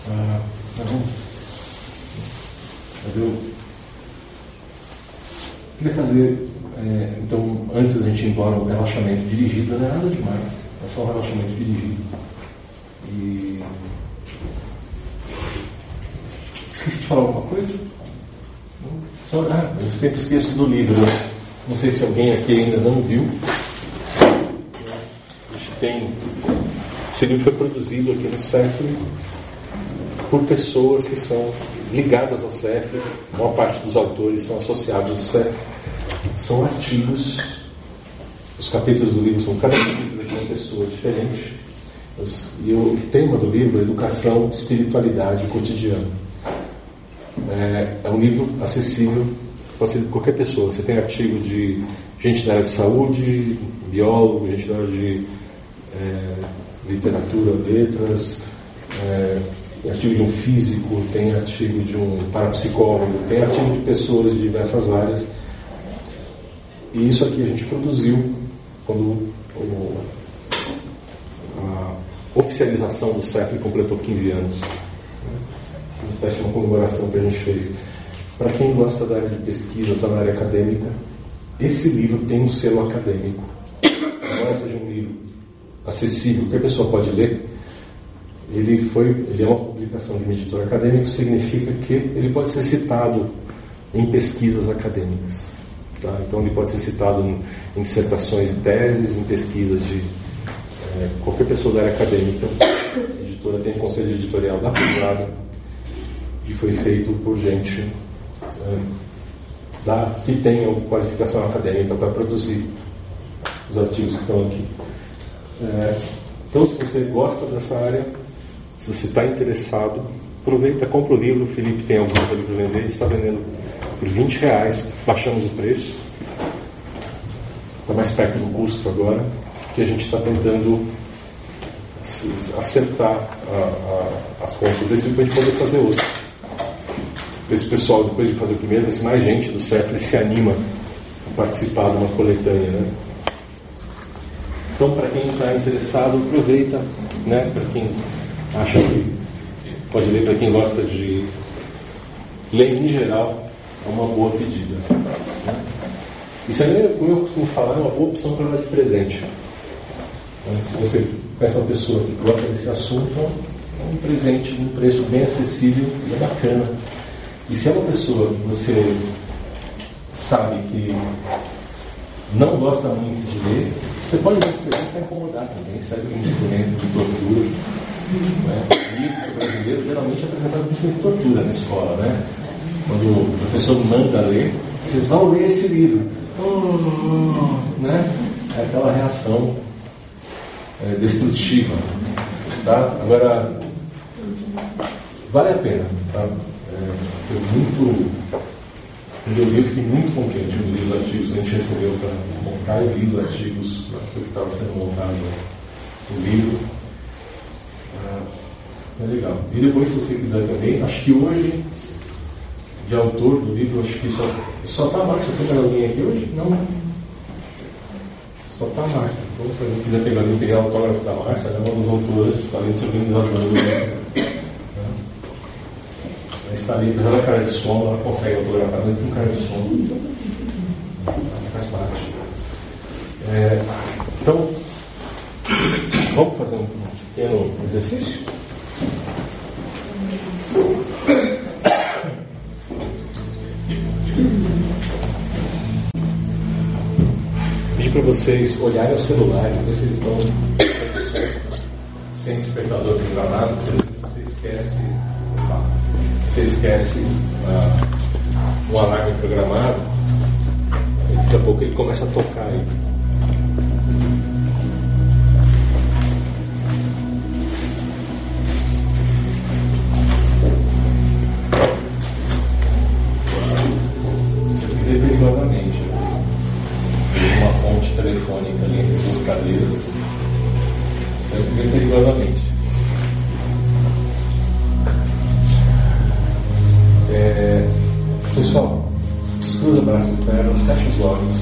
Ah, não. Mas eu queria fazer, é, então, antes da gente ir embora, um relaxamento dirigido, não é nada demais, é só um relaxamento dirigido. E. Esqueci de falar alguma coisa? Só, ah, eu sempre esqueço do livro. Não sei se alguém aqui ainda não viu tem. Esse livro foi produzido aqui no CEF por pessoas que são ligadas ao CEF, a maior parte dos autores são associados ao CEF. São artigos, os capítulos do livro são cada capítulo uma pessoa diferente. E o tema do livro é Educação, Espiritualidade Cotidiana. É, é um livro acessível para qualquer pessoa. Você tem artigo de gente da área de saúde, biólogo, gente da área de é, literatura, letras, é, artigo de um físico, tem artigo de um parapsicólogo, tem artigo de pessoas de diversas áreas. E isso aqui a gente produziu quando o, oficialização do CEF completou 15 anos. Uma espécie de uma comemoração que a gente fez. Para quem gosta da área de pesquisa, está na área acadêmica, esse livro tem um selo acadêmico. Embora seja um livro acessível, que a pessoa pode ler, ele, foi, ele é uma publicação de uma editora acadêmica, significa que ele pode ser citado em pesquisas acadêmicas. Tá? Então, ele pode ser citado em, em dissertações e teses, em pesquisas de é, qualquer pessoa da área acadêmica. Editora tem conselho editorial da pesada e foi feito por gente é, da, que tenha qualificação acadêmica para produzir os artigos que estão aqui. É, então, se você gosta dessa área, se você está interessado, aproveita, compra o livro. O Felipe tem alguns ali para vender, ele está vendendo por 20 reais, baixamos o preço. Está mais perto do custo agora, que a gente está tentando acertar a, a, as contas desse para a gente poder fazer outro. Esse pessoal, depois de fazer o primeiro, se mais gente do CEFRE se anima a participar de uma coletânea. Né? Então, para quem está interessado, aproveita, né? para quem acha que pode ler, para quem gosta de ler em geral, é uma boa pedida. Né? Isso aí, como eu costumo falar, é uma boa opção para dar de presente. Né? Se você conhece uma pessoa que gosta desse assunto, é um presente num preço bem acessível e é bacana. E se é uma pessoa que você sabe que não gosta muito de ler, você pode dar esse presente para incomodar também, serve como instrumento de tortura. Né? O livro brasileiro geralmente é apresentado como instrumento de tortura na escola, né? Quando o professor manda ler, vocês vão ler esse livro. Oh, né? É aquela reação é, destrutiva. Tá? Agora, vale a pena. Tá? É, foi muito. Eu li, eu fiquei muito contente. Eu li os artigos que a gente recebeu para montar e li os artigos que estava sendo montado no livro. Ah, é legal. E depois, se você quiser também, acho que hoje de autor do livro, acho que só só está a Márcia. Tem alguém aqui hoje? Não, né? Só está a Márcia. Então, se alguém quiser pegar o pegar o autógrafo da Márcia, ela é uma das autoras, além de ser organizadora do. Né? Ela está ali, apesar da cara de sono, ela consegue autografar, mas com cara de sono. Faz parte. É, então, vamos fazer um pequeno exercício? Para vocês olharem o celular se eles estão sem despertador programado, você esquece, você esquece uh, um alarme programado, daqui a pouco ele começa a tocar aí. Telefônica ali entre duas cadeiras. Você viver perigosamente. É, pessoal, descruza braços e pernas, fecha os olhos.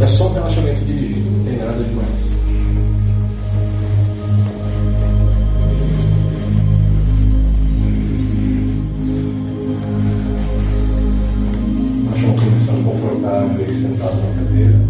É só um relaxamento dirigido, não tem nada demais. Acha uma posição confortável aí sentado na cadeira.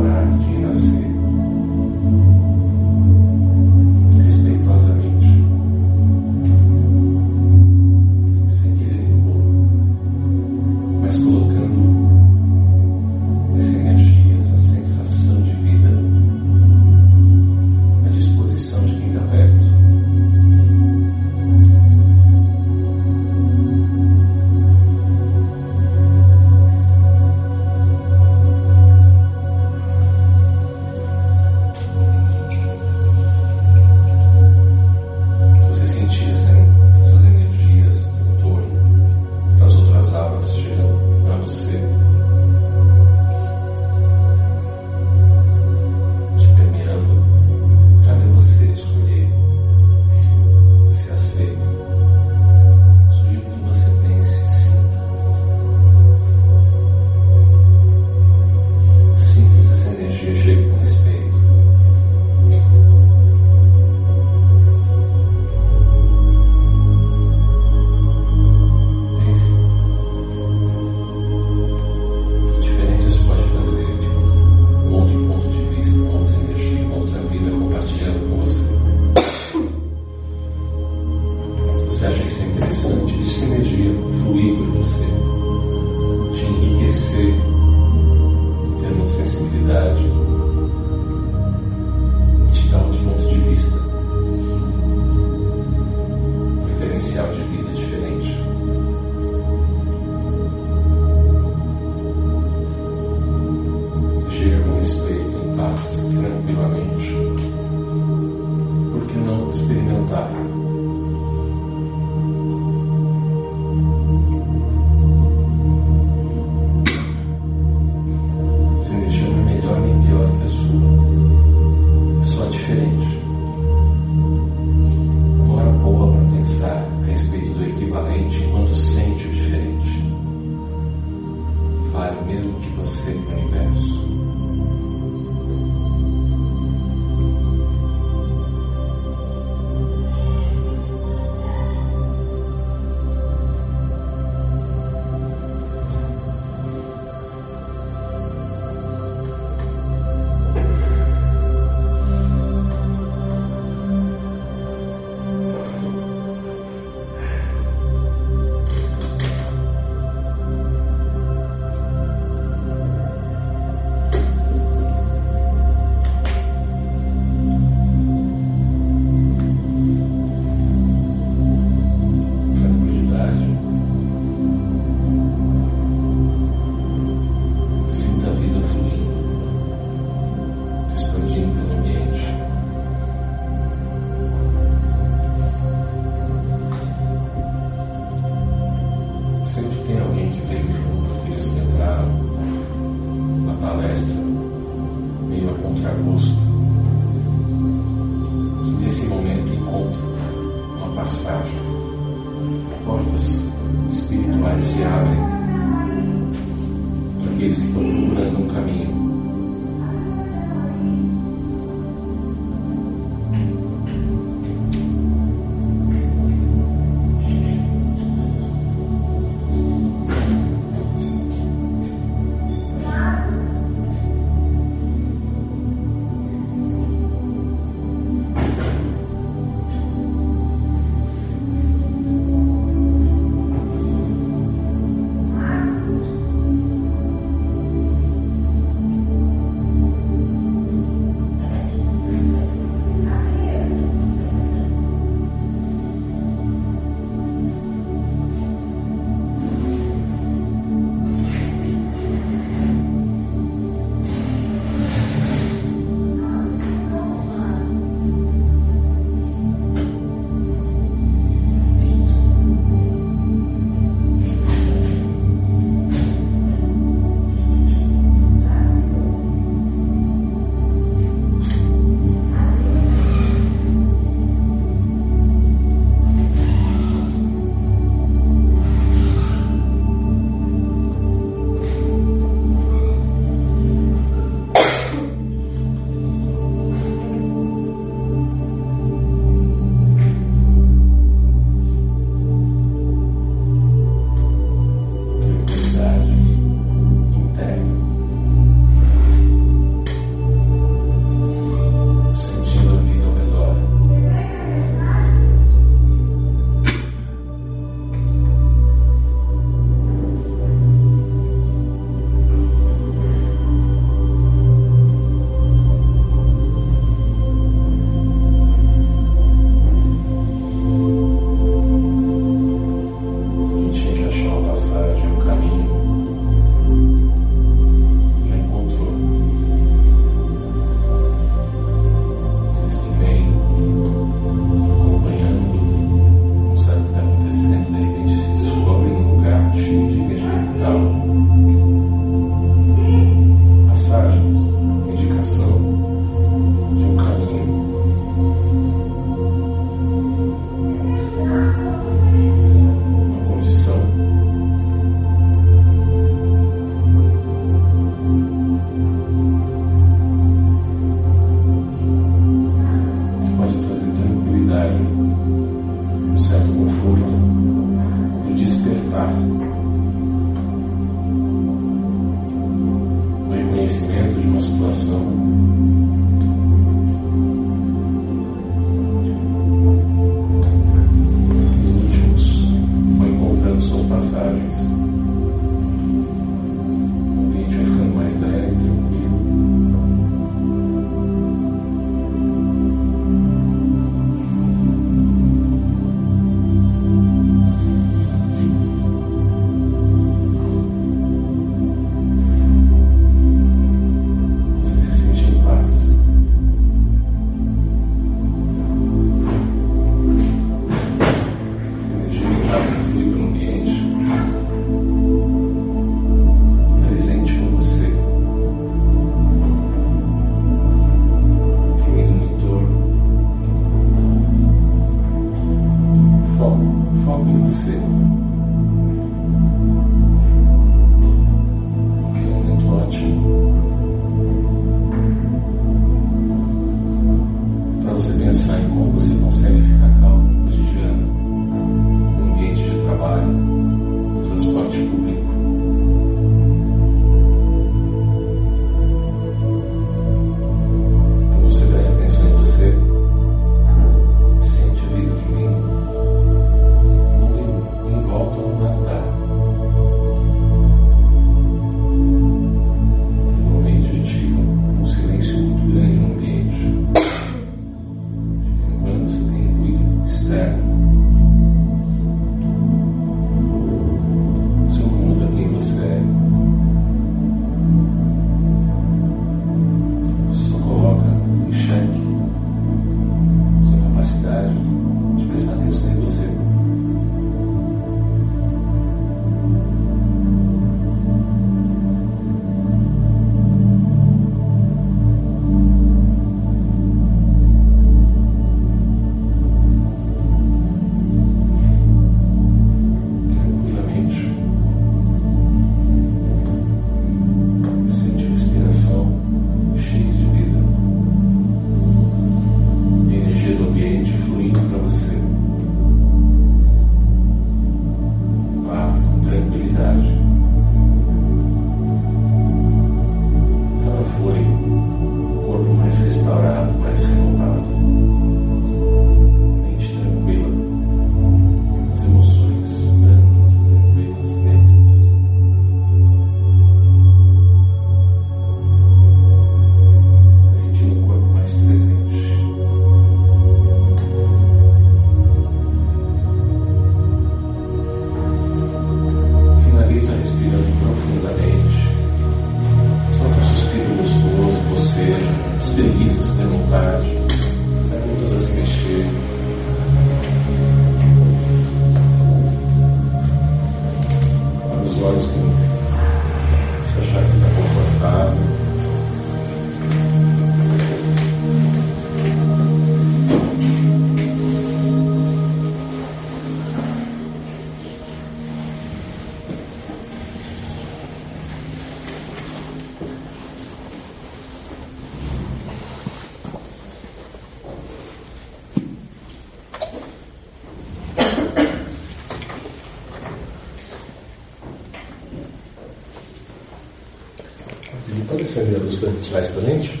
Pode acender a luz da trás para gente?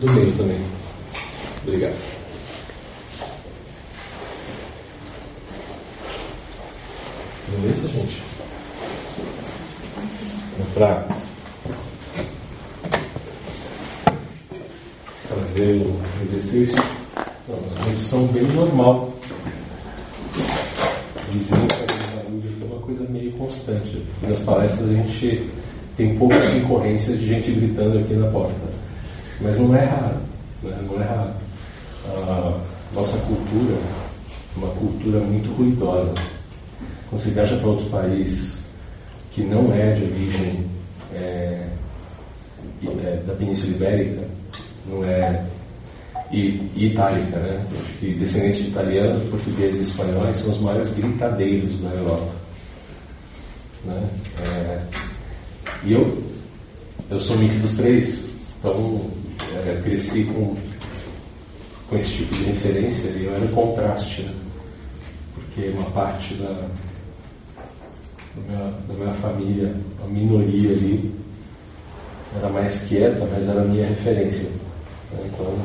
Do meio também. Obrigado. Beleza, gente? Para fazer o exercício, uma condição bem normal. Dizem que é uma coisa meio constante. Nas palestras a gente tem poucas incorrências de gente gritando aqui na porta. Mas não é raro. Né? Não é raro. A nossa cultura é uma cultura muito ruidosa. Quando você viaja para outro país que não é de origem é, é, da Península Ibérica, não é e, e itálica, né? Acho que descendentes de italianos, portugueses e espanhóis são os maiores gritadeiros da Europa. Né? É, e eu, eu sou mix dos três, então é, cresci com, com esse tipo de referência e eu era o contraste, né? porque uma parte da, da, minha, da minha família, a minoria ali, era mais quieta, mas era a minha referência. Né? Então,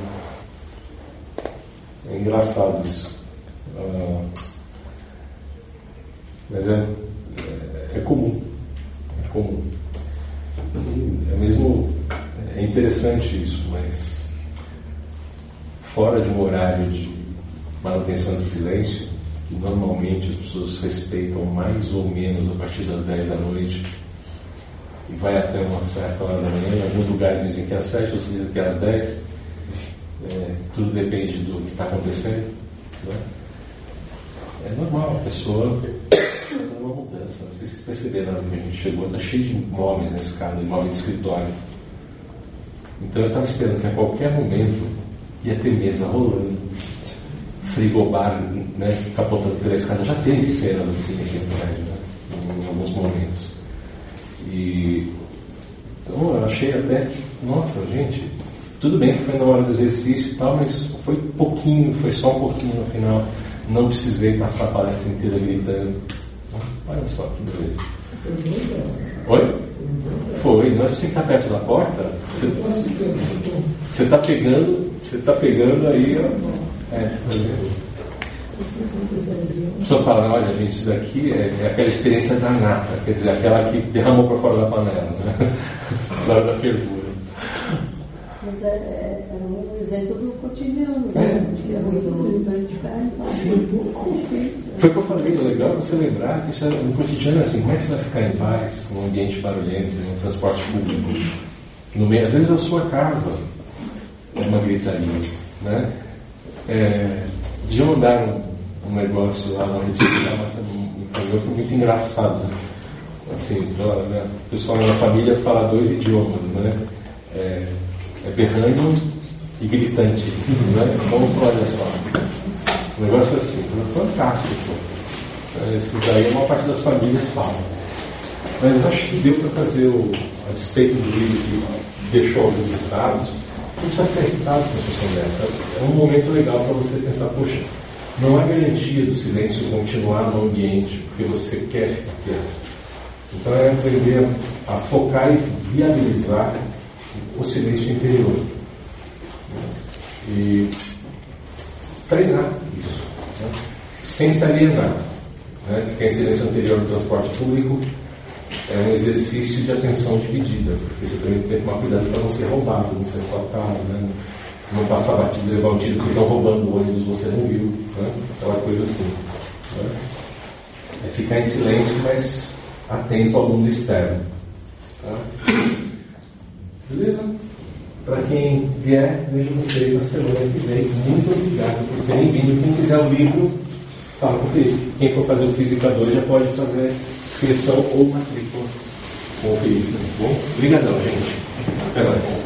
é engraçado isso. Uh, mas é, é, é comum. É comum. É mesmo é interessante isso, mas fora de um horário de manutenção de silêncio, que normalmente as pessoas respeitam mais ou menos a partir das 10 da noite e vai até uma certa hora da manhã, em alguns lugares dizem que é às 7, outros dizem que é às 10. É, tudo depende do que está acontecendo. Né? É normal, a pessoa mudança. Não sei se vocês perceberam, a gente chegou, está cheio de móveis na escada, móveis de escritório. Então eu estava esperando que a qualquer momento ia ter mesa rolando, frigobar né, capotando pela escada. Já teve cenas assim aqui no prédio, né, em alguns momentos. E, então eu achei até que, nossa, gente, tudo bem que foi na hora do exercício e tal, mas foi pouquinho, foi só um pouquinho no final. Não precisei passar a palestra inteira gritando. Olha só que beleza. Oi? Foi, não é você que está perto da porta, você está pegando, você está pegando aí. É, a pessoa fala, olha gente, isso daqui é, é, aquela experiência da nata, quer dizer, aquela que derramou para fora da panela, né? na hora da fervura. Mas é, é, é um exemplo do né? Então. Foi o que eu falei, é legal você lembrar que isso é, no cotidiano é assim, como é que você vai ficar em paz num ambiente barulhento, num transporte público? No meio, às vezes a sua casa é uma gritaria, né? É, de mandar um, um negócio lá na rede social, mas foi muito engraçado. Né? Assim, né? o pessoal na família fala dois idiomas, né? É, é e gritante, né? Então, olha só, um negócio assim, fantástico. Isso daí a maior parte das famílias falam. Mas eu acho que deu para fazer o, a despeito do livro que deixou alguns resultados, a gente está afetado com a situação dessa. É um momento legal para você pensar, poxa, não há garantia do silêncio continuar no ambiente porque você quer ficar quieto. Então é aprender a focar e viabilizar o silêncio interior. E treinar isso, né? sem se alienar. Né? A incidência anterior do transporte público é um exercício de atenção dividida, porque você também tem que tomar cuidado para não ser roubado, não ser assaltado, né? não passar batido levar um tiro porque estão roubando o ônibus você não viu, né? aquela coisa assim. Né? É ficar em silêncio, mas atento ao mundo externo. Tá? Beleza? Para quem vier, vejo vocês na semana que vem. Muito obrigado por terem vindo. Quem quiser o livro, fala com o Felipe. Quem for fazer o Física 2 já pode fazer inscrição ou matrícula conferir. Tá bom? Obrigadão, gente. Até mais.